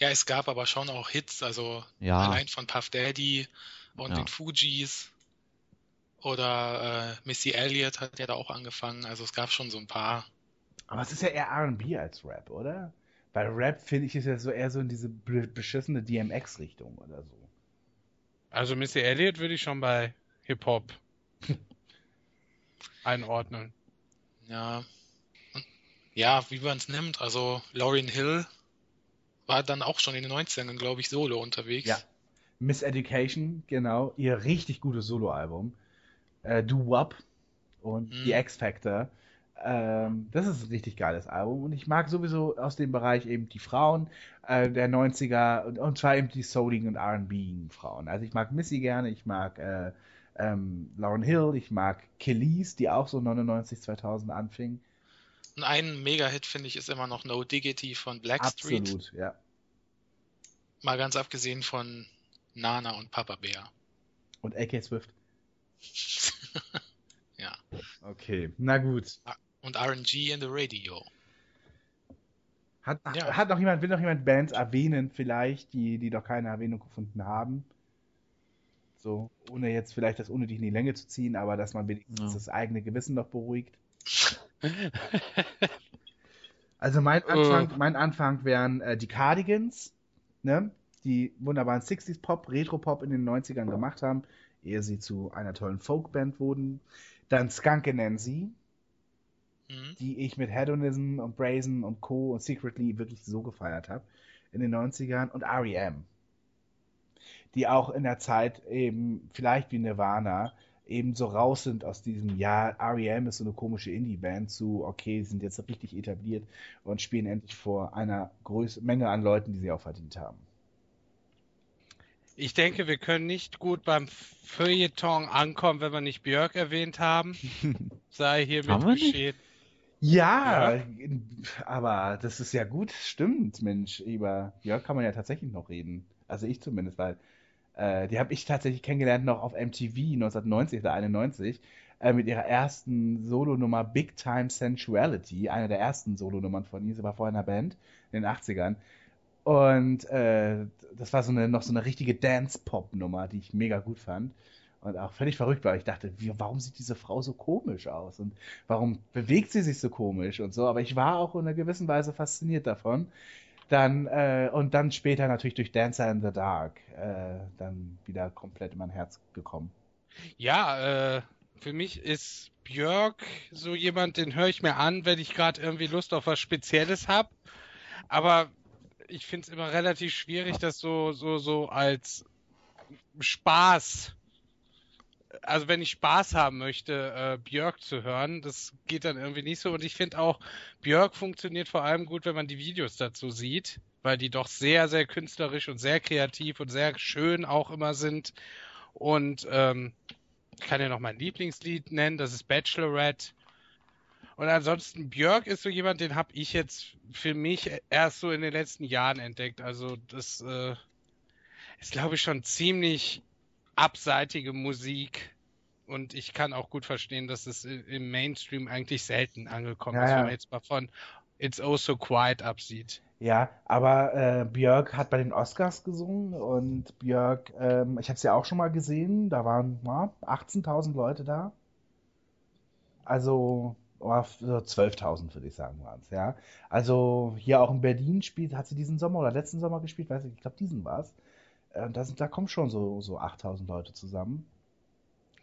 Ja, es gab aber schon auch Hits, also
Ja.
allein von Puff Daddy und
Ja.
den Fugees. Oder äh, Missy Elliott hat ja da auch angefangen. Also es gab schon so ein paar.
Aber es ist ja eher R&B als Rap, oder? Weil Rap, finde ich, ist ja so eher so in diese be- beschissene DMX-Richtung oder so.
Also Missy Elliott würde ich schon bei Hip-Hop einordnen.
Ja. Ja, wie man es nimmt. Also Lauryn Hill war dann auch schon in den 90ern, glaube ich, solo unterwegs.
Ja. Miss Education, genau, ihr richtig gutes Soloalbum. Äh, Do Wop und
Mhm.
The X Factor. Ähm, das ist ein richtig geiles Album und ich mag sowieso aus dem Bereich eben die Frauen äh, der 90er und, und zwar eben die souligen und R&B Frauen. Also ich mag Missy gerne, ich mag äh, ähm, Lauren Hill, ich mag Kelis, die auch so 99, 2000 anfing.
Und ein Mega-Hit, finde ich, ist immer noch No Diggity von Blackstreet.
Absolut, ja.
Mal ganz abgesehen von Nana und Papa Bär.
Und AK Swift.
ja.
Okay, na gut.
Und RNG in the Radio.
Hat,
Ja.
hat noch jemand, will noch jemand Bands erwähnen, vielleicht, die, die noch keine Erwähnung gefunden haben? So, ohne jetzt vielleicht das unnötig in die Länge zu ziehen, aber dass man wenigstens
Ja.
das eigene Gewissen noch beruhigt. Also mein Anfang, mein Anfang wären äh, die Cardigans, ne? die wunderbaren 60s Pop, Retro-Pop in den 90ern gemacht haben, ehe sie zu einer tollen Folkband wurden. Dann Skunk Nancy,
Mhm.
die ich mit Hedonism und Brazen und Co. und Secretly wirklich so gefeiert habe in den 90ern und R.E.M. Die auch in der Zeit eben, vielleicht wie Nirvana, eben so raus sind aus diesem, ja, R.E.M. ist so eine komische Indie-Band zu, okay, sie sind jetzt richtig etabliert und spielen endlich vor einer Größe, Menge an Leuten, die sie auch verdient haben.
Ich denke, wir können nicht gut beim Feuilleton ankommen, wenn wir nicht Björk erwähnt haben. Sei hiermit geschehen.
Ja, aber das ist ja gut, stimmt, Mensch. Über Jörg kann man ja tatsächlich noch reden. Also ich zumindest, weil äh, die habe ich tatsächlich kennengelernt noch auf MTV 1990 oder 91 äh, mit ihrer ersten Solonummer Big Time Sensuality, eine der ersten Solonummern von ihr. Sie war vorher in einer Band in den 80ern. Und äh, das war so eine, noch so eine richtige Dance-Pop-Nummer, die ich mega gut fand. Und auch völlig verrückt war. Ich dachte, wie, warum sieht diese Frau so komisch aus? Und warum bewegt sie sich so komisch und so? Aber ich war auch in einer gewissen Weise fasziniert davon. Dann, äh, und dann später natürlich durch Dancer in the Dark, äh, dann wieder komplett in mein Herz gekommen.
Ja, äh, für mich ist Björk so jemand, den höre ich mir an, wenn ich gerade irgendwie Lust auf was Spezielles habe. Aber ich finde es immer relativ schwierig, das so, so, so als Spaß, also wenn ich Spaß haben möchte, äh, Björk zu hören, das geht dann irgendwie nicht so. Und ich finde auch, Björk funktioniert vor allem gut, wenn man die Videos dazu sieht, weil die doch sehr, sehr künstlerisch und sehr kreativ und sehr schön auch immer sind. Und ähm, ich kann ja noch mein Lieblingslied nennen, das ist Bachelorette. Und ansonsten Björk ist so jemand, den habe ich jetzt für mich erst so in den letzten Jahren entdeckt. Also das äh, ist, glaube ich, schon ziemlich abseitige Musik. Und ich kann auch gut verstehen, dass es im Mainstream eigentlich selten angekommen
Ja,
ist, wenn man jetzt mal von It's Oh So Quiet absieht.
Ja, aber äh, Björk hat bei den Oscars gesungen und Björk, ähm, ich habe es ja auch schon mal gesehen, da waren na, 18.000 Leute da. Also oh, so 12.000 würde ich sagen waren es, ja. Also hier auch in Berlin spielt, hat sie diesen Sommer oder letzten Sommer gespielt, weiß ich, ich glaube diesen war es. Äh, da, sind, da kommen schon so, so 8.000 Leute zusammen.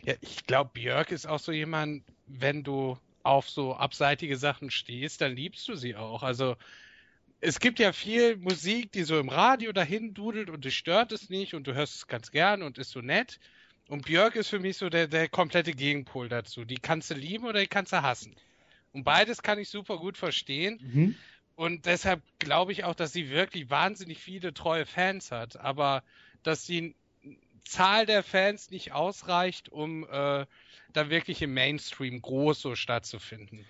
Ja, ich glaube, Björk ist auch so jemand, wenn du auf so abseitige Sachen stehst, dann liebst du sie auch. Also es gibt ja viel Musik, die so im Radio dahin dudelt und dich stört es nicht und du hörst es ganz gern und ist so nett. Und Björk ist für mich so der, der komplette Gegenpol dazu. Die kannst du lieben oder die kannst du hassen. Und beides kann ich super gut verstehen.
Mhm.
Und deshalb glaube ich auch, dass sie wirklich wahnsinnig viele treue Fans hat. Aber dass die Zahl der Fans nicht ausreicht, um äh, da wirklich im Mainstream groß so stattzufinden.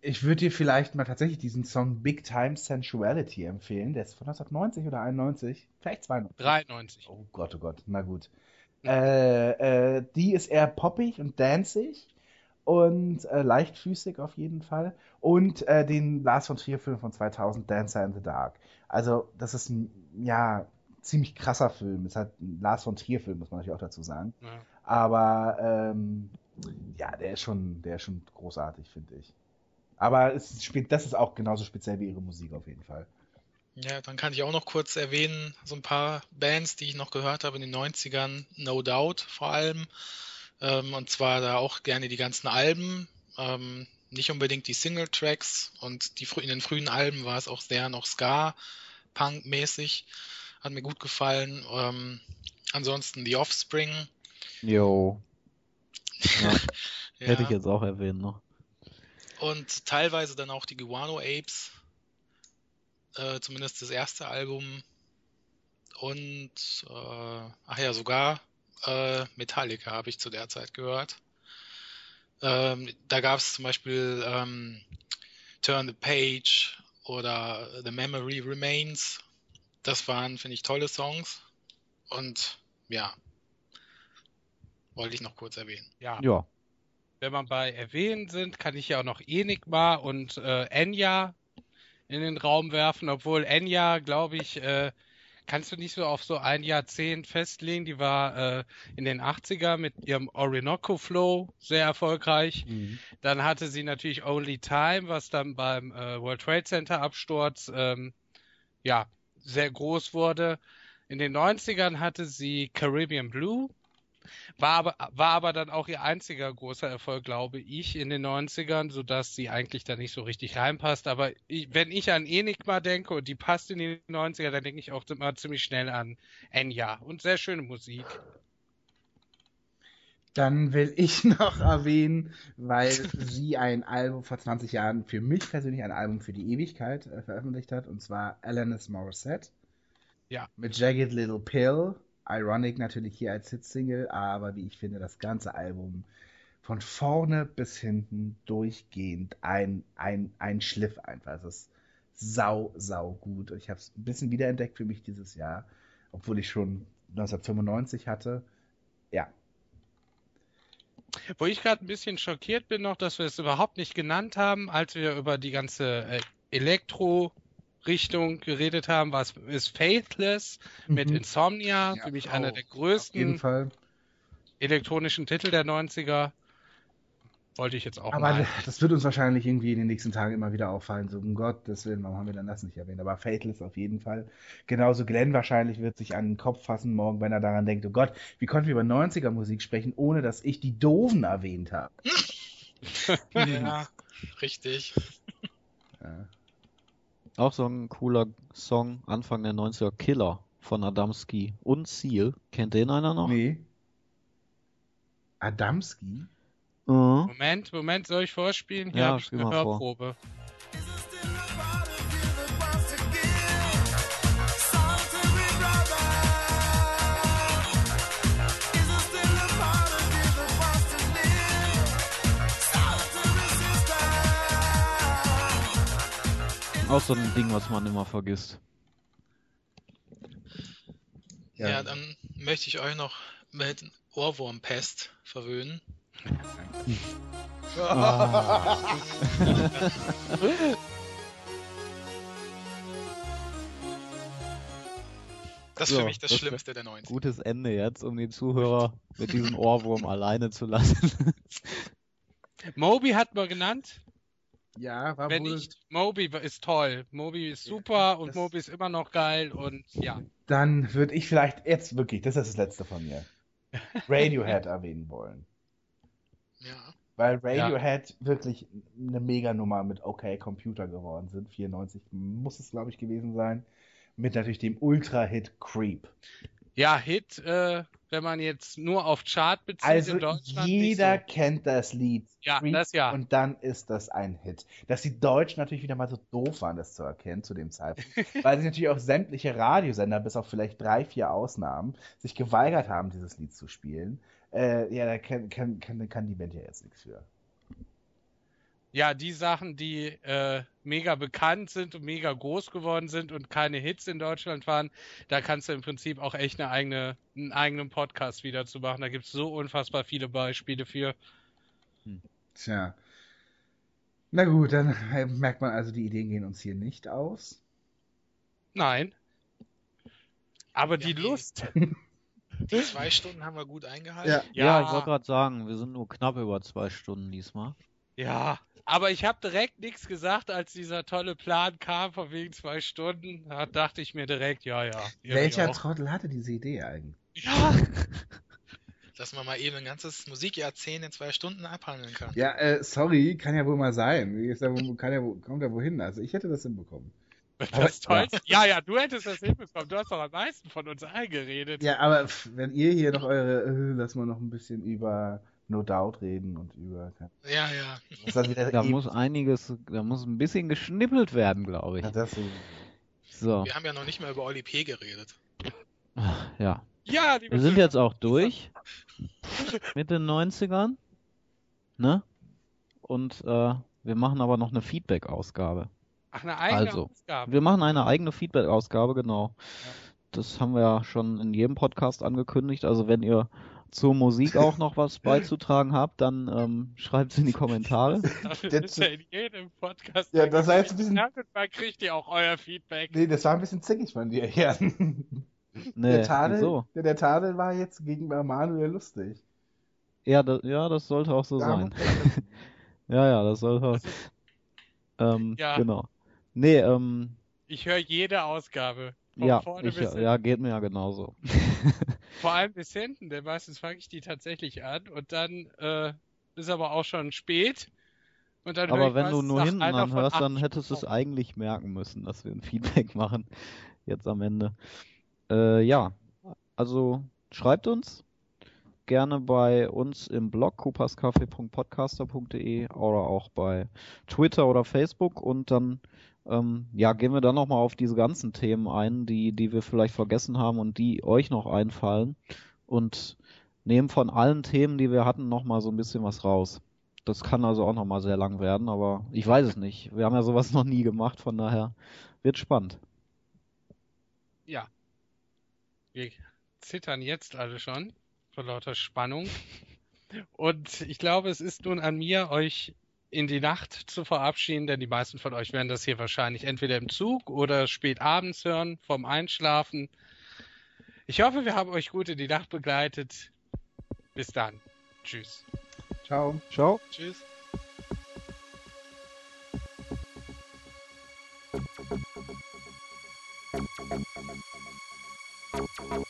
Ich würde dir vielleicht mal tatsächlich diesen Song Big Time Sensuality empfehlen. Der ist von 1990 oder 91, vielleicht 92.
93.
Oh Gott, oh Gott, na gut. Äh, äh, die ist eher poppig und danzig und äh, leichtfüßig auf jeden Fall. Und äh, den Lars von Trier Film von 2000, Dancer in the Dark. Also das ist ein, ja, ziemlich krasser Film. Ist halt ein Lars von Trier Film, muss man natürlich auch dazu sagen.
Ja.
Aber ähm, ja, der ist schon, der ist schon großartig, finde ich. Aber es spe- das ist auch genauso speziell wie ihre Musik auf jeden Fall.
Ja, dann kann ich auch noch kurz erwähnen, so ein paar Bands, die ich noch gehört habe in den 90ern, No Doubt vor allem. Ähm, und zwar da auch gerne die ganzen Alben, ähm, nicht unbedingt die Single-Tracks. Und die, in den frühen Alben war es auch sehr noch Ska-Punk-mäßig. Hat mir gut gefallen. Ähm, ansonsten The Offspring.
Jo. Ja,
Ja.
hätte ich jetzt auch erwähnt noch.
Und teilweise dann auch die Guano Apes. Äh, zumindest das erste Album. Und, äh, ach ja, sogar äh, Metallica habe ich zu der Zeit gehört. Ähm, da gab es zum Beispiel ähm, Turn the Page oder The Memory Remains. Das waren, finde ich, tolle Songs. Und ja, wollte ich noch kurz erwähnen.
Ja.
Ja.
Wenn man bei Erwähnen sind, kann ich ja auch noch Enigma und äh, Enya in den Raum werfen, obwohl Enya, glaube ich, äh, kannst du nicht so auf so ein Jahrzehnt festlegen. Die war äh, in den 80er mit ihrem Orinoco Flow sehr erfolgreich.
Mhm.
Dann hatte sie natürlich Only Time, was dann beim äh, World Trade Center Absturz ähm, ja sehr groß wurde. In den 90ern hatte sie Caribbean Blue, war aber, war aber dann auch ihr einziger großer Erfolg, glaube ich, in den 90ern, sodass sie eigentlich da nicht so richtig reinpasst. Aber ich, wenn ich an Enigma denke und die passt in die 90er, dann denke ich auch immer ziemlich schnell an Enya. Und sehr schöne Musik.
Dann will ich noch erwähnen, weil sie ein Album vor 20 Jahren für mich persönlich ein Album für die Ewigkeit äh, veröffentlicht hat, und zwar Alanis Morissette.
Ja.
Mit Jagged Little Pill. Ironic natürlich hier als Hitsingle, aber wie ich finde, das ganze Album von vorne bis hinten durchgehend ein, ein, ein Schliff einfach. Es ist sau, sau gut. Ich habe es ein bisschen wiederentdeckt für mich dieses Jahr, obwohl ich schon 1995 hatte. Ja,
Wo ich gerade ein bisschen schockiert bin noch, dass wir es überhaupt nicht genannt haben, als wir über die ganze äh, Elektro-Richtung geredet haben, was ist Faithless mit
Mhm.
Insomnia,
Ja,
für mich
auch.
einer der
auf jeden
größten
Fall.
elektronischen Titel der 90er. Wollte ich jetzt auch
Aber
mal.
das wird uns wahrscheinlich irgendwie in den nächsten Tagen immer wieder auffallen. So, um Gottes Willen, warum haben wir dann das nicht erwähnt? Aber Fatalist auf jeden Fall. Genauso Glenn wahrscheinlich wird sich an den Kopf fassen morgen, wenn er daran denkt, oh Gott, wie konnten wir über 90er Musik sprechen, ohne dass ich die Doofen erwähnt habe?
Ja, richtig.
Ja.
Auch so ein cooler Song, Anfang der 90er, Killer von Adamski und Seal. Kennt den einer noch?
Nee. Adamski?
Mhm.
Moment, Moment, soll ich vorspielen? Hier
Ja,
habe ich
spiel
eine
mal vor. Auch so ein Ding, was man immer vergisst.
Ja. dann möchte ich euch noch mit Ohrwurmpest verwöhnen. Das ist
So,
für mich das
das-
Schlimmste der 90er.
Gutes Ende jetzt, um den Zuhörer mit diesem Ohrwurm alleine zu lassen.
Moby hat man genannt.
Ja, war
Wenn
wohl.
nicht, Moby ist toll. Moby ist super und
das-
Moby ist immer noch geil und ja.
Dann würde ich vielleicht jetzt wirklich, das ist das letzte von mir, Radiohead erwähnen wollen.
Ja.
Weil Radiohead wirklich eine Meganummer mit OK Computer geworden sind. 94 muss es, glaube ich, gewesen sein. Mit natürlich dem Ultra-Hit Creep.
Ja, Hit, äh, wenn man jetzt nur auf Chart bezieht
Also
in Deutschland.
jeder
nicht
kennt das Lied.
Ja,
Creep
das ja.
Und dann ist das ein Hit. Dass die Deutschen natürlich wieder mal so doof waren, das zu erkennen zu dem Zeitpunkt. weil sich natürlich auch sämtliche Radiosender, bis auf vielleicht drei, vier Ausnahmen, sich geweigert haben, dieses Lied zu spielen. Äh, ja, da kann, kann, kann, kann die Band ja jetzt nichts für.
Ja, die Sachen, die äh, mega bekannt sind und mega groß geworden sind und keine Hits in Deutschland waren, da kannst du im Prinzip auch echt eine eigene, einen eigenen Podcast wieder zu machen. Da gibt es so unfassbar viele Beispiele für.
Tja. Na gut, dann merkt man also, die Ideen gehen uns hier nicht aus.
Nein. Aber
Wir
die
haben
Lust.
Die zwei Stunden haben wir gut eingehalten.
Ja.
Ja, ich wollte gerade sagen, wir sind nur knapp über zwei Stunden diesmal.
Ja, aber ich habe direkt nichts gesagt, als dieser tolle Plan kam von wegen zwei Stunden. Da dachte ich mir direkt, ja, ja.
Welcher. Trottel hatte diese Idee eigentlich?
Ja,
Dass man mal eben ein ganzes Musikjahrzehnt in zwei Stunden abhandeln kann.
Ja, äh, sorry, kann ja wohl mal sein. Ja, kann ja, wohl- kommt ja wohin. Also ich hätte das hinbekommen.
das Tollste. Ja, ja, du hättest das hinbekommen. Du hast doch am meisten von uns eingeredet.
Ja, aber wenn ihr hier noch eure, äh, lass mal noch ein bisschen über No Doubt reden und über.
Ja, ja.
Da muss einiges, da muss ein bisschen geschnippelt werden, glaube ich.
Ja, das so.
So,
Wir haben ja noch nicht mal über Oli P. geredet.
ja.
Ja, liebe
Wir sind jetzt auch durch mit den 90ern. Ne? Und äh, wir machen aber noch eine Feedback-Ausgabe.
Ach, eine eigene
Also,
Ausgabe.
Wir machen eine eigene Feedback-Ausgabe, genau. Das haben wir ja schon in jedem Podcast angekündigt. Also wenn ihr zur Musik auch noch was beizutragen habt, dann ähm, schreibt es in die Kommentare.
Das ist ja in jedem Podcast.
Ja, das war jetzt ein bisschen-
Irgendwann kriegt ihr auch euer Feedback.
Nee, das war ein bisschen zickig von dir, Jan.
Nee,
der, Tadel,
wieso?
der, der Tadel war jetzt gegenüber Manuel lustig.
Ja, da, ja, das sollte auch so
Da
sein. Ja, ja, das sollte auch. Ähm,
Ja.
genau. Nee, ähm,
Ich höre jede Ausgabe. Von
ja, ich, ja, geht mir ja genauso.
Vor allem bis hinten, denn meistens fange ich die tatsächlich an und dann äh, ist aber auch schon spät. Und dann
Aber wenn du nur hinten anhörst, dann hättest du es eigentlich merken müssen, dass wir ein Feedback machen. Jetzt am Ende. Äh, ja, also schreibt uns gerne bei uns im Blog kupascafé.podcaster.de oder auch bei Twitter oder Facebook und dann ähm, ja, gehen wir dann nochmal auf diese ganzen Themen ein, die, die wir vielleicht vergessen haben und die euch noch einfallen und nehmen von allen Themen, die wir hatten, nochmal so ein bisschen was raus. Das kann also auch nochmal sehr lang werden, aber ich weiß es nicht. Wir haben ja sowas noch nie gemacht, von daher wird spannend.
Ja. Wir zittern jetzt alle schon vor lauter Spannung. Und ich glaube, es ist nun an mir, euch in die Nacht zu verabschieden, denn die meisten von euch werden das hier wahrscheinlich entweder im Zug oder spät abends hören, vorm Einschlafen. Ich hoffe, wir haben euch gut in die Nacht begleitet. Bis dann. Tschüss.
Ciao.
Ciao.
Tschüss.
Thank